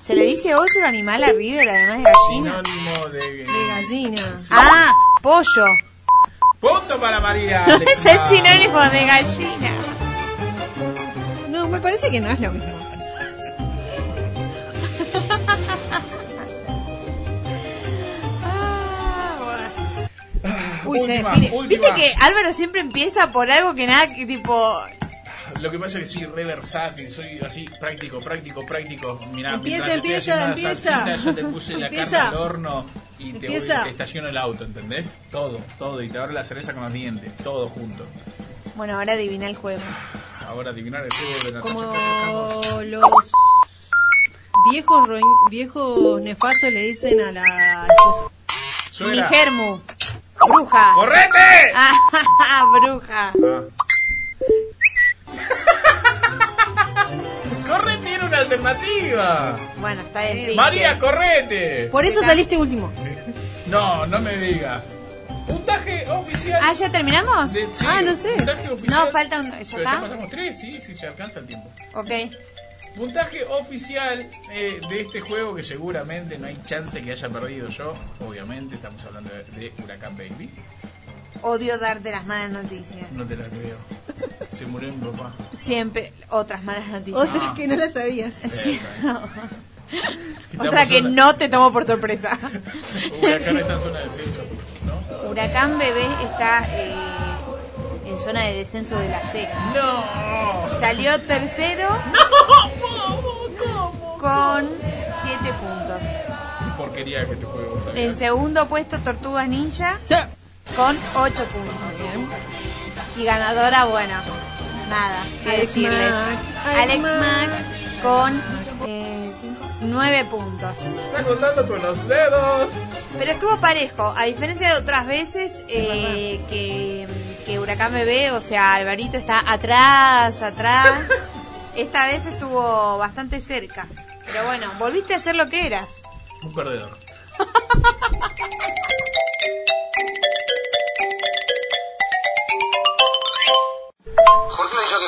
¿Se le dice otro animal a River además de gallina? Sinónimo de, De gallina. Ah, pollo. Punto para María. Ese (laughs) es sinónimo de gallina. No, me parece que no es lo mismo. Uy, se Última, define. última. Viste que Álvaro siempre empieza por algo que nada, que tipo... Lo que pasa es que soy re versátil, soy así práctico, práctico, práctico. Mirá, Empieza, empieza, empieza. salsita, ya te puse la Empieza. carne al horno y te, voy, te estaciono el auto, ¿entendés? Todo, todo. Y te abro la cerveza con los dientes, todo junto. Bueno, ahora adivina el juego. Ahora adivinar el juego de la Como los viejos ro- viejos nefastos le dicen a la esposa. Suena. Mi germu. Bruja. ¡Correte! Ah, (laughs) bruja. (laughs) Corre, tiene una alternativa. Bueno, está bien, sí. María, sí. correte. Por eso saliste último. No, no me diga. Puntaje oficial. Ah, ¿ya terminamos? de- sí, Ah, no sé. Puntaje oficial. No, falta un... ¿Ya Pero ya está? pasamos tres, sí, sí, se alcanza el tiempo. Ok. Puntaje oficial eh, de este juego que seguramente no hay chance que haya perdido yo. Obviamente, estamos hablando de, de Huracán Baby. Odio darte las malas noticias. No te la creo. Se murió mi papá. Siempre otras malas noticias. Otras que no las sabías. Sí. (laughs) Otra que no te tomo por sorpresa. Huracán (laughs) está en zona de descenso, ¿no? Huracán Bebé está eh, en zona de descenso de la C. No. Salió tercero (laughs) con 7 puntos. Qué porquería que este juego. En segundo puesto Tortugas Ninja con 8 puntos. Y ganadora, bueno, nada, que Alex decirles. Alex Mack con 9 puntos. Está contando con los dedos. Pero estuvo parejo, a diferencia de otras veces eh, que, que Huracán Bebé, o sea, Alvarito está atrás, atrás. (laughs) Esta vez estuvo bastante cerca. Pero bueno, volviste a ser lo que eras. Un perdedor. (laughs)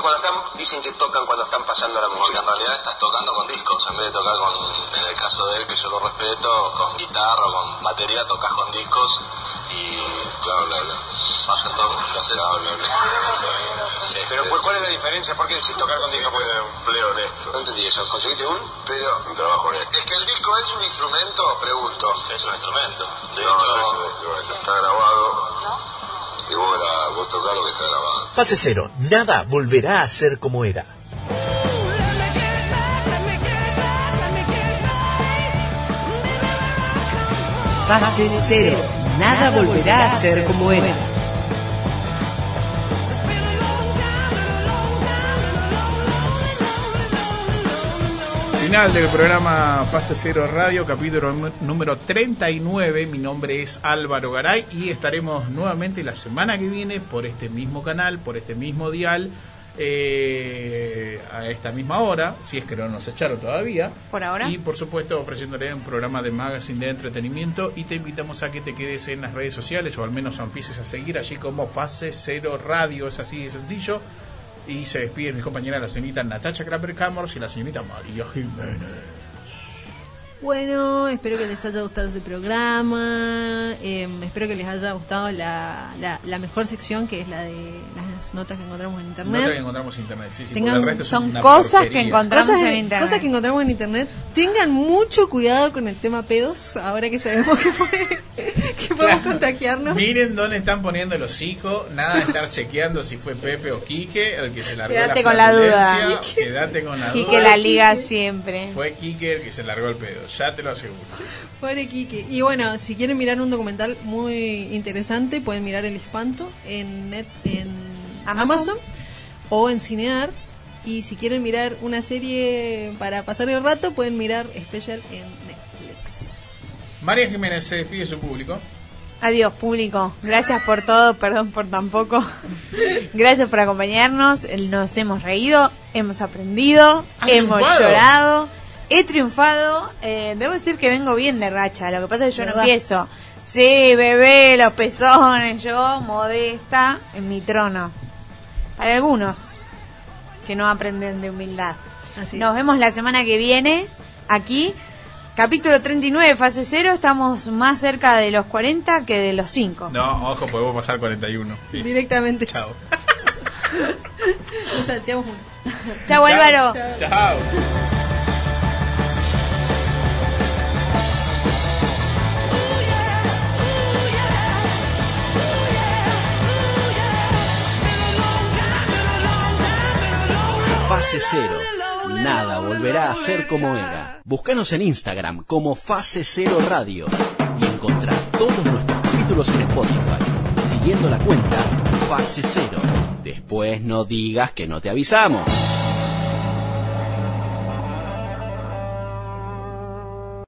cuando están, dicen que tocan cuando están pasando la música? en realidad estás tocando con discos, en vez de tocar con, en el caso de él, que yo lo respeto, con guitarra o con batería, tocas con discos y bla bla bla. Pasa todo. Bla, bla, bla. Pero ¿cuál- ¿cuál es la diferencia? ¿Por qué decís tocar con discos? Porque empleo honesto. No entendí eso. ¿Conseguiste un? Pero un trabajo honesto. Es que el disco es un instrumento, pregunto. Es un instrumento. De hecho, es un instrumento. Está grabado. Y vos, vos tocás lo que está grabado. Fase cero, nada volverá a ser como era. Fase cero. Nada volverá a ser como era. Final del programa Fase Cero Radio, capítulo nú- número 39. Mi nombre es Álvaro Garay y estaremos nuevamente la semana que viene por este mismo canal, por este mismo dial, eh, a esta misma hora, si es que no nos echaron todavía. Por ahora. Y por supuesto ofreciéndole un programa de magazine de entretenimiento y te invitamos a que te quedes en las redes sociales o al menos empieces a seguir allí como Fase Cero Radio, es así de sencillo. Y se despiden mis compañeras la señorita Natacha Kraper Camors y la señorita María Jiménez. Bueno, espero que les haya gustado este programa. eh, espero que les haya gustado la, la, la mejor sección, que es la de las notas que encontramos en internet. Nota que encontramos en internet, sí, sí, Tengan- el resto es son cosas que porquería. encontramos Cosas, en internet. cosas que encontramos en internet. Tengan mucho cuidado con el tema pedos, ahora que sabemos que, puede- (laughs) que podemos contagiarnos. Miren dónde están poniendo el hocico, nada de estar chequeando si fue Pepe o Quique, el que se largó Quédate la con la duda. Quédate con la Y duda. que la liga siempre. Fue Quique el que se largó el pedo, ya te lo aseguro. Pobre Quique. Y bueno, si quieren mirar un documental muy interesante, pueden mirar El Espanto en, net, en Amazon. o en Cinear. Y si quieren mirar una serie para pasar el rato, pueden mirar Special en Netflix. María Jiménez se despide de su público. Adiós, público. Gracias por todo, perdón por tan poco. Gracias por acompañarnos. Nos hemos reído, hemos aprendido, ¿Has hemos triunfado? llorado. He triunfado. Eh, debo decir que vengo bien de racha. Lo que pasa es que yo no empiezo. Sí, bebé, los pezones. Yo, modesta, en mi trono. Para algunos que no aprenden de humildad. Así Nos es. vemos la semana que viene aquí. Capítulo 39, fase 0. Estamos más cerca de los 40 que de los 5. No, ojo, podemos pasar 41. Sí. Directamente. Chao. (laughs) Nos salteamos uno. Chau, Álvaro. Chao. Fase Cero. Nada volverá a ser como era. Búscanos en Instagram como Fase Cero Radio y encontrá todos nuestros capítulos en Spotify, siguiendo la cuenta Fase Cero. Después no digas que no te avisamos.